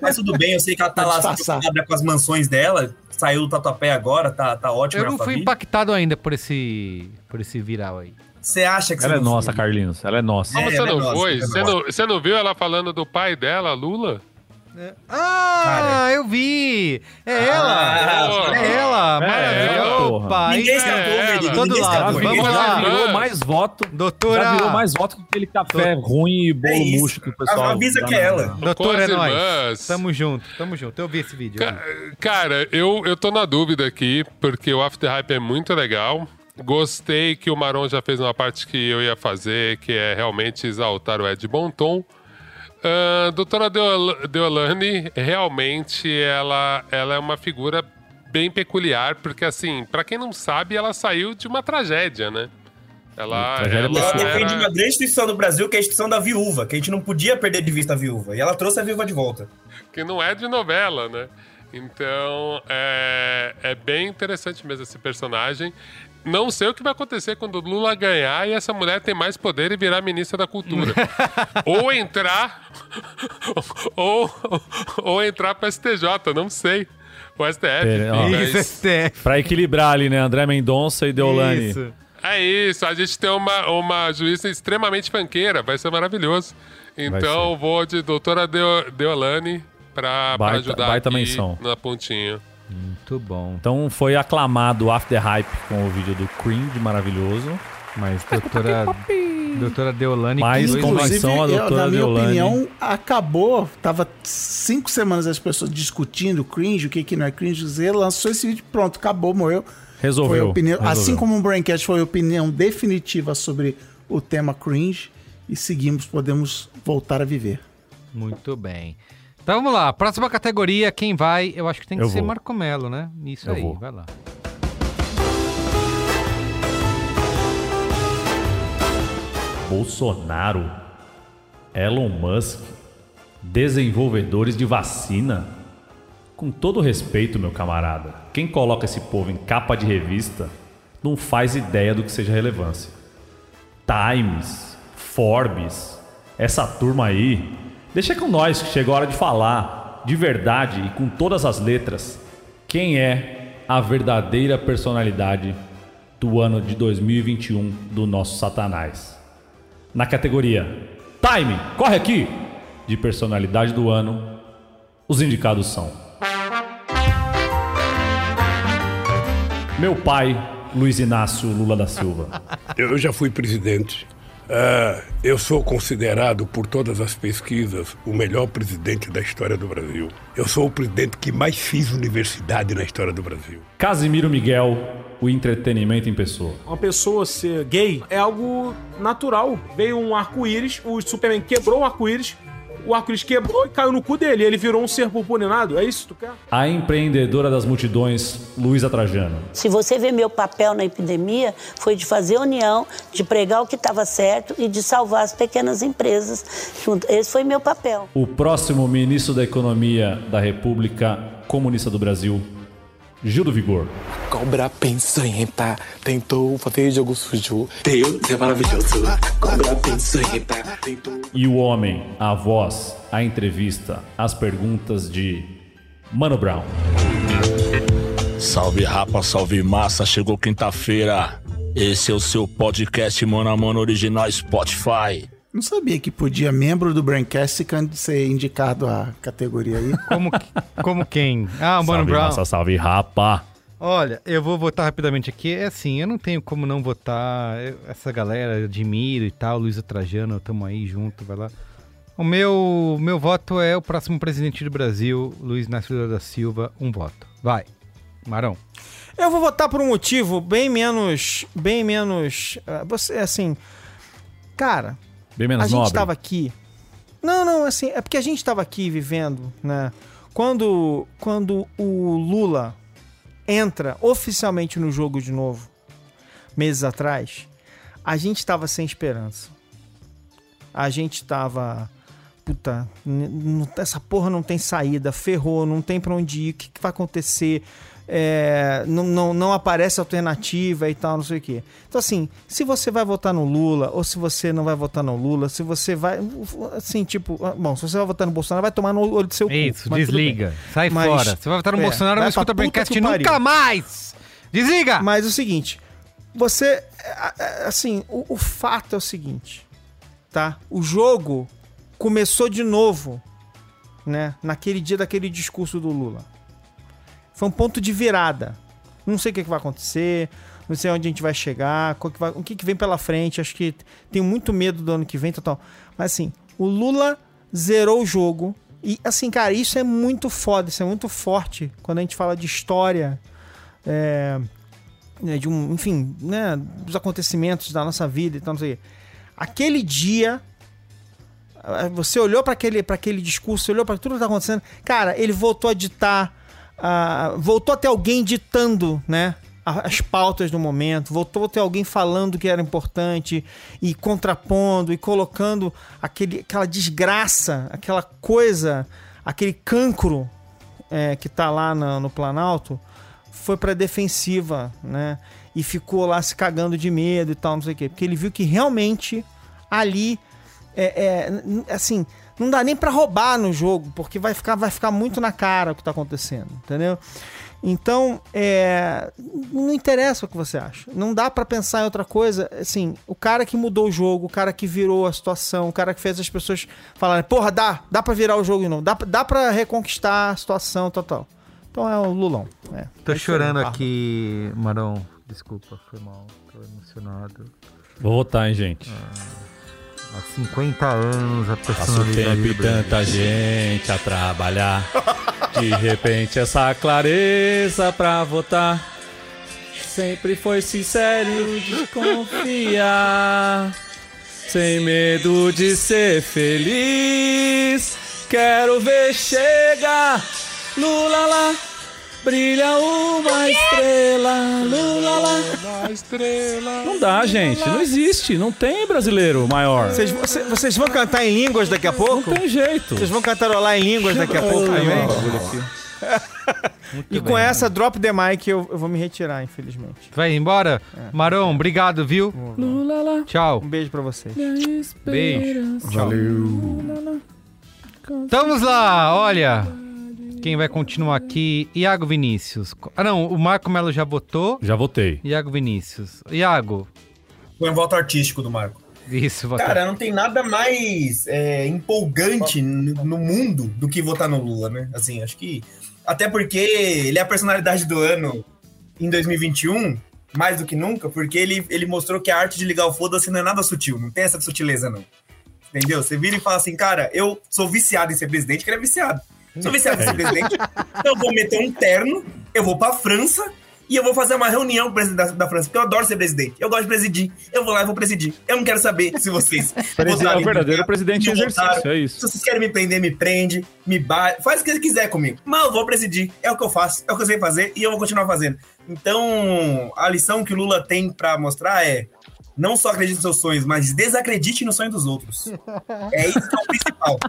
mas tudo bem, eu sei que ela tá lá preocupada com as mansões dela, saiu do Tatuapé agora, tá, tá ótimo Eu na não fui família. impactado ainda por esse, por esse viral aí. Você acha que Ela é você nossa, foi? Carlinhos. Ela é nossa. Como É, você ela é não nossa, foi? é Você não, você não viu ela falando do pai dela, Lula? Ah, eu vi! É Ah, ela! É ela! É Maravilha! ela, Opa! Ninguém é ela. Verdigo, de todo lado. Vamos já lá! virou mais voto. Doutora! Já virou mais voto que aquele café ruim e bolo É murcho que o pessoal. Avisa que é ela. Doutora, é nóis. irmãs. Tamo junto, tamo junto. Eu vi esse vídeo. eu Ca-. Cara, eu, eu tô na dúvida aqui, porque o After Hype é muito legal. Gostei que o Maron já fez uma parte que eu ia fazer, que é realmente exaltar o Ed Bonton. Ah, doutora Deol- Deolane, realmente ela, ela é uma figura bem peculiar, porque assim, pra quem não sabe, ela saiu de uma tragédia, né? Ela, Tragédia ela Ela defende era- uma grande instituição do Brasil, que é a instituição da viúva, que a gente não podia perder de vista a viúva. E ela trouxe a viúva de volta. que não é de novela, né? Então, é, é bem interessante mesmo esse personagem. Não sei o que vai acontecer quando o Lula ganhar e essa mulher tem mais poder e virar ministra da cultura. ou entrar, ou, ou entrar para STJ, não sei. O STF, Pera, ó. enfim, Isso, STF. Pra equilibrar ali, né? André Mendonça e Deolane. Isso. É isso, a gente tem uma, uma juíza extremamente fanqueira, vai ser maravilhoso. Então, vou de doutora Deo- Deolane Baita- ajudar baita aqui menção. na pontinha. Muito bom. Então foi aclamado o After Hype com o vídeo do Cringe maravilhoso. Mas doutora, doutora Deolane... Mais- Convenção, a eu, doutora na minha Deolane. opinião, acabou. Tava cinco semanas as pessoas discutindo cringe, o que, que não é cringe. Zé lançou esse vídeo, pronto, acabou, morreu. Resolveu. Opinião, resolveu. assim como o Braincast foi a opinião definitiva sobre o tema cringe, e seguimos, podemos voltar a viver. Muito bem. Então vamos lá, próxima categoria, quem vai? Eu acho que tem que Eu ser vou. Marco Melo, né? Isso Eu aí, vou. vai lá. Bolsonaro, Elon Musk, desenvolvedores de vacina. Com todo respeito, meu camarada, quem coloca esse povo em capa de revista não faz ideia do que seja relevância. Times, Forbes, essa turma aí, deixa com nós que chegou a hora de falar, de verdade e com todas as letras, quem é a verdadeira personalidade do ano de 2021 do nosso Satanás. Na categoria Time, corre aqui! De personalidade do ano, Os indicados são: Meu pai, Luiz Inácio Lula da Silva. Eu já fui presidente. Ah, eu sou considerado por todas as pesquisas o melhor presidente da história do Brasil. Eu sou o presidente que mais fiz universidade na história do Brasil. Casimiro Miguel, o entretenimento em pessoa. Uma pessoa ser gay é algo natural. Veio um arco-íris, o Superman quebrou o arco-íris, o arco-íris quebrou e caiu no cu dele. Ele virou um ser purpurinado. É isso que tu quer? A empreendedora das multidões, Luísa Trajano. Se você vê meu papel na epidemia, foi de fazer união, de pregar o que estava certo e de salvar as pequenas empresas. Esse foi meu papel. O próximo ministro da Economia da República Comunista do Brasil, Gil do Vigor. Cobra entrar, tentou fazer jogo sujo. Deus é maravilhoso. Cobra entrar, tentou. E o homem, a voz, a entrevista, as perguntas de Mano Brown. Salve rapa, salve massa, chegou quinta-feira. Esse é o seu podcast Mano a Mano original Spotify. Não sabia que podia membro do Braincast can- ser indicado à categoria aí. Como, como quem? Ah, o Mano salve Brown. massa, salve rapa. Olha, eu vou votar rapidamente aqui. É assim, eu não tenho como não votar. Eu- essa galera, admiro e tal. Luísa Trajano, tamo aí junto, vai lá. O meu, meu voto é o próximo presidente do Brasil, Luiz Inácio da Silva. Um voto. Vai. Marão. Eu vou votar por um motivo bem menos. Bem menos. ah, Você, assim. Cara, Bem menos a gente nobre. estava aqui. Não, não, assim, é porque a gente estava aqui vivendo, né? Quando, quando o Lula entra oficialmente no jogo de novo, meses atrás, a gente estava sem esperança. A gente estava. Puta, essa porra não tem saída, ferrou, não tem pra onde ir, o que, que vai acontecer? É, não, não, não aparece alternativa e tal, não sei o quê. Então, assim, se você vai votar no Lula ou se você não vai votar no Lula, se você vai. Assim, tipo, ah, bom, se você vai votar no Bolsonaro, vai tomar no olho do seu cu. Isso, tudo desliga. Sai Mas- fora. Você vai votar no é, Bolsonaro, não escuta o Braincast nunca mais! Desliga! Mas o seguinte, você. é, é, Assim, o, o fato é o seguinte, tá? O jogo começou de novo, né? Naquele dia daquele discurso do Lula. Foi um ponto de virada. Não sei o que, que vai acontecer, não sei onde a gente vai chegar, que vai- o que, que vem pela frente. Acho que tenho muito medo do ano que vem, total. Mas assim, o Lula zerou o jogo. E assim, cara, isso é muito foda, isso é muito forte quando a gente fala de história. É, de um, enfim, né, dos acontecimentos da nossa vida e tal, não sei. Aquele dia, ah, você olhou para aquele, aquele discurso, olhou para tudo que tá acontecendo, cara, ele voltou a ditar, ah, voltou a ter alguém ditando, né, as pautas do momento, voltou a ter alguém falando que era importante e contrapondo e colocando aquele, aquela desgraça, aquela coisa, aquele cancro é, que tá lá no Planalto, foi pra defensiva, né? E ficou lá se cagando de medo e tal, não sei o quê. Porque ele viu que realmente ali, é, é, assim, não dá nem pra roubar no jogo, porque vai ficar, vai ficar muito na cara o que tá acontecendo, entendeu? Então, é, não interessa o que você acha. Não dá pra pensar em outra coisa. Assim, o cara que mudou o jogo, o cara que virou a situação, o cara que fez as pessoas falarem, porra, dá, dá pra virar o jogo de novo, dá, dá pra reconquistar a situação, tal, tal. Então é o Lulão. É. Tô É chorando aqui, Marão. Desculpa, foi mal. Tô emocionado. Vou votar, hein, gente. Há 50 anos a Passa o personalidade tempo e tanta gente a trabalhar. De repente, essa clareza pra votar. Sempre foi sincero de confiar. Sem medo de ser feliz. Quero ver chegar. Lula lá. Brilha uma estrela. Lula lá. Uma estrela. Não dá, gente. Não existe. Não tem brasileiro maior. Vocês, vocês- vocês vão cantar em línguas daqui a pouco? Não tem jeito. Vocês vão cantarolar em línguas daqui a pouco também? E com bem. essa, drop the mic, eu, eu vou me retirar, infelizmente. Vai embora? Marão, obrigado, viu? Lula lá. Tchau. Um beijo pra vocês. Beijo. Valeu. Vamos lá, olha. Quem vai continuar aqui? Iago Vinícius. Ah, não, o Marco Melo já votou. Já votei. Iago Vinícius. Iago, Foi um voto artístico do Marco. Isso, votar. Cara, não tem nada mais é, empolgante no, no mundo do que votar no Lula, né? Assim, acho que. Até porque ele é a personalidade do ano em 2021, mais do que nunca, porque ele, ele mostrou que a arte de ligar o foda-se não é nada sutil, não tem essa sutileza, não. Entendeu? Você vira e fala assim, cara, eu sou viciado em ser presidente, que ele é viciado. Sou viciado ser presidente, eu vou meter um terno, eu vou pra França e eu vou fazer uma reunião com o presidente da, da França, porque eu adoro ser presidente. Eu gosto de presidir. Eu vou lá e vou presidir. Eu não quero saber se vocês. Presi- votaram é o verdadeiro presidente em exercício, votaram. é isso. Se vocês querem me prender, me prende, me bate, faz o que quiser comigo. Mas eu vou presidir. É o que eu faço, é o que eu sei fazer e eu vou continuar fazendo. Então, a lição que o Lula tem pra mostrar é. Não só acredite nos seus sonhos, mas desacredite no sonho dos outros. É isso que é o principal.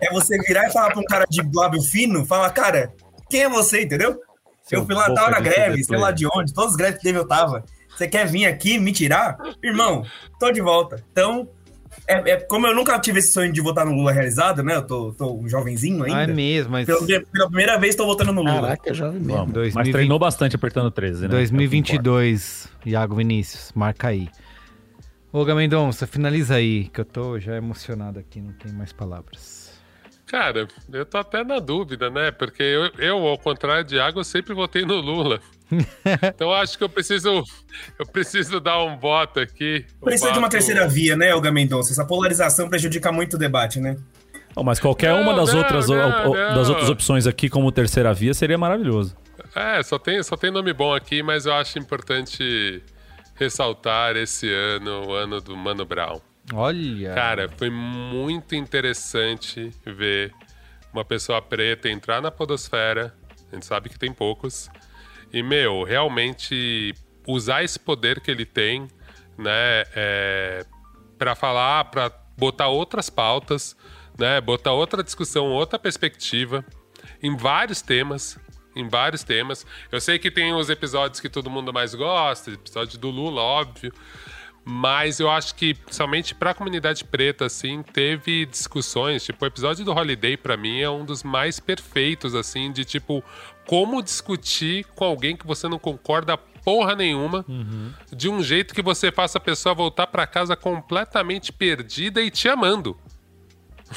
É você virar e falar pra um cara de lábio fino, falar, cara, quem é você, entendeu? eu fui lá, tava na greve, sei lá de onde, todos os greves que teve eu tava. Você quer vir aqui me tirar? Irmão, tô de volta. Então, é, é- como eu nunca tive esse sonho de votar no Lula realizado, né? Eu tô, tô um jovenzinho ainda. Ah, é mesmo, mas- Pela, pela primeira vez tô votando no Lula. Caraca, jovem mesmo. Vamos. Mas 2020 treinou bastante apertando 13, né? 2022, Iago Vinícius, marca aí. Olga Mendonça, finaliza aí, que eu tô já emocionado aqui, não tem mais palavras. Cara, eu tô até na dúvida, né? Porque eu, eu, ao contrário de eu sempre votei no Lula. então acho que eu preciso, eu preciso dar um voto aqui. Precisa de uma terceira via, né, Olga Mendonça? Essa polarização prejudica muito o debate, né? Oh, mas qualquer uma das, Não, outras, não, o- o- não. das outras opções aqui como terceira via seria maravilhoso. É, só tem, só tem nome bom aqui, mas eu acho importante ressaltar esse ano, o ano do Mano Brown. Olha. Cara, foi muito interessante ver uma pessoa preta entrar na podosfera. A gente sabe que tem poucos. E, meu, realmente usar esse poder que ele tem, né, é, para falar, para botar outras pautas, né, botar outra discussão, outra perspectiva em vários temas. Em vários temas. Eu sei que tem os episódios que todo mundo mais gosta, episódio do Lula, óbvio. Mas eu acho que, somente pra comunidade preta, assim, teve discussões. Tipo, o episódio do Holiday, pra mim, é um dos mais perfeitos, assim, de tipo, como discutir com alguém que você não concorda porra nenhuma, de um jeito que você faça a pessoa voltar pra casa completamente perdida e te amando.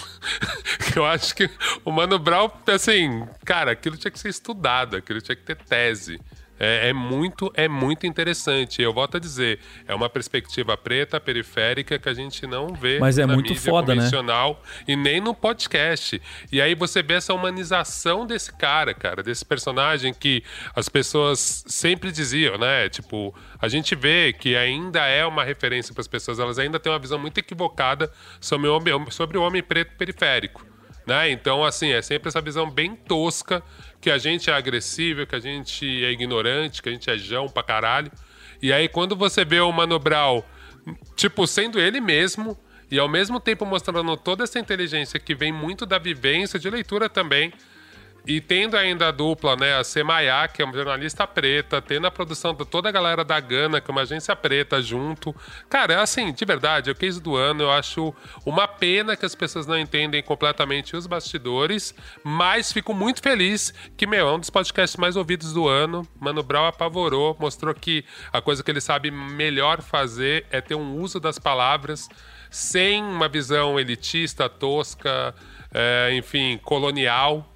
eu acho que o Mano Brown, assim, cara, aquilo tinha que ser estudado, aquilo tinha que ter tese. É, é muito, é muito interessante. Eu volto a dizer, é uma perspectiva preta, periférica, que a gente não vê Mas é na muito mídia foda, né? convencional e nem no podcast. E aí você vê essa humanização desse cara, cara, desse personagem que as pessoas sempre diziam, né? Tipo, a gente vê que ainda é uma referência para as pessoas, elas ainda têm uma visão muito equivocada sobre o homem, sobre o homem preto periférico. Né? Então, assim, é sempre essa visão bem tosca que a gente é agressivo, que a gente é ignorante, que a gente é jão pra caralho. E aí, quando você vê o Mano Brown, tipo, sendo ele mesmo, e ao mesmo tempo mostrando toda essa inteligência que vem muito da vivência, de leitura também, e tendo ainda a dupla, né, a Semaiá, que é uma jornalista preta, tendo a produção de toda a galera da Gana, que é uma agência preta, junto. Cara, assim, de verdade, é o case do ano. Eu acho uma pena que as pessoas não entendem completamente os bastidores, mas fico muito feliz que, meu, é um dos podcasts mais ouvidos do ano. Mano Brown apavorou, mostrou que a coisa que ele sabe melhor fazer é ter um uso das palavras sem uma visão elitista, tosca, é, enfim, colonial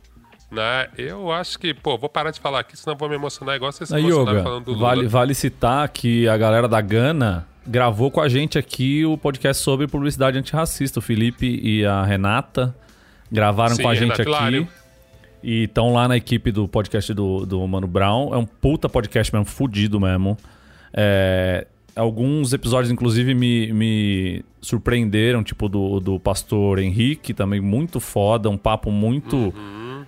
né? Eu acho que, pô, vou parar de falar aqui, senão vou me emocionar igual vocês se Yoga, falando do Lula. vale, vale citar que a galera da Gana gravou com a gente aqui o podcast sobre publicidade antirracista. O Felipe e a Renata gravaram Sim, com a gente Renato aqui. Hilário. E estão lá na equipe do podcast do, do Mano Brown. É um puta podcast mesmo, fudido mesmo. É, alguns episódios, inclusive, me, me surpreenderam, tipo do, do pastor Henrique, também muito foda, um papo muito.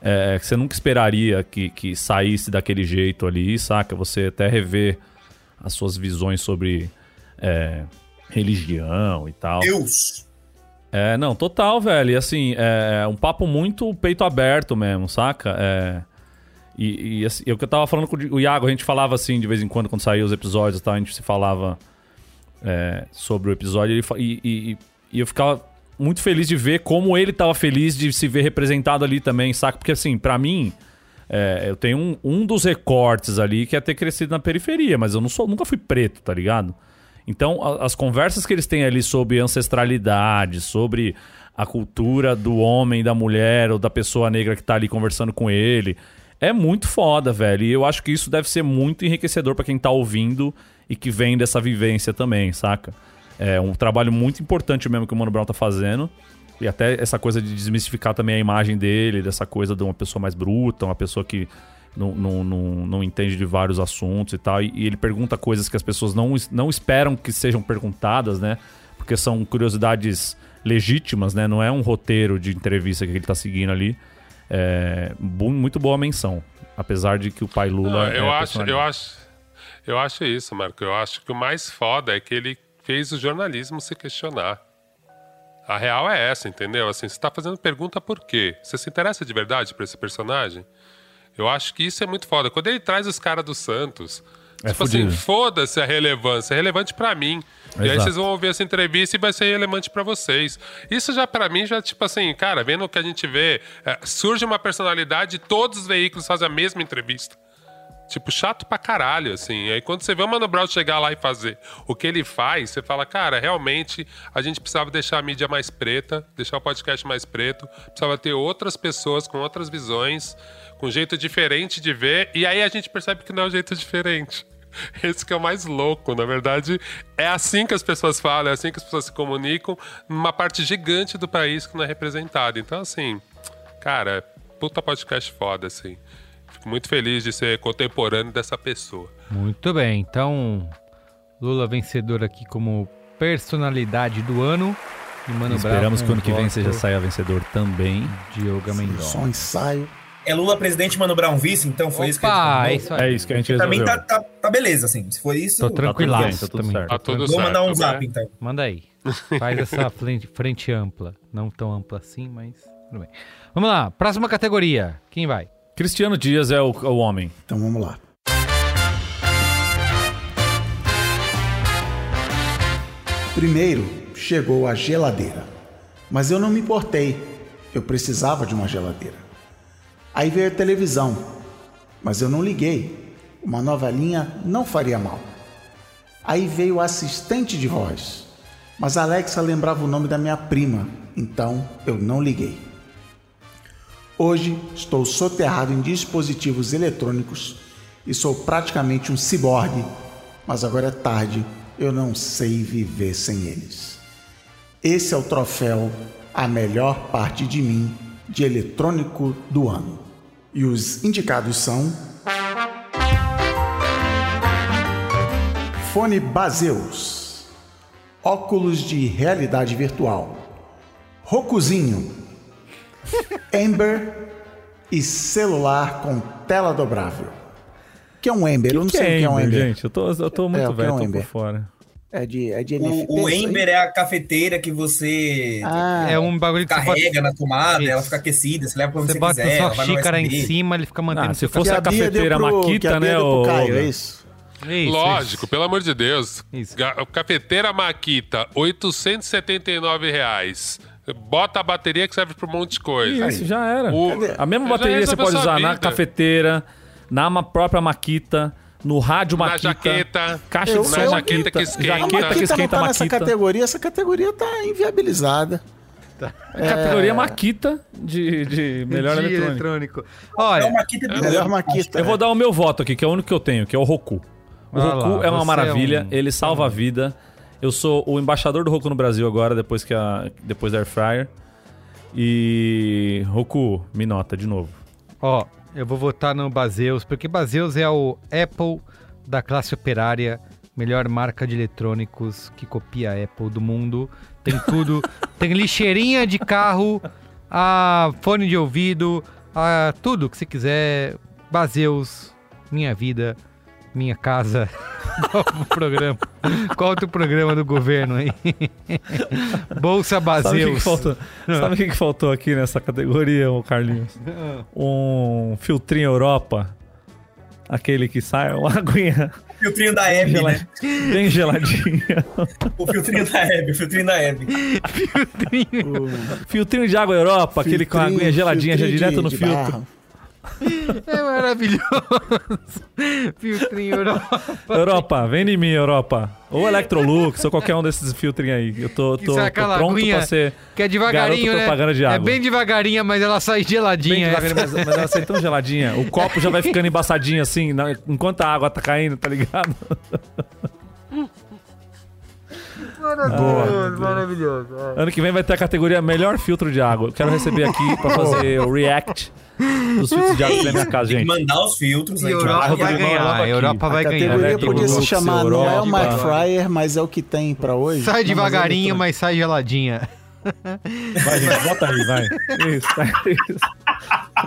É, que você nunca esperaria que, que saísse daquele jeito ali, saca? Você até rever as suas visões sobre é, religião e tal. Deus! É, não, total, velho. E assim, é um papo muito peito aberto mesmo, saca? É. E, e assim, é o que eu tava falando com o Iago, a gente falava assim de vez em quando, quando saía os episódios e tal, a gente se falava é, sobre o episódio e, e- e eu ficava muito feliz de ver como ele tava feliz de se ver representado ali também, saca? Porque assim, pra mim, é, eu tenho um, um dos recortes ali que é ter crescido na periferia, mas eu não sou, nunca fui preto, tá ligado? Então, a- as conversas que eles têm ali sobre ancestralidade, sobre a cultura do homem, da mulher ou da pessoa negra que tá ali conversando com ele, é muito foda, velho. E eu acho que isso deve ser muito enriquecedor pra quem tá ouvindo e que vem dessa vivência também, saca? É um trabalho muito importante mesmo que o Mano Brown tá fazendo. E até essa coisa de desmistificar também a imagem dele, dessa coisa de uma pessoa mais bruta, uma pessoa que não, não, não, não entende de vários assuntos e tal. E, e ele pergunta coisas que as pessoas não, não esperam que sejam perguntadas, né? Porque são curiosidades legítimas, né? Não é um roteiro de entrevista que ele tá seguindo ali. É muito boa menção. Apesar de que o pai Lula. Não, eu, é acho, eu, acho, eu acho isso, Marco. Eu acho que o mais foda é que ele fez o jornalismo se questionar. A real é essa, entendeu? Assim, você tá fazendo pergunta por quê? Você se interessa de verdade por esse personagem? Eu acho que isso é muito foda. Quando ele traz os caras do Santos, É tipo assim, fudido. foda-se a relevância. É relevante pra mim. E aí Exato. vocês vão ouvir essa entrevista e vai ser relevante pra vocês. Isso já pra mim já tipo assim, cara, vendo o que a gente vê, é, surge uma personalidade, todos os veículos fazem a mesma entrevista. Tipo, chato pra caralho, assim. Aí quando você vê o Mano Brown chegar lá e fazer o que ele faz, você fala, cara, realmente a gente precisava deixar a mídia mais preta, deixar o podcast mais preto, precisava ter outras pessoas com outras visões, com jeito diferente de ver, e aí a gente percebe que não é um jeito diferente. Esse que é o mais louco, na verdade, é assim que as pessoas falam, é assim que as pessoas se comunicam, numa parte gigante do país que não é representada. Então, assim, cara, puta podcast foda, assim. Fico muito feliz de ser contemporâneo dessa pessoa. Muito bem, então Lula vencedor aqui como personalidade do ano. E Mano Esperamos que Brown o ano que vem seja saia vencedor também. Diogo Mendonça. Só um ensaio. É Lula presidente, Mano Brown vice, então foi isso que Opa, a é gente. É isso que a gente Pra mim resolveu. tá, tá, tá beleza, assim. Se for isso. Tô tranquilaço tá tudo também. certo. Tá tudo Vou mandar um zap, então. Manda aí. Faz essa frente, frente ampla. Não tão ampla assim, mas tudo bem. Vamos lá, próxima categoria. Quem vai? Cristiano Dias é o, o homem. Então vamos lá. Primeiro chegou a geladeira, mas eu não me importei. Eu precisava de uma geladeira. Aí veio a televisão, mas eu não liguei. Uma novelinha não faria mal. Aí veio o assistente de voz, mas Alexa lembrava o nome da minha prima, então eu não liguei. Hoje estou soterrado em dispositivos eletrônicos e sou praticamente um ciborgue, mas agora é tarde, eu não sei viver sem eles. Esse é o troféu A Melhor Parte de Mim de Eletrônico do Ano. E os indicados são. Fone Baseus, óculos de realidade virtual, Rocuzinho, Ember e celular com tela dobrável. O que é um Ember? eu não sei o que é um Ember. gente. Eu tô, eu tô muito É, o que é velho, um tô por Ember? fora. É de, é de NFT. O, o? Ember é a cafeteira que você Ah, É um bagulho que você carrega bota- na tomada, Isso. ela fica aquecida, você leva pra onde Você você, bota quiser. sua ela vai no xícara em cima, ele fica mantendo Ah, se fosse Que a a cafeteira pro- Maquita, que a né, ô- Caio, é isso? Isso, Lógico, isso. pelo amor de Deus. Isso. Cafeteira Maquita, 879 reais. Bota a bateria que serve pra um monte de coisa. Isso, já era. O- A mesma Já bateria você pode usar na cafeteira, na própria Maquita, no rádio Na Maquita. jaqueta. Caixa Eu- de na som jaqueta Maquita, que esquenta. Jaqueta A que Maquita não esquenta tá nessa categoria, essa categoria tá inviabilizada. É Categoria Maquita de, de melhor De eletrônico. eletrônico. É Olha, uma Maquita de Melhor. Maquita. Eu vou dar o meu voto aqui, que é o único que eu tenho, que é o Roku. O Ah Roku lá, é uma você maravilha, é um- ele salva a vida. Eu sou o embaixador do Roku no Brasil agora, depois, que a, depois da Air Fryer. E Roku, me nota de novo. Ó, eu vou votar no Baseus, porque Baseus é o Apple da classe operária, melhor marca de eletrônicos que copia a Apple do mundo. Tem tudo, tem lixeirinha de carro, a fone de ouvido, a tudo que você quiser. Baseus, minha vida, minha casa. Qual o programa? Qual outro programa do governo aí? Bolsa o Baseus. Sabe o que, que faltou aqui nessa categoria, ô Carlinhos? Um filtrinho Europa. Aquele que sai, uma aguinha Filtrinho da Hebe, gela- né? bem geladinha. O filtrinho da Hebe, o filtrinho da Hebe. filtrinho de água Europa, aquele com a aguinha geladinha já filtrinho direto no de filtro. barro. É maravilhoso. Filtrinho Europa. Europa, vem em mim, Europa. Ou Electrolux, ou qualquer um desses filtrinhos aí. Eu tô, tô, tô pronto pra ser Que é devagarinho, né? propaganda de água. É bem devagarinho, mas ela sai geladinha. Devagarinho, mas, mas ela sai tão geladinha. O copo já vai ficando embaçadinho assim, enquanto a água tá caindo, tá ligado? Maravilhoso, maravilhoso. é. Ano que vem vai ter a categoria Melhor Filtro de Água. Eu quero receber aqui pra fazer o react dos filtros de água que tem na minha casa, Tem que gente. mandar os filtros. E aí, Europa claro. vai ganhar, a Europa vai a ganhar. categoria Electrolux, podia se chamar Não é o Europa. Mike Fryer, mas é o que tem pra hoje. Sai é devagarinho, mas sai geladinha. Vai, gente, bota aí, vai. Isso, tá isso.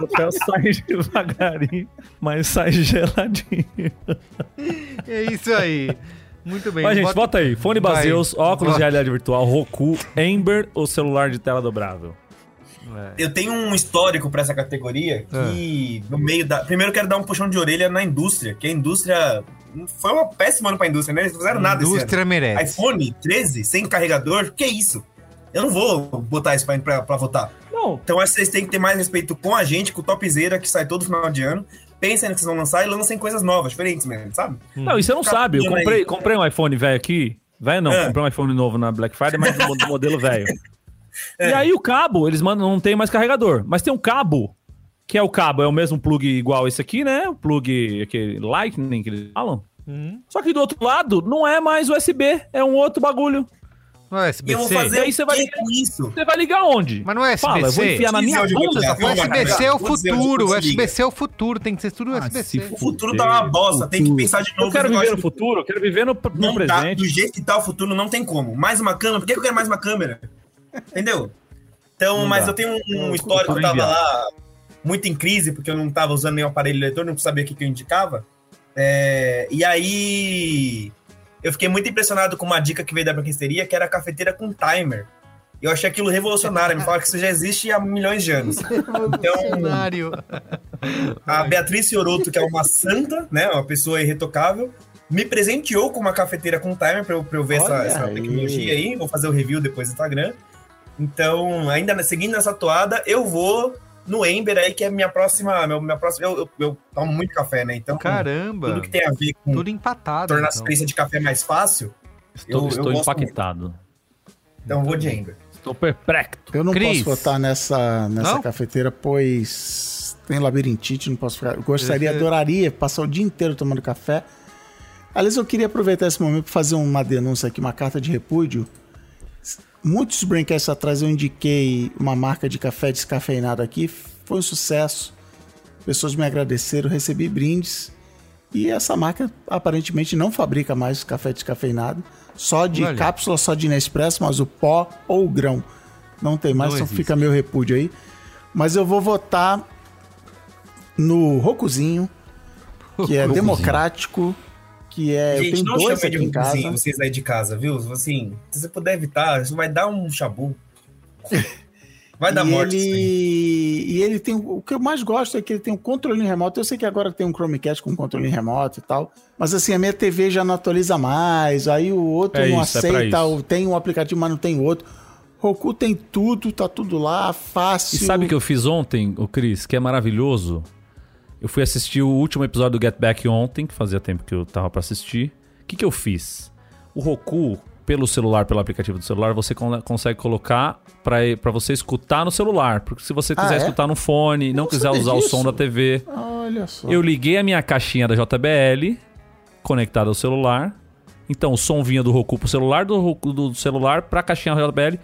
O troféu sai devagarinho, mas sai geladinho. É isso aí. Muito bem. Mas, gente, bota- bota aí. Fone Vai. Baseus, óculos Bota. de realidade virtual, Roku, Ember ou celular de tela dobrável? Eu tenho um histórico pra essa categoria que, no meio da. Primeiro, eu quero dar um puxão de orelha na indústria, que a indústria. Foi uma péssima ano pra indústria, né? Eles não fizeram nada esse Indústria ano. merece. iPhone 13 sem carregador, que isso? Eu não vou botar isso pra, pra, pra votar. Não. Então, acho que vocês têm que ter mais respeito com a gente, com o Topzera, que sai todo final de ano. Pensem no que vocês vão lançar e lancem coisas novas, diferentes mesmo, sabe? Não, e você não Fica sabe. Eu comprei, aí. comprei um iPhone velho aqui. Velho não, É. comprei um iPhone novo na Black Friday, mas do modelo velho. E aí o cabo, eles mandam, não tem mais carregador. Mas tem um cabo, que é o cabo, é o mesmo plug igual esse aqui, né? O plug, aquele Lightning que eles falam. Só que do outro lado, não é mais USB, é um outro bagulho. Não é E eu vou SBC? fazer E aí você vai o ligar- com isso? Você vai ligar onde? Mas não é Fala, eu vou SBC? enfiar na minha bunda essa vai SBC é o futuro. O? SBC é o futuro. Tem que ser tudo SBC. O futuro tá uma bosta, tem que pensar de novo. Eu quero viver no futuro, eu quero viver no, no Não dá, presente. do jeito que tá o futuro, não tem como. Mais uma câmera, por que eu quero mais uma câmera? Entendeu? Então, Não mas dá. eu tenho um, um histórico, eu tava lá muito em crise, porque eu não tava usando nenhum aparelho eletrônico, não sabia o que, que eu indicava. É, e aí, eu fiquei muito impressionado com uma dica que veio da branquisteria, que era a cafeteira com timer. Eu achei aquilo revolucionário, me falaram que isso já existe há milhões de anos. Então, a Beatriz Fioroto, que é uma santa, né? Uma pessoa irretocável, me presenteou com uma cafeteira com timer pra eu, eu ver essa, essa tecnologia aí. Vou fazer o review depois no Instagram. Então, ainda seguindo essa toada, eu vou no Ember aí, que é minha próxima. Meu, minha próxima eu, eu, eu tomo muito café, né? Então, Caramba. tudo que tem a ver com Tudo empatado. tornar a então. experiência de café mais fácil, Estou, eu, estou eu gosto muito. impactado. Então, eu vou de Ember. Estou perplexo. Eu não Cris. posso votar nessa, nessa Não? cafeteira, pois tem labirintite, não posso ficar. Eu gostaria, adoraria passar o dia inteiro tomando café. Aliás, eu queria aproveitar esse momento para fazer uma denúncia aqui, uma carta de repúdio. Muitos braincasts atrás eu indiquei uma marca de café descafeinado aqui, foi um sucesso. Pessoas me agradeceram, recebi brindes. E essa marca aparentemente não fabrica mais café descafeinado, só de Olha. cápsula, só de Nespresso, mas o pó ou o grão não tem mais, Não então existe. fica meu repúdio aí. Mas eu vou votar no Rocuzinho, que é democrático, que é. eu Gente, tenho não dois chame de em casa. vocês aí de casa, viu? Assim, se você puder evitar, isso vai dar um chabu. Vai dar e morte. ele, e ele tem. O que eu mais gosto é que ele tem um controle remoto. Eu sei que agora tem um Chromecast com controle remoto e tal. Mas assim, a minha TV já não atualiza mais. Aí o outro É não isso, é aceita. o- tem um aplicativo, mas não tem outro. Roku tem tudo, tá tudo lá, fácil. E sabe o que eu fiz ontem, o Cris, que é maravilhoso? Eu fui assistir o último episódio do Get Back ontem, que fazia tempo que eu tava pra assistir. O que, que eu fiz? O Roku, pelo celular, pelo aplicativo do celular, você con- consegue colocar pra você escutar no celular. Porque se você Ah, quiser é? escutar no fone, não, não quiser usar o disso. som da TV, Olha só. eu liguei a minha caixinha da JBL, conectada ao celular. Então o som vinha do Roku pro celular, do, Roku- do celular pra caixinha da JBL.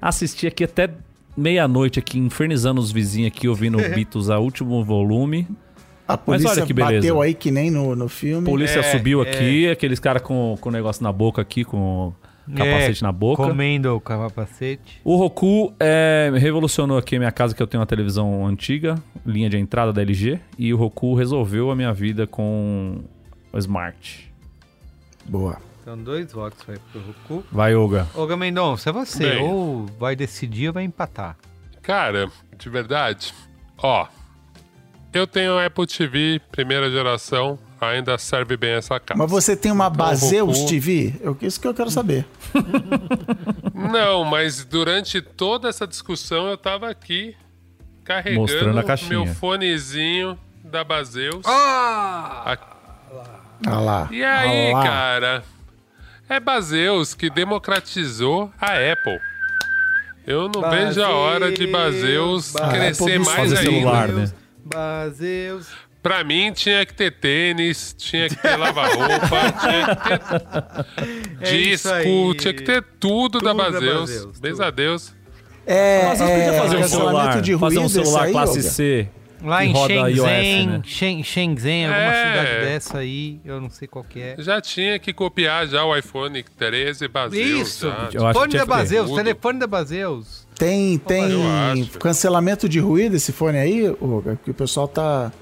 Assisti aqui até meia-noite aqui, infernizando os vizinhos aqui, ouvindo Beatles a último volume. A polícia olha que beleza. bateu aí que nem no, no filme. Polícia É, subiu é. aqui, aqueles caras com o negócio na boca aqui, com o capacete É, na boca. Comendo o capacete. O Roku é, revolucionou aqui a minha casa, que eu tenho uma televisão antiga, linha de entrada da LG, e o Roku resolveu a minha vida com o Smart. Boa. Então, dois votos vai pro Roku. Vai, Olga. Olga Mendonça, é você. Bem. Ou vai decidir ou vai empatar. Cara, de verdade, ó, eu tenho Apple TV primeira geração, ainda serve bem essa casa. Mas você tem uma Então, Baseus Roku- TV? Eu, isso que eu quero saber. Não, mas durante toda essa discussão eu tava aqui carregando Mostrando a caixinha. meu fonezinho da Baseus. Ah! Olha lá. E aí, olha lá. cara, é Baseus que democratizou a Apple. Eu não vejo a hora de Baseus crescer Baseus. mais ainda. celular, né? Baseus. Pra mim, tinha que ter tênis, tinha que ter lava-roupa, tinha que ter É disco, tinha que ter tudo, da Tudo da Baseus. Baseus, Beijo a Deus. É, Mas você é, podia fazer um celular, de fazer um ruído, celular aí, classe Olga? C Lá em roda iOS, Shenzhen, né? Shen- Shenzhen, alguma É. cidade dessa aí, eu não sei qual que é. Já tinha que copiar já o iPhone 13 Baseus. Isso, já. Eu acho que fone tinha da Baseus, telefone da Baseus. Tem, tem cancelamento de ruído esse fone aí, Olga? Que o pessoal tá.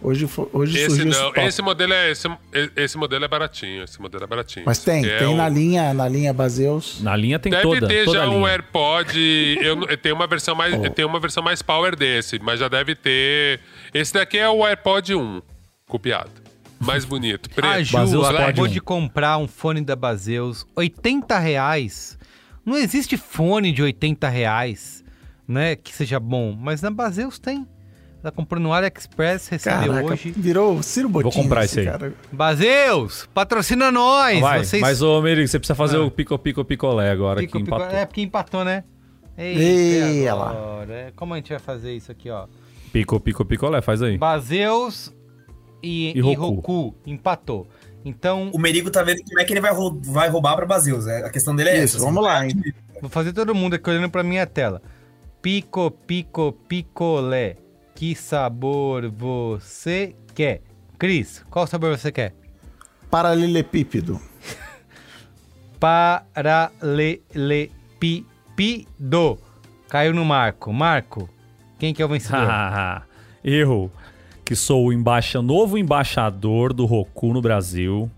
Hoje, hoje Esse surgiu esse não, esse modelo é esse, esse modelo é baratinho, esse modelo é baratinho. Mas tem, é tem o- na linha, na linha Baseus. Na linha tem Deve toda, ter toda a já um. AirPod. Eu, tem uma versão mais, Oh. tem uma versão mais power desse, mas já deve ter. Esse daqui é o AirPod 1, copiado. Mais bonito, preto. A Ju Baseus acabou um. de comprar um fone da Baseus, 80 reais. Não existe fone de 80 reais, né, que seja bom, mas na Baseus tem. Ela comprou no AliExpress, recebeu Caraca, hoje. virou Ciro Botinho. comprar esse aí. cara. Baseus, patrocina nós! Vai, Vocês... mas ô Merigo, você precisa fazer Ah. o pico pico picolé agora Pico, que pico- empatou. É, porque empatou, né? Ei, e agora? É, Como a gente vai fazer isso aqui, ó? Pico pico picolé, faz aí. Baseus e, E e Roku. Roku. Empatou. Então, O Merigo tá vendo como é que ele vai, rou- vai roubar pra Baseus. É, a questão dele é Isso, essa. vamos lá, hein? vou fazer todo mundo aqui olhando pra minha tela. Pico, pico, picolé. Que sabor você quer? Cris, qual sabor você quer? Paralelepípedo. Paralelepípedo. Caiu no Marco. Marco, quem que é o vencedor? Eu, que sou o embaixa, novo embaixador do Roku no Brasil,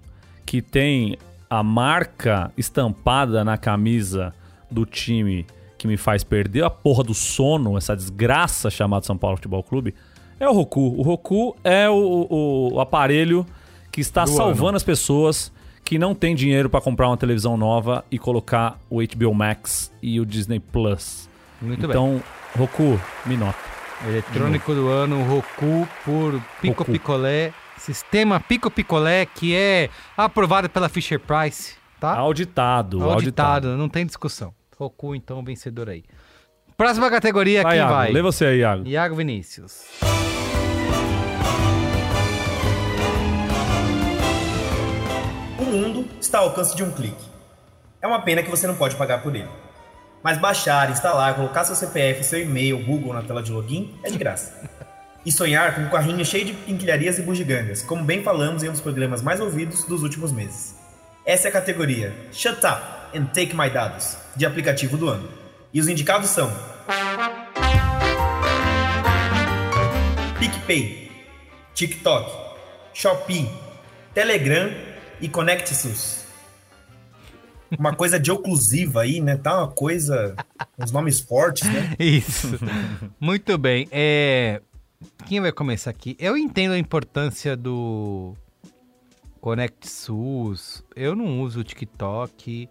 que tem a marca estampada na camisa do time que me faz perder a porra do sono, essa desgraça chamada São Paulo Futebol Clube, é o Roku. O Roku é o, o- o aparelho que está Do salvando ano. as pessoas que não têm dinheiro para comprar uma televisão nova e colocar o HBO Max e o Disney Plus. Muito bem. então, Roku, me nota. Eletrônico do ano, Roku por Pico Roku. Picolé. Sistema Pico Picolé, que é aprovado pela Fisher Price, tá? Auditado, Auditado, auditado. não tem discussão. Roku, então, vencedor aí. Próxima categoria, Vai, quem Iago, vai? lê você aí, Iago. Iago Vinícius. O mundo está ao alcance de um clique. É uma pena que você não pode pagar por ele. Mas baixar, instalar, colocar seu CPF, seu e-mail, Google na tela de login é de graça. E sonhar com um carrinho cheio de quinquilharias e bugigangas, como bem falamos em um dos programas mais ouvidos dos últimos meses. Essa é a categoria Shut Up and Take My Dados, de aplicativo do ano. E os indicados são PicPay, TikTok, Shopee, Telegram e ConnectSUS. Uma coisa de oclusiva aí, né? Tá uma coisa. Uns nomes fortes, né? Isso. Muito bem. É... Quem vai começar aqui? Eu entendo a importância do Connect SUS. Eu não uso o TikTok.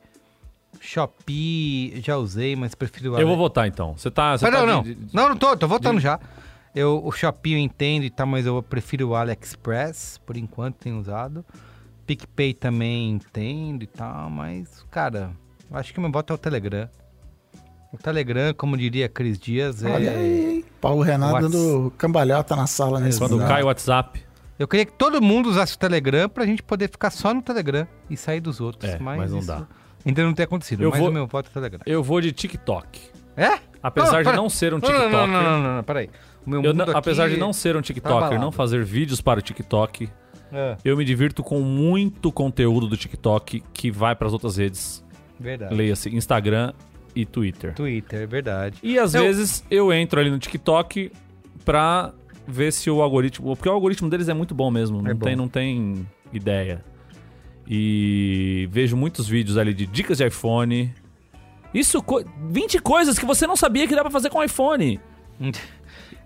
Shopee, já usei, mas prefiro... Eu vou votar então. Você tá. Você Mas tá não, não. de- de- Não, não tô, tô votando já. Eu, o Shopee eu entendo e tal, mas eu prefiro o AliExpress, por enquanto tenho usado. PicPay também entendo e tal, mas, cara, eu acho que meu voto é o Telegram. O Telegram, como diria Cris Dias, é. Olha aí? Paulo Renato Whats- dando cambalhota na sala nesse Quando cai o WhatsApp. Eu queria que todo mundo usasse o Telegram pra gente poder ficar só no Telegram e sair dos outros. É, mas, mas não isso dá. Ainda não tem acontecido, Eu mas vou- o meu voto é o Telegram. Eu vou de TikTok. É? Apesar de pera- não ser um Não, não, TikToker. Não, não, não, não, não, peraí. O meu eu não- aqui apesar de não ser um tá TikToker, abalado. não fazer vídeos para o TikTok, É. eu me divirto com muito conteúdo do TikTok que vai para as outras redes. Verdade. Leia-se Instagram e Twitter. Twitter, é verdade. E às Eu- vezes eu entro ali no TikTok pra ver se o algoritmo. Porque o algoritmo deles é muito bom mesmo. Não, bom. tem, não tem ideia. E vejo muitos vídeos ali de dicas de iPhone. Isso, co 20 coisas que você não sabia que dá pra fazer com iPhone.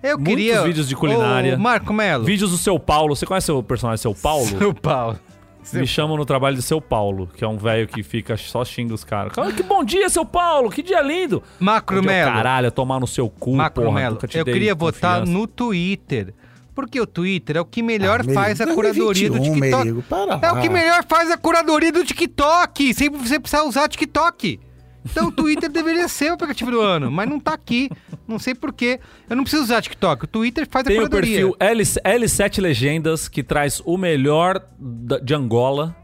Eu Muitos queria. vídeos de culinária. Ô, Marco Melo. Vídeos do seu Paulo. Você conhece o personagem seu Paulo? Seu Paulo. Me chamam no trabalho de seu Paulo, que é um velho que fica só xinga os caras. Cara, Que bom dia, seu Paulo, que dia lindo. Macro Bom dia, Melo. Caralho, tomar no seu cu, Macro porra. Melo, eu queria votar no Twitter. Porque o Twitter é o que melhor Ah, faz a curadoria do 2021, TikTok. Merigo, para é o que melhor faz a curadoria do TikTok, sem você precisar usar TikTok. Então o Twitter deveria ser o aplicativo do ano, mas não tá aqui. Não sei porquê. Eu não preciso usar TikTok. O Twitter faz Tem a o curadoria. perfil L, L7 Legendas, que traz o melhor de Angola,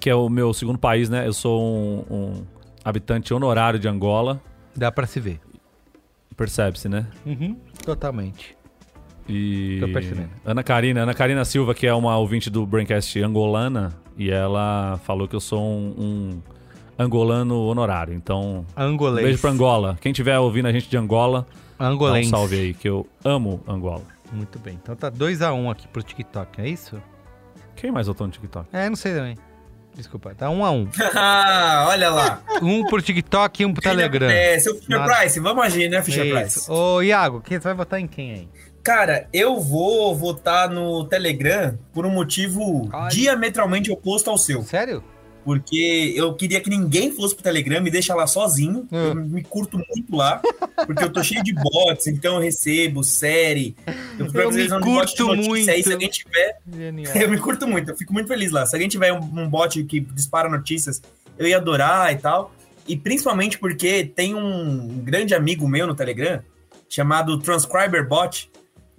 que é o meu segundo país, né? Eu sou um, um habitante honorário de Angola. Dá pra se ver. Percebe-se, né? Uhum, totalmente. E. Ana Karina, Ana Karina Silva, que é uma ouvinte do Braincast angolana, e ela falou que eu sou um, um angolano honorário. Então, Angolês. um beijo pra Angola. Quem tiver ouvindo a gente de Angola, Angolense. dá um salve aí, que eu amo Angola. Muito bem. Então tá 2x1 um aqui pro TikTok, é isso? Quem mais votou no TikTok? É, não sei também. Desculpa, tá 1 um a 1 um. Ah, olha lá. Um pro TikTok e um pro Telegram. É, seu Fisher Nada. Price, vamos agir, né, Fisher Isso. Price? Ô, Iago, quem- você vai votar em quem aí? Cara, eu vou votar no Telegram por um motivo diametralmente oposto ao seu. Sério? Porque eu queria que ninguém fosse pro Telegram, me deixa lá sozinho. Hum. Eu me curto muito lá. Porque eu tô cheio de bots, então eu recebo série. Eu, Eu me curto notícia, Aí, se muito. alguém tiver. Genial. Eu me curto muito, eu fico muito feliz lá. Se alguém tiver um, um bot que dispara notícias, eu ia adorar e tal. E principalmente porque tem um grande amigo meu no Telegram chamado Transcriber Bot,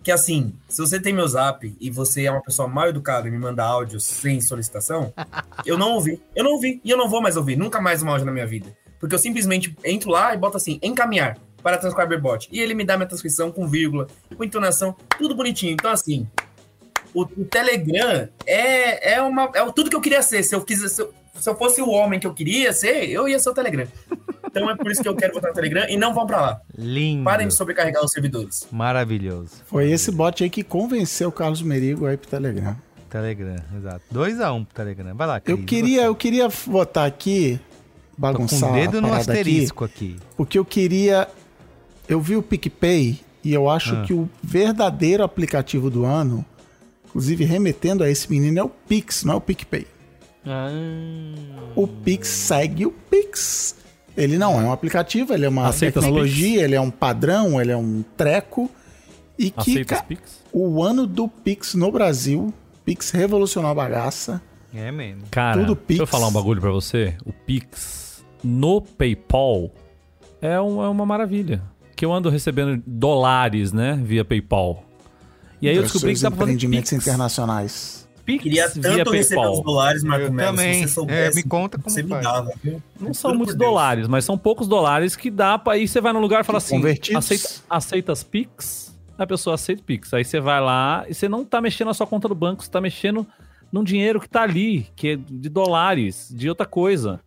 que assim, se você tem meu zap e você é uma pessoa mal educada e me manda áudios sem solicitação, eu não ouvi. Eu não ouvi e eu não vou mais ouvir, nunca mais um áudio na minha vida. Porque eu simplesmente entro lá e boto assim, encaminhar para Transcriber Bot. E ele me dá minha transcrição com vírgula, com entonação, tudo bonitinho. Então assim, o, o Telegram é, é, uma, é tudo que eu queria ser. Se eu, quisesse, se, eu, se eu fosse o homem que eu queria ser, eu ia ser o Telegram. Então é por isso que eu quero votar no Telegram e não vão pra lá. Lindo. Parem de sobrecarregar os servidores. Maravilhoso. Foi esse bot aí que convenceu o Carlos Merigo aí pro Telegram. Telegram, exato. 2x1 um pro Telegram. Vai lá, Cris. Eu queria, eu queria votar aqui, bagunçar Tô com o dedo no asterisco aqui. porque eu queria... Eu vi o PicPay e eu acho Ah. que o verdadeiro aplicativo do ano, inclusive remetendo a esse menino, é o Pix, não é o PicPay. Ah. O Pix segue o Pix. Ele não é um aplicativo, ele é uma Aceita tecnologia, ele é um padrão, ele é um treco. E que ca- Pix? o ano do Pix no Brasil, Pix revolucionou a bagaça. É mesmo. Cara, Tudo deixa eu Pix. falar um bagulho pra você. O Pix no PayPal é, um- é uma maravilha. Que eu ando recebendo dólares, né, via PayPal. E aí eu Dos descobri que dá pra fazer empreendimentos Pix, internacionais. Pix Queria via tanto receber PayPal. os dólares, Marco Eu Melo. também. Se você soubesse, É, me conta como você me faz. dava, viu? Não são muitos dólares, mas são poucos dólares que dá pra ir. Você vai num lugar e fala assim: Convertidos. aceita, aceita as Pix? A pessoa aceita Pix. Aí você vai lá e você não tá mexendo na sua conta do banco, você tá mexendo num dinheiro que tá ali, que é de dólares, de outra coisa.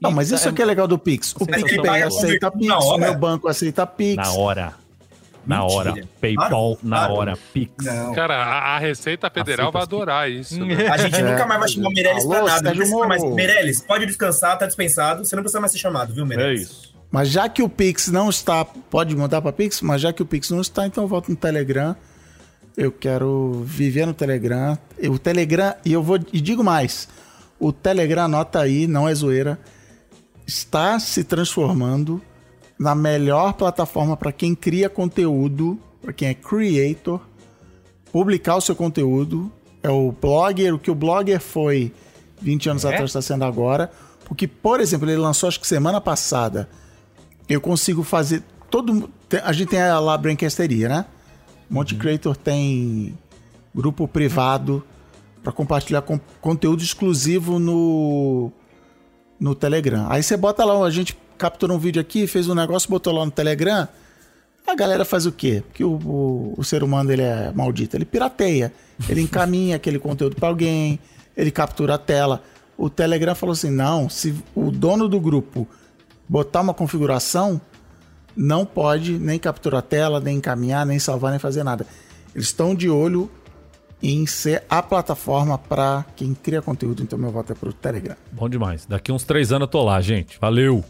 Não, mas isso é- aqui é legal do Pix. O PicPay aceita Pix, o meu banco aceita Pix. Na hora. Na Mentira. hora. PayPal, Para, na para. hora. Pix. Não. Cara, a, a Receita Federal vai adorar isso. né? A gente É. nunca mais vai chamar o Meirelles pra Alô, nada. Não mais. Meirelles, pode descansar, tá dispensado. Você não precisa mais ser chamado, viu, É Meirelles? isso. Mas já que o Pix não está, pode mudar para Pix, mas já que o Pix não está, então eu volto no Telegram. Eu quero viver no Telegram. O Telegram, e eu vou e digo mais, o Telegram, anota aí, não é zoeira, está se transformando na melhor plataforma para quem cria conteúdo, para quem é creator, publicar o seu conteúdo. É o blogger, o que o blogger foi 20 anos É? atrás está sendo agora. Porque, por exemplo, ele lançou acho que semana passada. Eu consigo fazer todo a gente tem a lá Brancasteria, né? Monte Creator tem grupo privado para compartilhar com- conteúdo exclusivo no no Telegram. Aí você bota lá, a gente capturou um vídeo aqui, fez um negócio, botou lá no Telegram. A galera faz o quê? Porque o, o, o ser humano ele é maldito, ele pirateia, ele encaminha aquele conteúdo para alguém, ele captura a tela. O Telegram falou assim: não, se o dono do grupo botar uma configuração, não pode nem capturar a tela, nem encaminhar, nem salvar, nem fazer nada. Eles estão de olho em ser a plataforma para quem cria conteúdo, então meu voto é pro Telegram. Bom demais. Daqui uns três anos eu tô lá, gente. Valeu.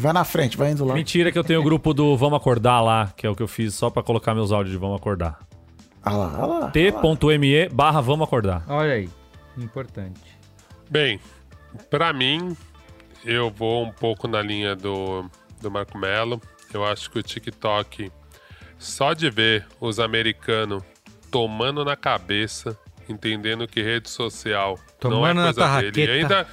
Vai na frente, vai indo lá. Mentira que eu tenho o grupo do Vamos Acordar lá, que é o que eu fiz só pra colocar meus áudios de Vamos Acordar. Ah lá, ah lá. T.me barra Vamos Acordar. Olha aí. Importante. Bem, pra mim, eu vou um pouco na linha do, do Marco Melo. Eu acho que o TikTok, só de ver os americanos tomando na cabeça, entendendo que rede social não é Tomando na coisa dele. E ainda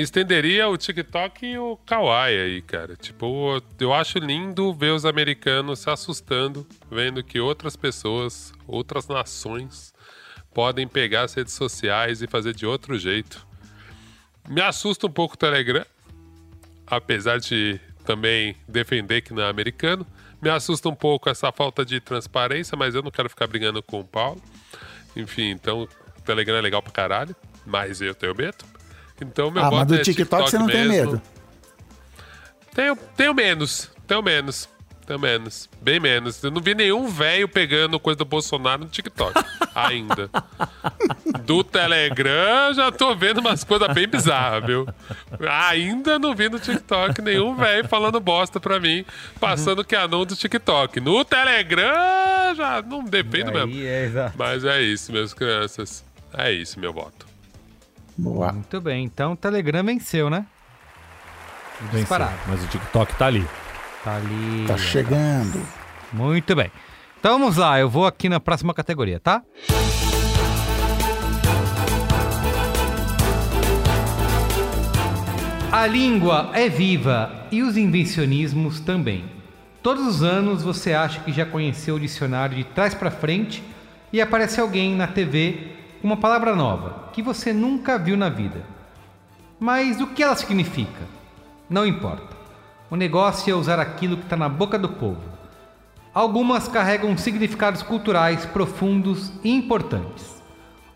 estenderia o TikTok e o Kawaii aí, cara. Tipo, eu acho lindo ver os americanos se assustando, vendo que outras pessoas, outras nações, podem pegar as redes sociais e fazer de outro jeito. Me assusta um pouco o Telegram, apesar de também defender que não é americano. Me assusta um pouco essa falta de transparência, mas eu não quero ficar brigando com o Paulo. Enfim, então o Telegram é legal pra caralho, mas eu tenho medo. Então meu Ah, voto mas do é TikTok você não tem mesmo. medo. Tenho, tenho menos, tenho menos, tenho menos, bem menos. Eu não vi nenhum velho pegando coisa do Bolsonaro no TikTok ainda. Do Telegram já tô vendo umas coisas bem bizarras, viu? Ainda não vi no TikTok nenhum velho falando bosta pra mim, passando que anão do TikTok. No Telegram já não depende Aí mesmo. é. Mas é isso, meus crianças. É isso, meu voto. Boa. Muito bem, então o Telegram venceu, né? Venceu, Disparado. Mas o TikTok tá ali. Tá ali. Tá chegando. Muito bem. Então vamos lá, eu vou aqui na próxima categoria, tá? A língua é viva e os invencionismos também. Todos os anos você acha que já conheceu o dicionário de trás para frente e aparece alguém na TV uma palavra nova que você nunca viu na vida. Mas o que ela significa? Não importa. O negócio é usar aquilo que está na boca do povo. Algumas carregam significados culturais profundos e importantes.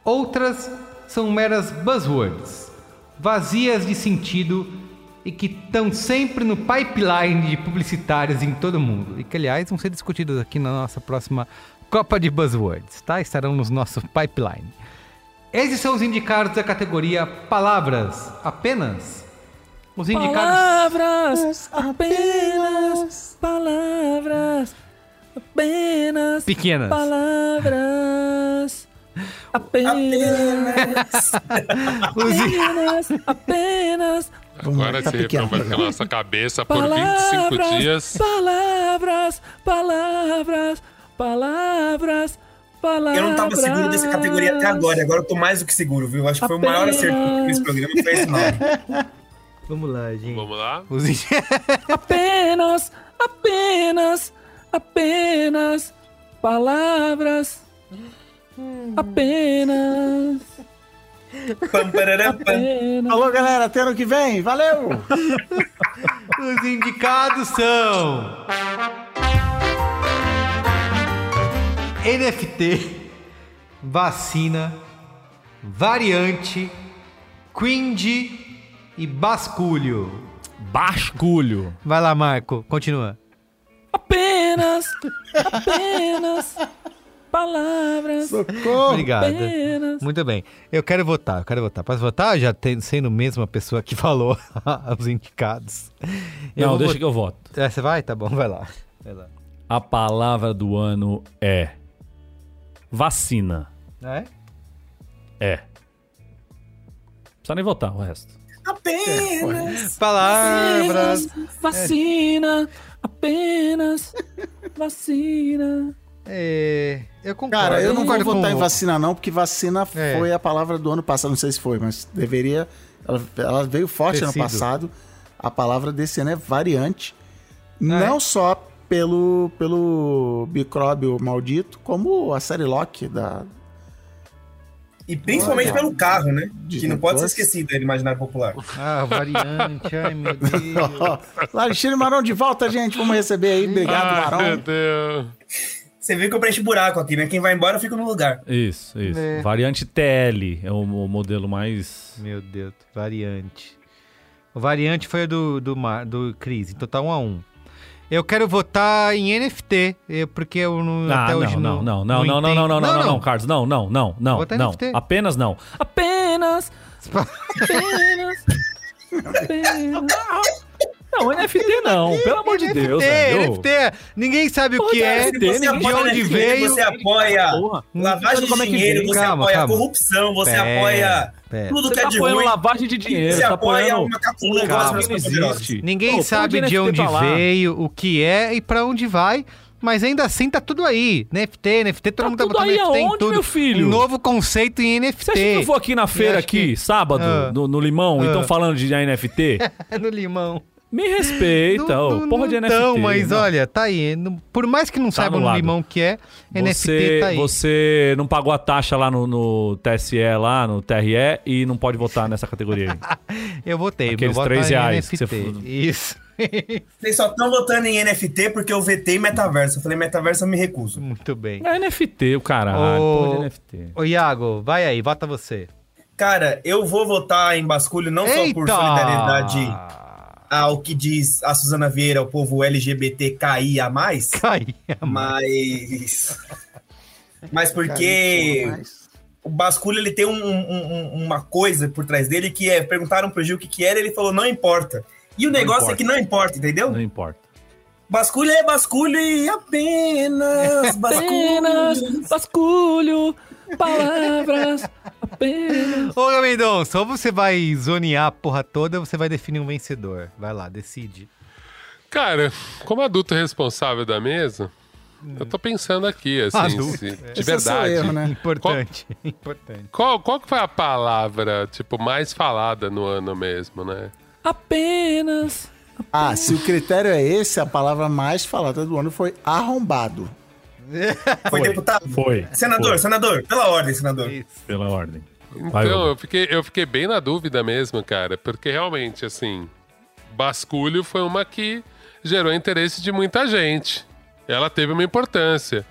Outras são meras buzzwords, vazias de sentido e que estão sempre no pipeline de publicitários em todo mundo. E que, aliás, vão ser discutidos aqui na nossa próxima Copa de Buzzwords, tá? Estarão no nosso pipeline. Esses são os indicados da categoria Palavras apenas. Os indicados. Palavras, apenas palavras, apenas Pequenas. palavras, apenas, apenas, apenas. Agora esse refrão vai na nossa cabeça por 25 Palavras, dias. Palavras, palavras, palavras, palavras. Eu não tava seguro dessa categoria até agora, e agora eu tô mais do que seguro, viu? Acho que foi o maior acerto que eu tive nesse programa, foi esse nome. Vamos lá, gente. Vamos lá? Os Apenas, apenas, apenas palavras. Apenas. apenas. Alô, galera, até ano que vem. Valeu! Os indicados são NFT, vacina, variante, cringe e basculho. Basculho. Vai lá, Marco, continua. Apenas, apenas palavras. Obrigado. Apenas. Muito bem. Eu quero votar, eu quero votar. Posso votar? Já tem, sendo mesmo a pessoa que falou os indicados. Não, vou deixa vot- que eu voto. É, você vai? Tá bom, vai lá. Vai lá. A palavra do ano é vacina. É? É. Precisa nem votar o resto. Apenas. Palavras. Vacina. Apenas. Vacina. É, eu concordo. Cara, eu não vou concordo com votar em vacina, não, porque vacina É. foi a palavra do ano passado. Não sei se foi, mas deveria. Ela, ela veio forte Ter ano passado. A palavra desse ano é variante. Não só pelo, pelo micróbio maldito, como a série Loki da. E principalmente Olha. pelo carro, né? Que não pode ser esquecido do imaginário popular. Ah, variante, ai meu Deus. Alexandre Marão de volta, gente. Vamos receber aí. Obrigado, Ai, Marão. meu Deus. Você viu que eu preenchi buraco aqui, né? Quem vai embora fica no lugar. Isso, isso. É. Variante TL é o, o modelo mais. Meu Deus, variante. O variante foi a do, do, Mar- do Cris, então tá um a um. Eu quero votar em NFT, eh, porque eu não, Ah, até não, hoje não, não. não, não, não, não, não, não, não, não, não, Carlos, não, não, não, não, Votar em não. NFT. Apenas não. Apenas. Apenas. Apenas. Não, NFT não, pelo amor de Deus. NFT, velho. NFT, ninguém sabe o Porra, que é, NFT, você de apoia onde NFT, veio. você apoia Porra. lavagem Como é de que dinheiro, vem? você Calma, apoia calma. corrupção, você Pera, apoia pera. tudo Você que é tá de ruim. lavagem de dinheiro, Você tá apoia apoiando uma um pessoas que não existe. Ninguém Pô, sabe de onde lá. veio, o que é e pra onde vai. Mas ainda assim tá tudo aí. NFT, NFT, todo Tá mundo tá tudo botando aí NFT em aonde, tudo. meu filho? Um novo conceito em NFT. Você acha que eu vou aqui na feira acho que- aqui, sábado, Ah. no, no Limão, e Ah. estão falando de NFT? no limão. Me respeita, ô, porra de NFT. Então, mas não. olha, tá aí. Não- Por mais que não Tá saibam no limão que é, NFT Você, tá aí. você não pagou a taxa lá no, no TSE, lá no TRE, e não pode votar nessa categoria aí. Eu votei. Aqueles meu três tá em reais que NFT. você- Isso. Vocês só estão votando em NFT porque eu vetei metaverso. Eu falei, metaverso eu me recuso. Muito bem. É NFT, o caralho. porra de NFT. Ô, Iago, vai aí, vota você. Cara, eu vou votar em basculho não só por Eita! solidariedade ao que diz a Suzana Vieira, o povo LGBTQIA+, Caía, mas... Mas porque o basculho ele tem um- um- um- uma coisa por trás dele que é perguntaram pro Gil o que, que era, ele falou não importa. E o Não negócio importa. é que não importa, entendeu? Não importa. Basculho é basculho e apenas basculho. Apenas basculho, palavras, apenas. Ô, Mendonça, ou você vai zonear a porra toda ou você vai definir um vencedor. Vai lá, decide. Cara, como adulto responsável da mesa, eu tô pensando aqui, assim, Adulto. se- de Esse é seu verdade. erro, né? Importante, importante. Qual, qual que foi a palavra, tipo, mais falada no ano mesmo, né? Apenas. Ah, se o critério é esse, a palavra mais falada do ano foi arrombado. Foi, deputado? Foi. Senador, Foi. senador, pela ordem, senador. Pela ordem. Vai, Então, eu fiquei, eu fiquei bem na dúvida mesmo, cara, porque realmente, assim, basculho foi uma que gerou interesse de muita gente. Ela teve uma importância.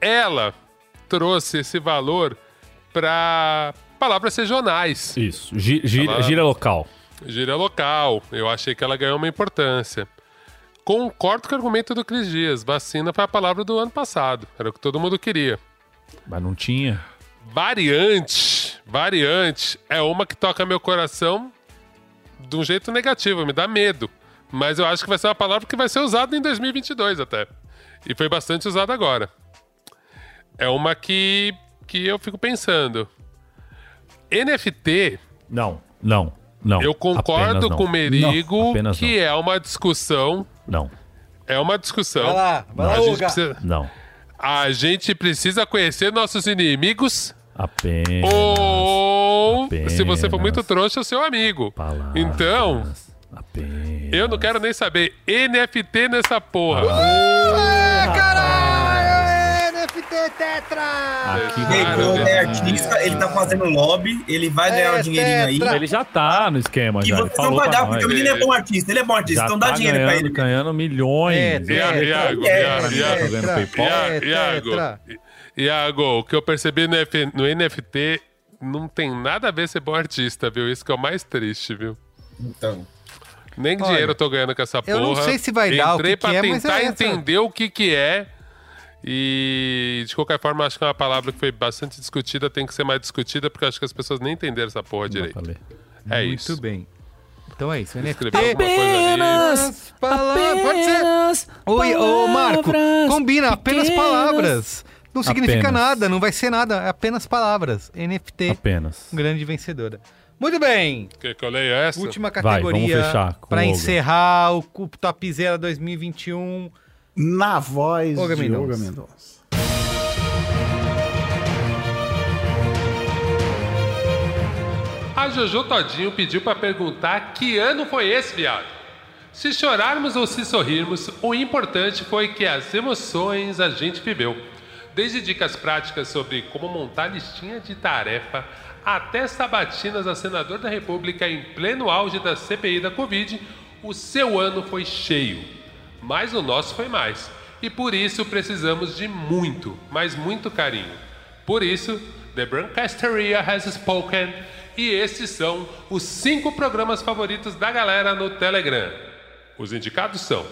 Ela trouxe esse valor para palavras regionais. Isso. Gi- Gira, Ela- gira local. Gíria local. Eu achei que ela ganhou uma importância. Concordo com o argumento do Cris Dias. Vacina foi a palavra do ano passado. Era o que todo mundo queria. Mas não tinha. Variante. Variante é uma que toca meu coração de um jeito negativo, me dá medo. Mas eu acho que vai ser uma palavra que vai ser usada em 2022 até. E foi bastante usada agora. É uma que, que eu fico pensando. NFT, Não, não, não. eu concordo não. com o Merigo Não, que é uma discussão. Não. É uma discussão. Vai lá, vai lá, a, gente Uga. precisa, Não. a gente precisa conhecer nossos inimigos. Apenas. Ou, se você for apenas muito trouxa, seu amigo. Então, eu não quero nem saber NFT nessa porra. Ah, caralho! NFT Tetra! Aqui quando é né? artista, ele tá fazendo lobby, ele vai ganhar É, um dinheirinho aí. tetra. Ele já tá no esquema, E já. Vocês não vai pra dar, porque o menino é bom artista, ele é bom artista, Já então dá tá dinheiro ganhando, pra ele. ganhando milhões. É, Ia- Iago, Iago, É, Iago, Iago, Tá ganhando PayPal. Ia- É, Iago, tetra. Iago, o que eu percebi no, F- no NFT não tem nada a ver ser bom artista, viu? Isso que é o mais triste, viu? Então. Nem Olha, dinheiro eu tô ganhando com essa porra. eu não sei se vai dar o Entrei que pra que é, mas tentar é essa. entender o que que é. E, de qualquer forma, acho que é uma palavra que foi bastante discutida, tem que ser mais discutida, porque acho que as pessoas nem entenderam essa porra direito. É Muito isso. bem. Então é isso, NFT. Ali. Apenas palavras. Pode ser. Oi, ô Marco, combina apenas palavras. Não significa Apenas. nada, não vai ser nada, é apenas palavras. NFT, Apenas. grande vencedora. Muito bem. Quer que eu leia essa? Última Vai, categoria vamos fechar com para o encerrar o, o Top Zero 2021. Na voz Olga de Mendonça. Olga Mendonça. A Jojo Todinho pediu pra perguntar que ano foi esse, viado. Se chorarmos ou se sorrirmos, o importante foi que as emoções a gente viveu. Desde dicas práticas sobre como montar listinha de tarefa, até sabatinas a senador da República em pleno auge da CPI da Covid, o seu ano foi cheio. Mas o nosso foi mais. E por isso precisamos de muito, mas muito carinho. Por isso, The Brancasteria has spoken e esses são os cinco programas favoritos da galera no Telegram. Os indicados são.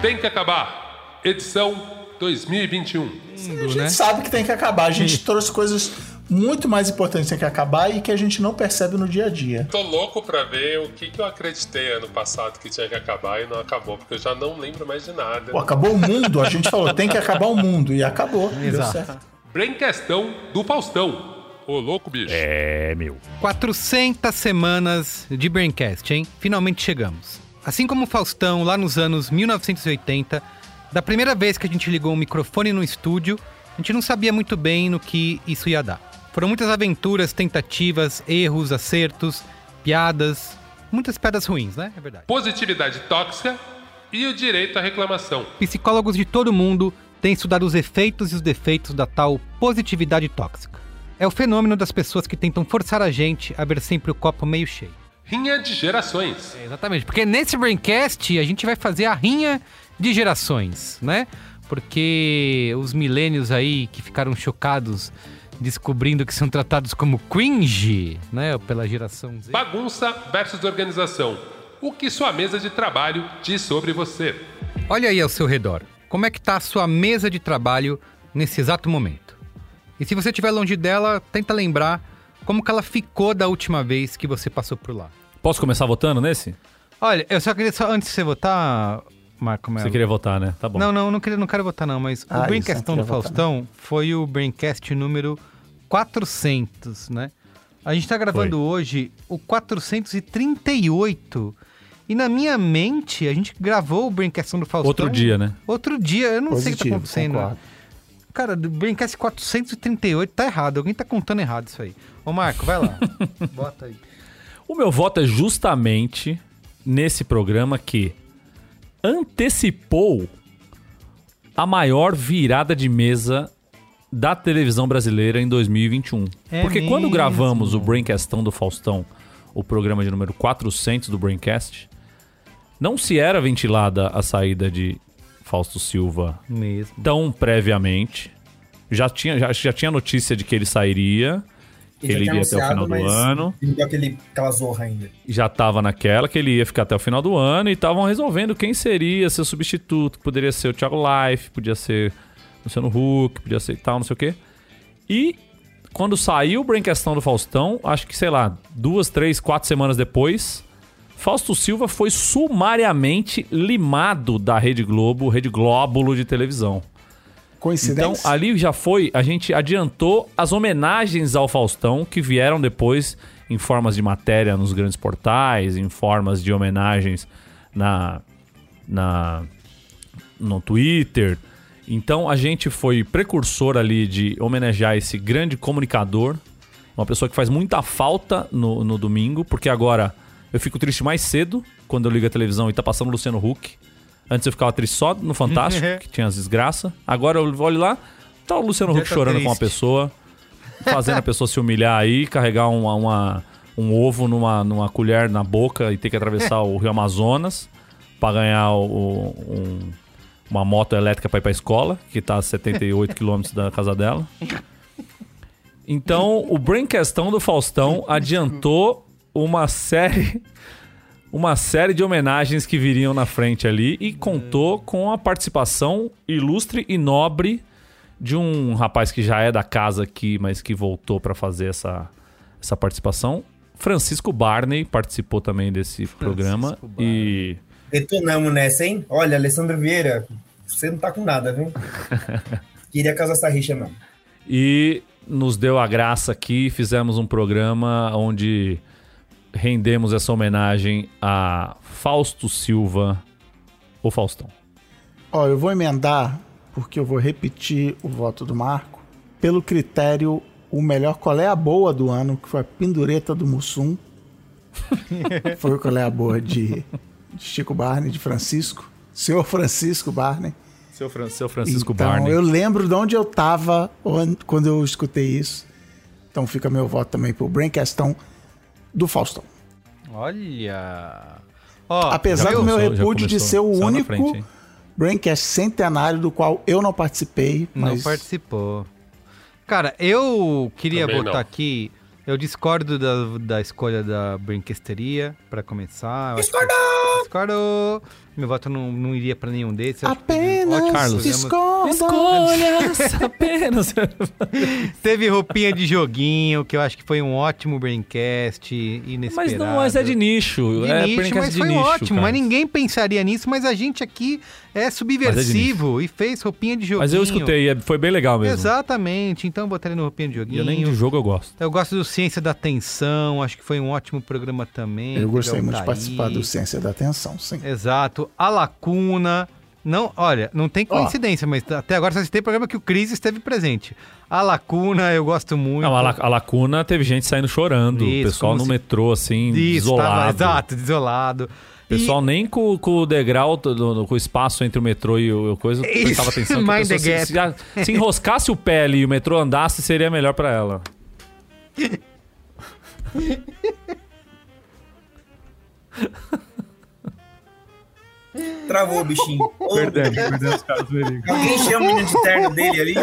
Tem que acabar. Edição 2021. A gente sabe que tem que acabar. A gente trouxe coisas muito mais importantes têm que acabar e que a gente não percebe no dia a dia. Tô louco pra ver o que, que eu acreditei ano passado que tinha que acabar e não acabou, porque eu já não lembro mais de nada. Pô, acabou o mundo, a gente falou, tem que acabar o mundo. E acabou, deu Exato. certo. Brain questão do Faustão. Ô, louco, bicho. É, meu. 400 semanas de Braincast, hein? Finalmente chegamos. Assim como o Faustão, lá nos anos 1980, da primeira vez que a gente ligou um microfone no estúdio, a gente não sabia muito bem no que isso ia dar. Foram muitas aventuras, tentativas, erros, acertos, piadas, muitas piadas ruins, né? É verdade. Positividade tóxica e o direito à reclamação. Psicólogos de todo mundo têm estudado os efeitos e os defeitos da tal positividade tóxica. É o fenômeno das pessoas que tentam forçar a gente a ver sempre o copo meio cheio. Rinha de gerações. É, exatamente, porque nesse Braincast a gente vai fazer a rinha de gerações, né? Porque os milênios aí que ficaram chocados descobrindo que são tratados como cringe, né? Pela geração Z. Bagunça versus organização. O que sua mesa de trabalho diz sobre você? Olha aí ao seu redor. Como é que tá a sua mesa de trabalho nesse exato momento? E se você estiver longe dela, tenta lembrar como que ela ficou da última vez que você passou por lá. Posso começar votando nesse? Olha, eu só queria só antes de você votar, Marco Melo. Você queria votar, né? Tá bom. Não, não, não, queria, não quero votar não, mas Ah, o Braincastão do votar, Faustão foi o Braincast número 400, né? A gente tá gravando hoje o 438. E na minha mente, a gente gravou o Braincastão do Faustão. Outro dia, né? Outro dia, eu não sei o que tá Positivo, acontecendo. concordo. Cara, do Braincast 438 tá errado. Alguém tá contando errado isso aí. Ô, Marco, vai lá. Bota aí. O meu voto é justamente nesse programa que antecipou a maior virada de mesa da televisão brasileira em 2021. É Porque quando mesmo? gravamos o Braincastão do Faustão, o programa de número 400 do Braincast, não se era ventilada a saída de Fausto Silva Mesmo. tão previamente. Já tinha, já, já tinha notícia de que ele sairia, que ele iria até o final do ano Não deu aquele, aquela zorra ainda. já tava naquela que ele ia ficar até o final do ano e estavam resolvendo quem seria seu substituto. Poderia ser o Thiago Life, podia ser o Luciano Huck, podia ser tal, não sei o quê. E quando saiu o Braincastão do Faustão, acho que, sei lá, duas, três, quatro semanas depois, Fausto Silva foi sumariamente limado da Rede Globo, Rede Glóbulo de televisão. Coincidência? Então, ali já foi, a gente adiantou as homenagens ao Faustão que vieram depois em formas de matéria nos grandes portais, em formas de homenagens na, na no Twitter. Então, a gente foi precursor ali de homenagear esse grande comunicador, uma pessoa que faz muita falta no, no domingo, porque agora eu fico triste mais cedo quando eu ligo a televisão e tá passando o Luciano Huck. Antes eu ficava triste só no Fantástico, que tinha as desgraças. Agora eu olho lá, tá o Luciano Huck tá chorando com uma triste. pessoa, fazendo a pessoa se humilhar aí, carregar uma, uma- um ovo numa, numa colher na boca e ter que atravessar o Rio Amazonas pra ganhar o- um- uma moto elétrica pra ir pra escola, que tá a 78 quilômetros da casa dela. Então, o Braincastão do Faustão adiantou uma série uma série de homenagens que viriam na frente ali e contou com a participação ilustre e nobre de um rapaz que já é da casa aqui, mas que voltou para fazer essa, essa participação. Francisco Barney participou também desse programa e Detonamos nessa, hein? Olha, Alessandro Vieira, você não tá com nada, viu? Queria causar essa rixa mesmo. e nos deu a graça aqui, fizemos um programa onde rendemos essa homenagem a Fausto Silva, o Faustão. Ó, eu vou emendar, porque eu vou repetir o voto do Marco, pelo critério o melhor qual é a boa do ano, que foi a Pendureta do Mussum. foi o qual é a boa de, de Chico Barney, de Francisco. Senhor Francisco Barney. Seu, Fran- seu Francisco então, Barney. eu lembro de onde eu tava on- quando eu escutei isso. Então fica meu voto também pro Braincastão do Faustão. Olha. Ó, Apesar do meu repúdio de ser o único frente? Braincast centenário do qual eu não participei, Não mas participou. Cara, eu queria Também botar não. aqui. Eu discordo da, da escolha da brinquesteria, pra começar. Acho que Discordou. Meu voto não, não iria pra nenhum desses. Que Apenas ótimos Carlos. programas. Escolhas apenas. Teve roupinha de joguinho, que eu acho que foi um ótimo braincast, Mas não, mas é de nicho. De é nicho, mas foi nicho, ótimo. cara. Mas ninguém pensaria nisso, mas a gente aqui é subversivo e fez roupinha de joguinho. Mas eu escutei, é- foi bem legal mesmo. Exatamente, então botaria no roupinha de joguinho. E eu nem de jogo eu gosto. Eu gosto do Ciência da Atenção, acho que foi um ótimo programa também. Eu gostei muito de participar do Ciência da Atenção, sim. Exato. A Lacuna. Não, olha, não tem coincidência, mas até agora só tem programa que o Cris esteve presente. A Lacuna, eu gosto muito. Não, a, la- a lacuna teve gente saindo chorando. o Isso, pessoal no se- metrô, assim, Isso, tava- desolado. exato, desolado. O pessoal nem com, com o degrau, do- do- com o espaço entre o metrô e o o coisa, prestava atenção. que a se, se, se enroscasse o pé ali e o metrô andasse, seria melhor pra ela. Travou o bichinho. Perdemos, o. Alguém chama o menino de terno dele ali?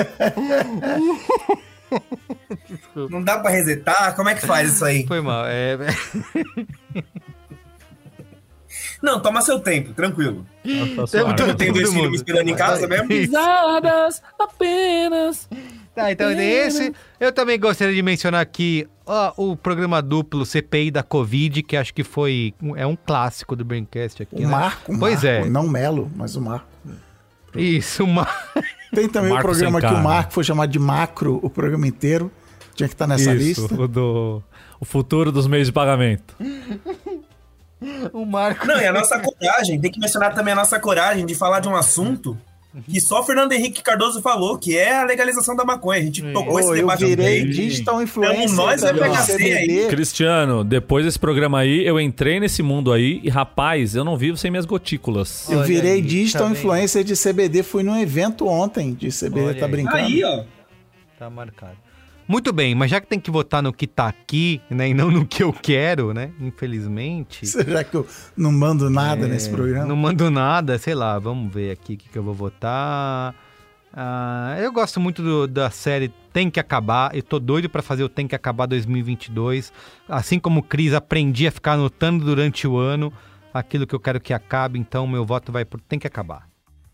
Não dá pra resetar? Como é que faz isso aí? Foi mal. É... Não, toma seu tempo, tranquilo. suave. Eu tenho dois filhos me esperando em casa mesmo? Pisadas apenas. Tá, então esse. Eu também gostaria de mencionar aqui ó, o programa duplo CPI da Covid, que acho que foi. É um clássico do Braincast aqui. O né? Marco, Pois Marco, é. Não Melo, mas o Marco. Isso, o Marco. Tem também Marco o programa que o. Marco foi chamado de Macro, o programa inteiro. Tinha que estar nessa Isso, lista. O, do, o futuro dos meios de pagamento. O Marco. Não, e a nossa coragem, tem que mencionar também a nossa coragem de falar de um assunto que só o Fernando Henrique Cardoso falou, que é a legalização da maconha. A gente tocou Ô, esse eu debate virei aqui. digital Então, influencer nós é também, PHC aí. Cristiano, depois desse programa aí, eu entrei nesse mundo aí e, rapaz, eu não vivo sem minhas gotículas. Eu virei digital tá vendo? influencer de CBD, fui num evento ontem de CBD, Olha tá aí. brincando? Aí, ó. Tá marcado. Muito bem, mas já que tem que votar no que tá aqui, né, e não no que eu quero, né, infelizmente... Será que eu não mando nada É, nesse programa? Não mando nada, sei lá, vamos ver aqui o que, que eu vou votar. Ah, eu gosto muito do- da série Tem que Acabar, eu tô doido pra fazer o Tem que Acabar 2022. Assim como o Cris, aprendi a ficar anotando durante o ano aquilo que eu quero que acabe, então meu voto vai pro Tem que Acabar.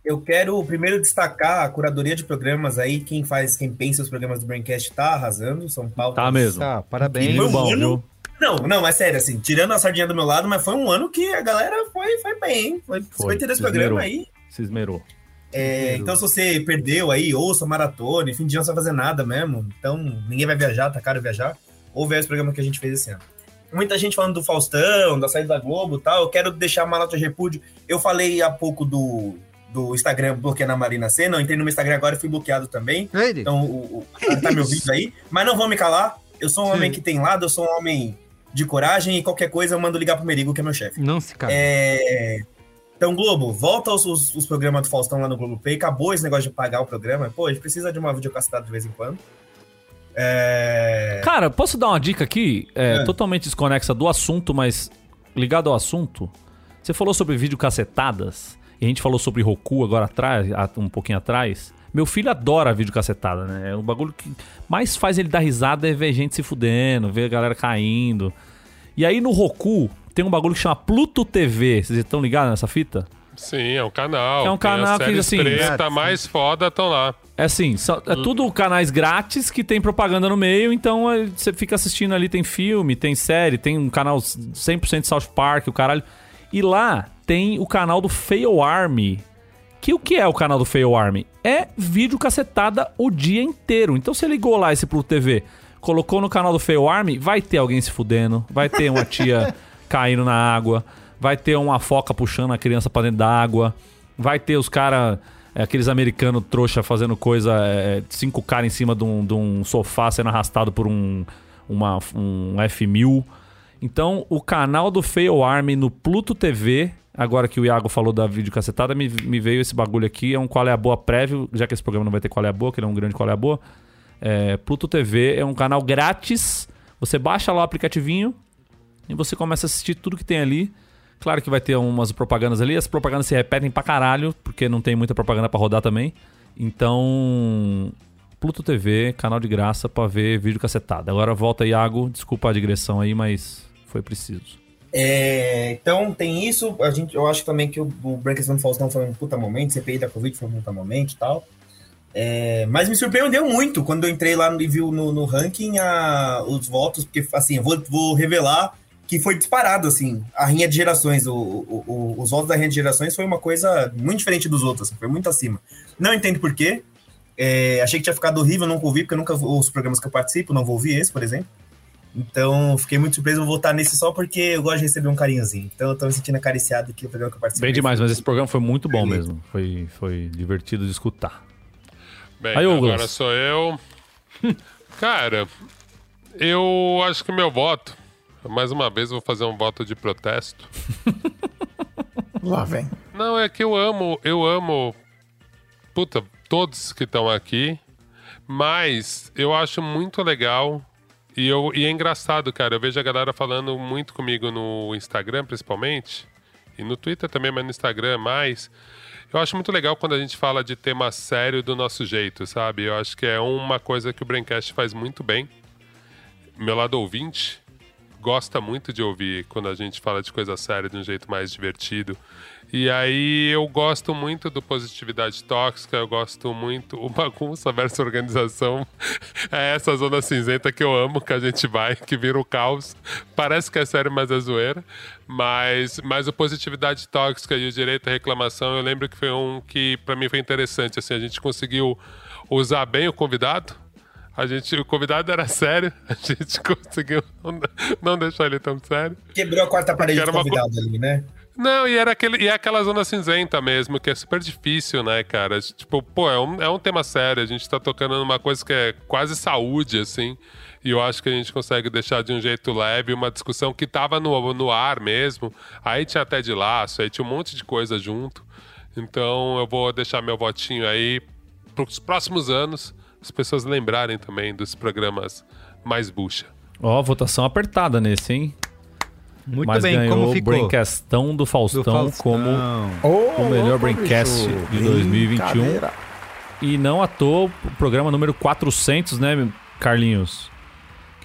Eu quero primeiro destacar a curadoria de programas aí. Quem faz, quem pensa os programas do Braincast tá arrasando. São Paulo. Tá mesmo. Tá, parabéns. Foi um bom, ano- viu? Não, não, mas sério, assim, tirando a sardinha do meu lado, mas foi um ano que a galera foi, foi bem, hein? Foi 52 se programas esmerou. aí. Se esmerou. É, então, se você perdeu aí, ouça maratona, fim de ano você vai fazer nada mesmo. Então, ninguém vai viajar, tá caro viajar. Ouve aí os programas que a gente fez esse ano. Muita gente falando do Faustão, da saída da Globo e tal. Eu quero deixar uma nota de repúdio. Eu falei há pouco do, do Instagram bloqueando a Marina Senna. Eu entrei no meu Instagram agora e fui bloqueado também. Ele? Então, o, o cara tá me ouvindo aí. Mas não vou me calar. Eu sou um homem que tem lado, eu sou um homem de coragem e qualquer coisa eu mando ligar pro Merigo, que é meu chefe. Não se cala. É... Então, Globo, volta os, os, os programas do Faustão lá no Globo Pay. Acabou esse negócio de pagar o programa. Pô, a gente precisa de uma videocassetada de vez em quando. É... Cara, posso dar uma dica aqui? É, É. Totalmente desconexa do assunto, mas ligado ao assunto. Você falou sobre videocacetadas e a gente falou sobre Roku agora atrás, um pouquinho atrás. Meu filho adora videocassetada, né? É o bagulho que mais faz ele dar risada é ver gente se fudendo, ver a galera caindo. E aí no Roku tem um bagulho que chama Pluto TV. Vocês estão ligados nessa fita? Sim, é um canal. É um canal que, assim, preta mais foda estão lá. É assim, só- é tudo canais grátis que tem propaganda no meio, então é, você fica assistindo ali, tem filme, tem série, tem um canal 100% South Park, o caralho. E lá tem o canal do Fail Army. Que o que é o canal do Fail Army? É vídeo cacetada o dia inteiro. Então você ligou lá esse Pluto TV, colocou no canal do Fail Army, vai ter alguém se fudendo, vai ter uma tia caindo na água, vai ter uma foca puxando a criança pra dentro da água, vai ter os caras, aqueles americanos trouxa fazendo coisa, é, cinco caras em cima de um, de um sofá sendo arrastado por um, uma, um F1000. Então, o canal do Fail Army no Pluto TV, agora que o Iago falou da videocacetada, me, me veio esse bagulho aqui, é um Qual é a Boa prévio, já que esse programa não vai ter Qual é a Boa, que ele é um grande Qual é a Boa. É, Pluto TV é um canal grátis, você baixa lá o aplicativinho e você começa a assistir tudo que tem ali. Claro que vai ter umas propagandas ali, as propagandas se repetem pra caralho, porque não tem muita propaganda pra rodar também. Então, Pluto TV, canal de graça pra ver vídeo cacetado. Agora volta, Iago. Desculpa a digressão aí, mas foi preciso. É, então tem isso. A gente, eu acho também que o, o Branquesman do Faustão foi um puta momento, CPI da Covid foi um puta momento e tal. É, mas me surpreendeu muito quando eu entrei lá no, e vi no, no ranking a, os votos, porque assim, eu vou, vou revelar que foi disparado, assim, a rinha de gerações, o, o, o- os votos da rinha de gerações foi uma coisa muito diferente dos outros, assim, foi muito acima. Não entendo por quê. É, achei que tinha ficado horrível, nunca ouvi, porque eu nunca os programas que eu participo, não vou ouvir esse, por exemplo. Então, fiquei muito surpreso, vou votar nesse só porque eu gosto de receber um carinhozinho. Então, eu tô me sentindo acariciado aqui no programa que eu participo. Bem demais, mas esse programa foi muito bom mesmo. Foi, foi divertido de escutar. Bem, Aí, Douglas. agora sou eu. Cara, eu acho que meu voto, mais uma vez, eu vou fazer um voto de protesto. Lá vem. Não, é que eu amo, eu amo, puta, todos que estão aqui, mas eu acho muito legal e, eu, e é engraçado, cara. Eu vejo a galera falando muito comigo no Instagram, principalmente, e no Twitter também, mas no Instagram mais. Eu acho muito legal quando a gente fala de tema sério do nosso jeito, sabe? Eu acho que é uma coisa que o Braincast faz muito bem. Meu lado ouvinte gosta muito de ouvir quando a gente fala de coisa séria de um jeito mais divertido. E aí eu gosto muito do positividade tóxica, eu gosto muito o bagunça versus organização. É essa zona cinzenta que eu amo, que a gente vai, que vira o caos. Parece que é sério, mas é zoeira. Mas, mas o positividade tóxica e o direito à reclamação, eu lembro que foi um que para mim foi interessante. Assim, a gente conseguiu usar bem o convidado. A gente, o convidado era sério, a gente conseguiu não, não deixar ele tão sério. Quebrou a quarta parede do era uma convidado ali, né? Não, e era aquele, e é aquela zona cinzenta mesmo, que é super difícil, né, cara? Tipo, pô, é um, é um tema sério, a gente tá tocando numa coisa que é quase saúde, assim. E eu acho que a gente consegue deixar de um jeito leve uma discussão que tava no, no ar mesmo. Aí tinha até de laço, aí tinha um monte de coisa junto. Então eu vou deixar meu votinho aí pros próximos anos, as pessoas lembrarem também dos programas mais bucha. Ó, votação apertada nesse, hein? Muito Mas bem, ganhou como o ficou? Braincastão do Faustão, Do Faustão. como Ô, o melhor Braincast bicho. de 2021. Brincadeira. E não à toa, o programa número 400, né, Carlinhos?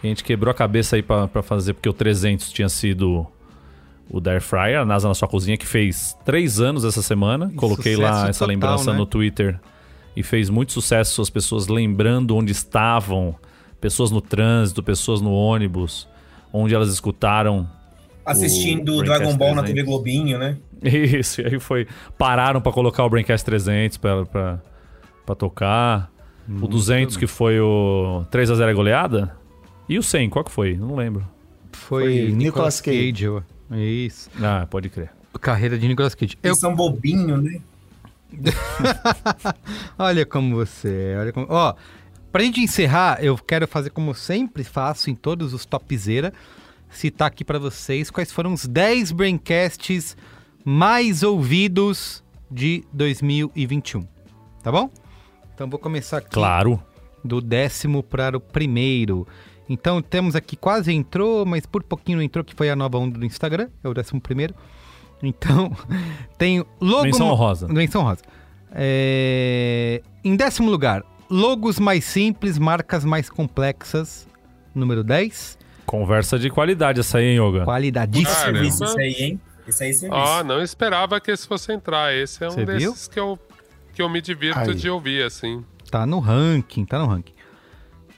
Que a gente quebrou a cabeça aí pra, pra fazer, porque o 300 tinha sido o da Air Fryer, a NASA na sua cozinha, que fez três anos essa semana. Coloquei lá sucesso essa total, lembrança né? no Twitter e fez muito sucesso, as pessoas lembrando onde estavam, pessoas no trânsito, pessoas no ônibus, onde elas escutaram. Assistindo o Dragon Ball na 300. TV Globinho, né? Isso, e aí foi. Pararam pra colocar o Braincast 300 pra, pra, pra tocar. o 200 que foi o 3x0 é goleada. E o 100, qual que foi? Não lembro. Foi, Nicolas Cage. eu- Isso. Ah, pode crer. Carreira de Nicolas Cage. Eles são bobinho, né? olha como você é, olha como... Ó, pra gente encerrar, eu quero fazer como sempre faço em todos os topzera, citar aqui pra vocês quais foram os 10 braincasts mais ouvidos de 2021. Tá bom? Então vou começar aqui. Claro. Do décimo para o primeiro. Então temos aqui quase entrou, mas por pouquinho não entrou, que foi a nova onda do Instagram, é o décimo primeiro. Então, tem logo. Menção honrosa. Menção honrosa. É, Em décimo lugar, logos mais simples, marcas mais complexas. Número 10. Conversa de qualidade essa aí, hein, Yoga? Qualidadíssima. Caramba. Isso aí, hein? Isso aí é serviço. Ah, não esperava que esse fosse entrar. Esse é um desses que eu, que eu me divirto Aí. de ouvir, assim. Tá no ranking, tá no ranking.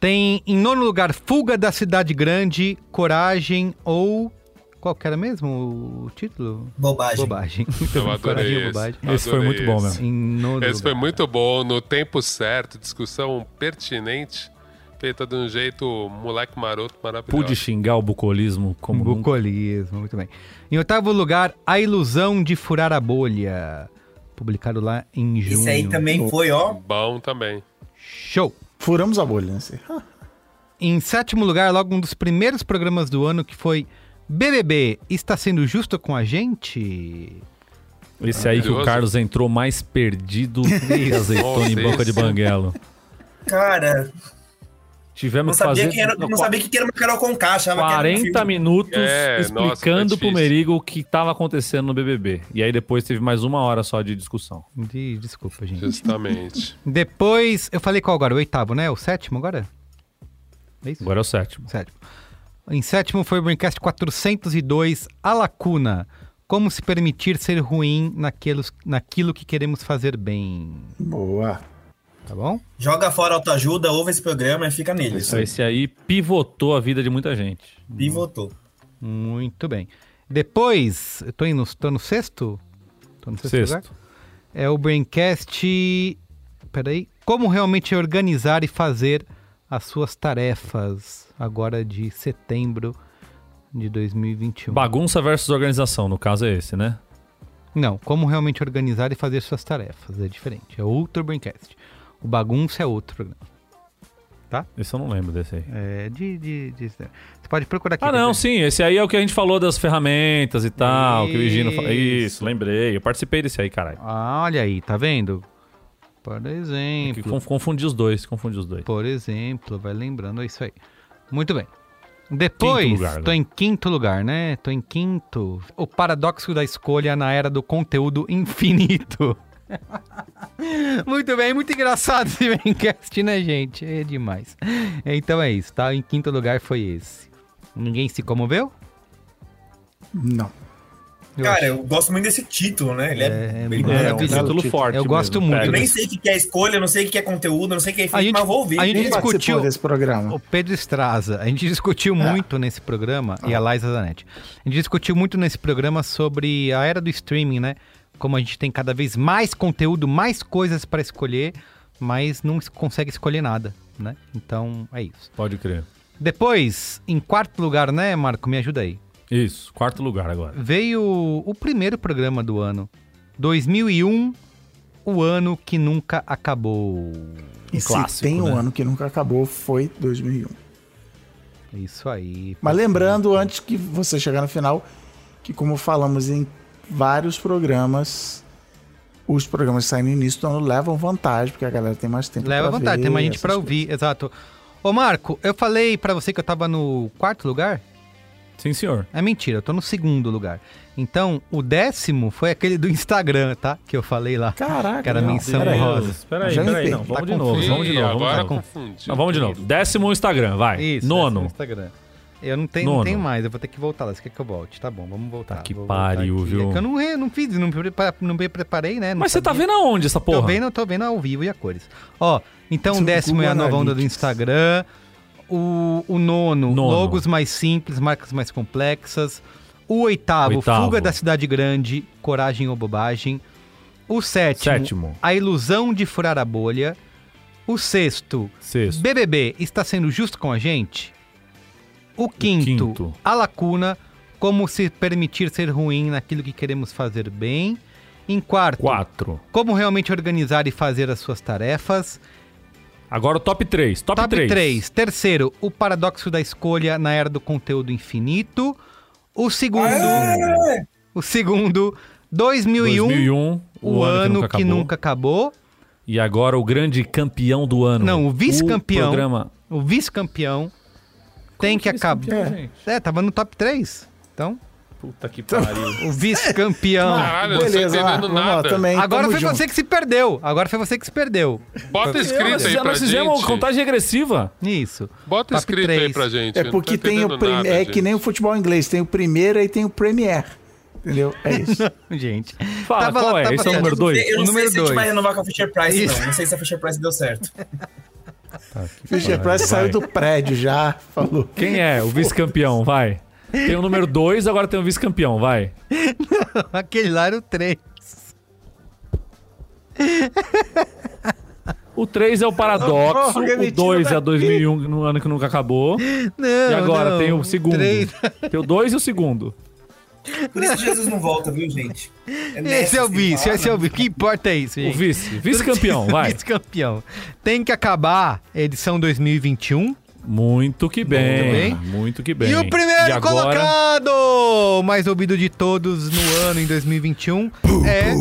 Tem em nono lugar Fuga da Cidade Grande, Coragem ou. Qual que era mesmo o título? Bobagem. Bobagem. Eu Coragem adorei esse. bobagem. Esse foi muito bom esse. Nono Esse foi lugar. muito bom, no tempo certo, discussão pertinente, feita de um jeito moleque maroto maravilhoso. Pude xingar o bucolismo como nunca. Bucolismo, muito bem. Em oitavo lugar, A Ilusão de Furar a Bolha. Publicado lá em junho. Esse aí também foi, ó. Bom também. Show! Furamos a bolha, né? Em sétimo lugar, logo um dos primeiros programas do ano que foi BBB. Está sendo justo com a gente? Esse aí que o. Carlos entrou mais perdido que azeitona em boca de esse- banguelo. Cara, Tivemos sabia fazer que era, não sabia que era uma Carol com caixa. 40 minutos É, nossa, explicando pro difícil. Merigo o que estava acontecendo no BBB. E aí depois teve mais uma hora só de discussão. De- desculpa, gente. Justamente. Depois, eu falei qual agora? O oitavo, né? O sétimo agora? É isso? Agora é o sétimo. Sétimo. Em sétimo foi o Braincast 402, A Lacuna. Como se permitir ser ruim naquilo, naquilo que queremos fazer bem. Boa. Tá bom? Joga fora a autoajuda, ouve esse programa e fica nele. Esse aí pivotou a vida de muita gente. Pivotou. Muito bem. Depois, eu tô, indo, tô no sexto? Tô no sexto, Sexto. lugar? É o Braincast. Peraí. Como realmente organizar e fazer as suas tarefas agora de setembro de 2021. Bagunça versus organização, no caso é esse, né? Não, como realmente organizar e fazer suas tarefas. É diferente. É outro Braincast. O bagunça é outro programa. Tá? Esse eu não lembro desse aí. É de. de, de- Você pode procurar aqui. Ah, não, sim. Esse aí é o que a gente falou das ferramentas e tal, que o Higino falou. Isso. Isso, lembrei. Eu participei desse aí, caralho. Ah, olha aí, tá vendo? Por exemplo. Que conf- Confundi os dois, confundi os dois. Por exemplo, vai lembrando, é isso aí. Muito bem. Depois, lugar, tô né? em quinto lugar, né? Tô em quinto. O paradoxo da escolha na era do conteúdo infinito. muito bem, muito engraçado esse Braincast, né, gente? É demais. Então é isso, tá? Em quinto lugar foi esse. Ninguém se comoveu? Não. Cara, eu gosto muito desse título, né? Ele é, bem maravilhoso. bom. Título forte Eu gosto mesmo, muito Eu nem sei o que é escolha, eu não sei o que é conteúdo, eu não sei o que é A efeito, gente, mas eu vou ouvir. a gente Quem discutiu desse programa? O Pedro Estraza. A gente discutiu muito nesse programa e a Liza Zanetti. A gente discutiu muito nesse programa sobre a era do streaming, né? Como a gente tem cada vez mais conteúdo, mais coisas para escolher, mas não consegue escolher nada, né? Então é isso. Pode crer. Depois, em quarto lugar, né, Marco? Me ajuda aí. Isso, quarto lugar agora. Veio o primeiro programa do ano. 2001, o ano que nunca acabou. E se tem um ano que nunca acabou, foi 2001. Isso aí. Mas lembrando, antes que você chegar no final, que como falamos em vários programas, os programas que saem no início do ano levam vantagem, porque a galera tem mais tempo Leva pra vantagem, ver tem mais gente pra ouvir, exato. Ô Marco, eu falei pra você que eu tava no quarto lugar? Sim, senhor. É mentira, eu tô no segundo lugar. Então, o décimo foi aquele do Instagram, tá? Que eu falei lá. Caraca, Que era não, menção peraí, rosa. Peraí, peraí, não, vamos de novo, vamos de novo. agora vamos de novo. Não, vamos de novo. Décimo Instagram, vai. Isso, Nono. décimo Instagram. Eu não tenho, não tenho mais, eu vou ter que voltar lá. Você quer que eu volte? Tá bom, vamos voltar. que Vou voltar pariu, viu? É que eu não, não fiz, não, não me preparei, né? Não Mas você tá sabia. vendo aonde essa porra? Tô vendo, tô vendo ao vivo e a cores. Ó, então o décimo é a nova onda do. Instagram. O, o nono, Nono. logos mais simples, marcas mais complexas. O oitavo, Oitavo. fuga da cidade grande, coragem ou bobagem. O sétimo, Sétimo. a ilusão de furar a bolha. O sexto, Sexto. BBB está sendo justo com a gente. O quinto, quinto. a lacuna, como se permitir ser ruim naquilo que queremos fazer bem. Em quarto, Quatro. como realmente organizar e fazer as suas tarefas. Agora o top 3. Top, Top 3. 3. Terceiro, o paradoxo da escolha na era do conteúdo infinito. O segundo, o segundo, 2001, 2001, o, ano, que, nunca, acabou. E agora o grande campeão do ano. Não, o vice-campeão. O programa. O vice-campeão tem que acabar. gente? É, tava no top 3. Então, Puta que pariu. o vice-campeão. Caralho, eu não tô Beleza, entendendo lá, nada. também. Agora foi junto. você que se perdeu. Agora foi você que se perdeu. Bota escrito Nós aí já- pra nós fizemos gente. contagem regressiva. Isso. Bota Top escrito aí três. pra gente. É eu não porque tem o prim... nada, é gente. que nem o futebol inglês, tem o primeiro e tem o Premier. Entendeu? É isso. Gente. Fala, Tava qual lá, é? tava Esse é o número 2? Eu não O sei número se a gente dois. vai renovar com a Fisher Price, não. Não sei se a Fisher Price deu certo. Fischer Price saiu do prédio já, falou. Quem é o vice-campeão? Vai. Tem o número 2, agora tem o vice-campeão. Vai. Aquele lá era o 3. O 3 é o paradoxo. Porra, o me 2 tira é 2001, no ano que nunca acabou. Não, E agora não, tem o segundo. três. Tem o 2 e o segundo. Por isso que Jesus não volta, viu, gente? Esse nessa é o vice, esse é o vice. O que importa é isso, O gente. vice. Vice-campeão, vai. Vice-campeão. Tem que acabar a edição 2021. Muito que bem. bem. Muito que bem. E o primeiro E agora- colocado, mais ouvido de todos no ano em 2021, é...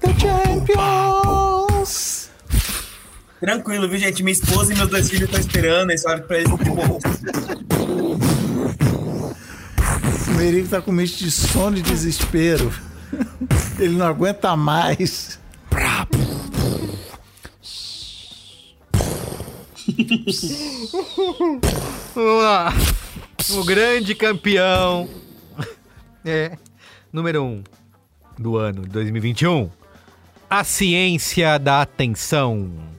The Champions! Tranquilo, viu, gente? Minha esposa e meus dois filhos estão esperando. Eles falaram pra eles de boa. O Merigo tá com misto de sono e desespero. Ele não aguenta mais. Vamos lá. O grande campeão. É. Número 1 um do ano de 2021. A ciência da atenção.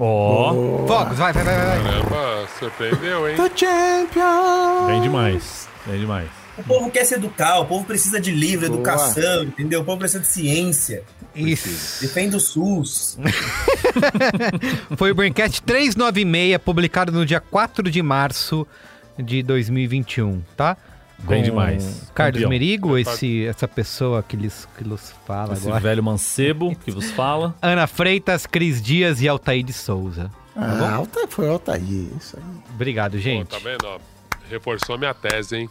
Ó. Boa. Focos, vai, vai, vai, vai. Caramba, surpreendeu, hein? champion! Bem demais. Bem demais. O povo quer se educar, o povo precisa de livro, Boa. educação, entendeu? O povo precisa de ciência. Isso. Defende o SUS. Foi o Braincast 396, publicado no dia 4 de março de 2021, tá? Bem demais. Carlos Campeão. Merigo, esse, essa pessoa que lhes, que nos fala Esse agora. velho mancebo que vos fala. Ana Freitas, Cris Dias e Altair de Souza. Tá Ah, bom? Alta, foi Altair, isso aí. Obrigado, gente. Tá vendo, ó? Reforçou minha tese, hein?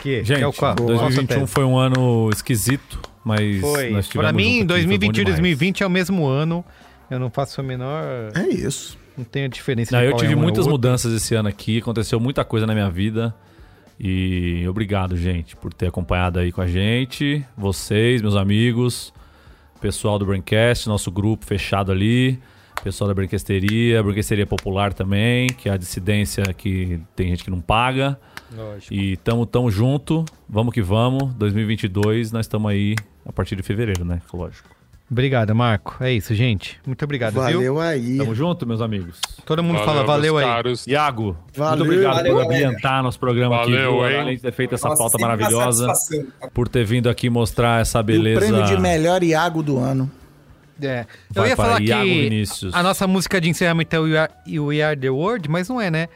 Que, Gente, que é o qual? 2021 Nossa, foi um ano esquisito, mas Foi. nós tivemos Pra mim, junto aqui, foi bom 2021 e demais. 2020 é o mesmo ano. Eu não faço a menor. É isso. Não tenho diferença. Não, de eu qual tive é um muitas outro. mudanças esse ano aqui, aconteceu muita coisa na minha vida. E obrigado, gente, por ter acompanhado aí com a gente. Vocês, meus amigos, pessoal do Braincast, nosso grupo fechado ali, pessoal da Brinquesteria, Brinquesteria Popular também, que é a dissidência que tem gente que não paga. Lógico. E tamo, tamo junto, vamos que vamos. 2022, nós estamos aí a partir de fevereiro, né? Lógico. Obrigado, Marco. É isso, gente. Muito obrigado, Valeu viu? aí. Tamo junto, meus amigos. Todo mundo fala valeu aí. caros. Iago, Valeu, muito obrigado valeu, por ambientar nosso programa aqui, Valeu, hein? além de ter feito essa Nossa, pauta maravilhosa, por ter vindo aqui mostrar essa E o beleza. prêmio de melhor Iago do ano. É. Eu Vai ia para falar Iago que Vinícius. a nossa música de encerramento é o We Are, We Are the World, mas não é, né?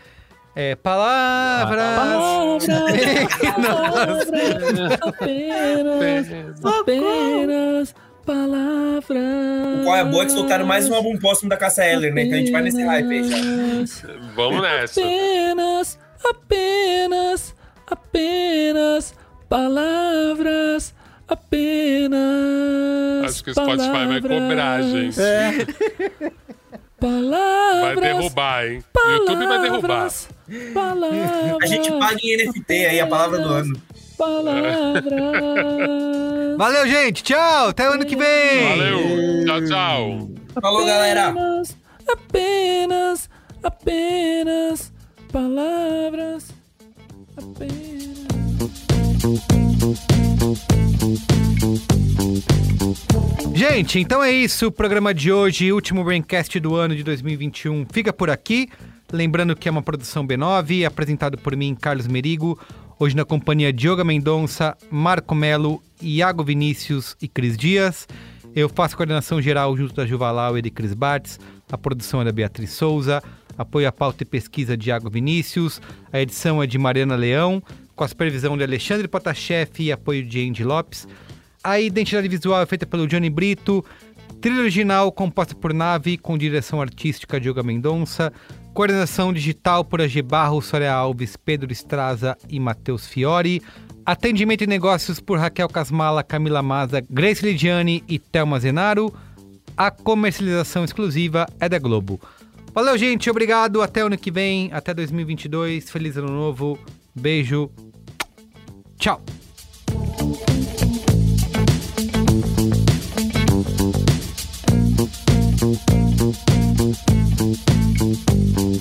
É palavras. Apenas, apenas palavras. Qual é a boa que tocaram mais um álbum póstumo da Cassa Eller, né? Então a gente vai nesse hype aí já. Vamos nessa. Apenas, apenas, apenas palavras. Apenas. Acho que o Spotify vai cobrar, gente. É. Palavras. Vai derrubar, hein? O YouTube vai derrubar. Palavras. Palavras. A gente paga em NFT aí, a palavra do ano. Palavras. Valeu, gente. Tchau. Até o ano que vem. Valeu. Tchau, tchau. Falou, galera. Apenas, apenas, apenas palavras. Apenas. Gente, então é isso. O programa de hoje, último Braincast do ano de 2021, fica por aqui. Lembrando que é uma produção B9, apresentado por mim, Carlos Merigo. Hoje na companhia de Yoga Mendonça, Marco Melo, Iago Vinícius e Cris Dias. Eu faço coordenação geral junto da Juvalau e de Cris Bartz. A produção é da Beatriz Souza. Apoio à pauta e pesquisa de Iago Vinícius. A edição é de Mariana Leão, com a supervisão de Alexandre Potashev e apoio de Andy Lopes. A identidade visual é feita pelo Johnny Brito. Trilha original composta por Nave, com direção artística de Yoga Mendonça. Coordenação digital por AG Barros, Soria Alves, Pedro Estraza e Matheus Fiore. Atendimento e negócios por Raquel Casmala, Camila Maza, Grace Lidiane e Thelma Zenaro. A comercialização exclusiva é da Globo. Valeu, gente. Obrigado. Até ano que vem. Até 2022. Feliz ano novo. Beijo. Tchau. Thank you. Música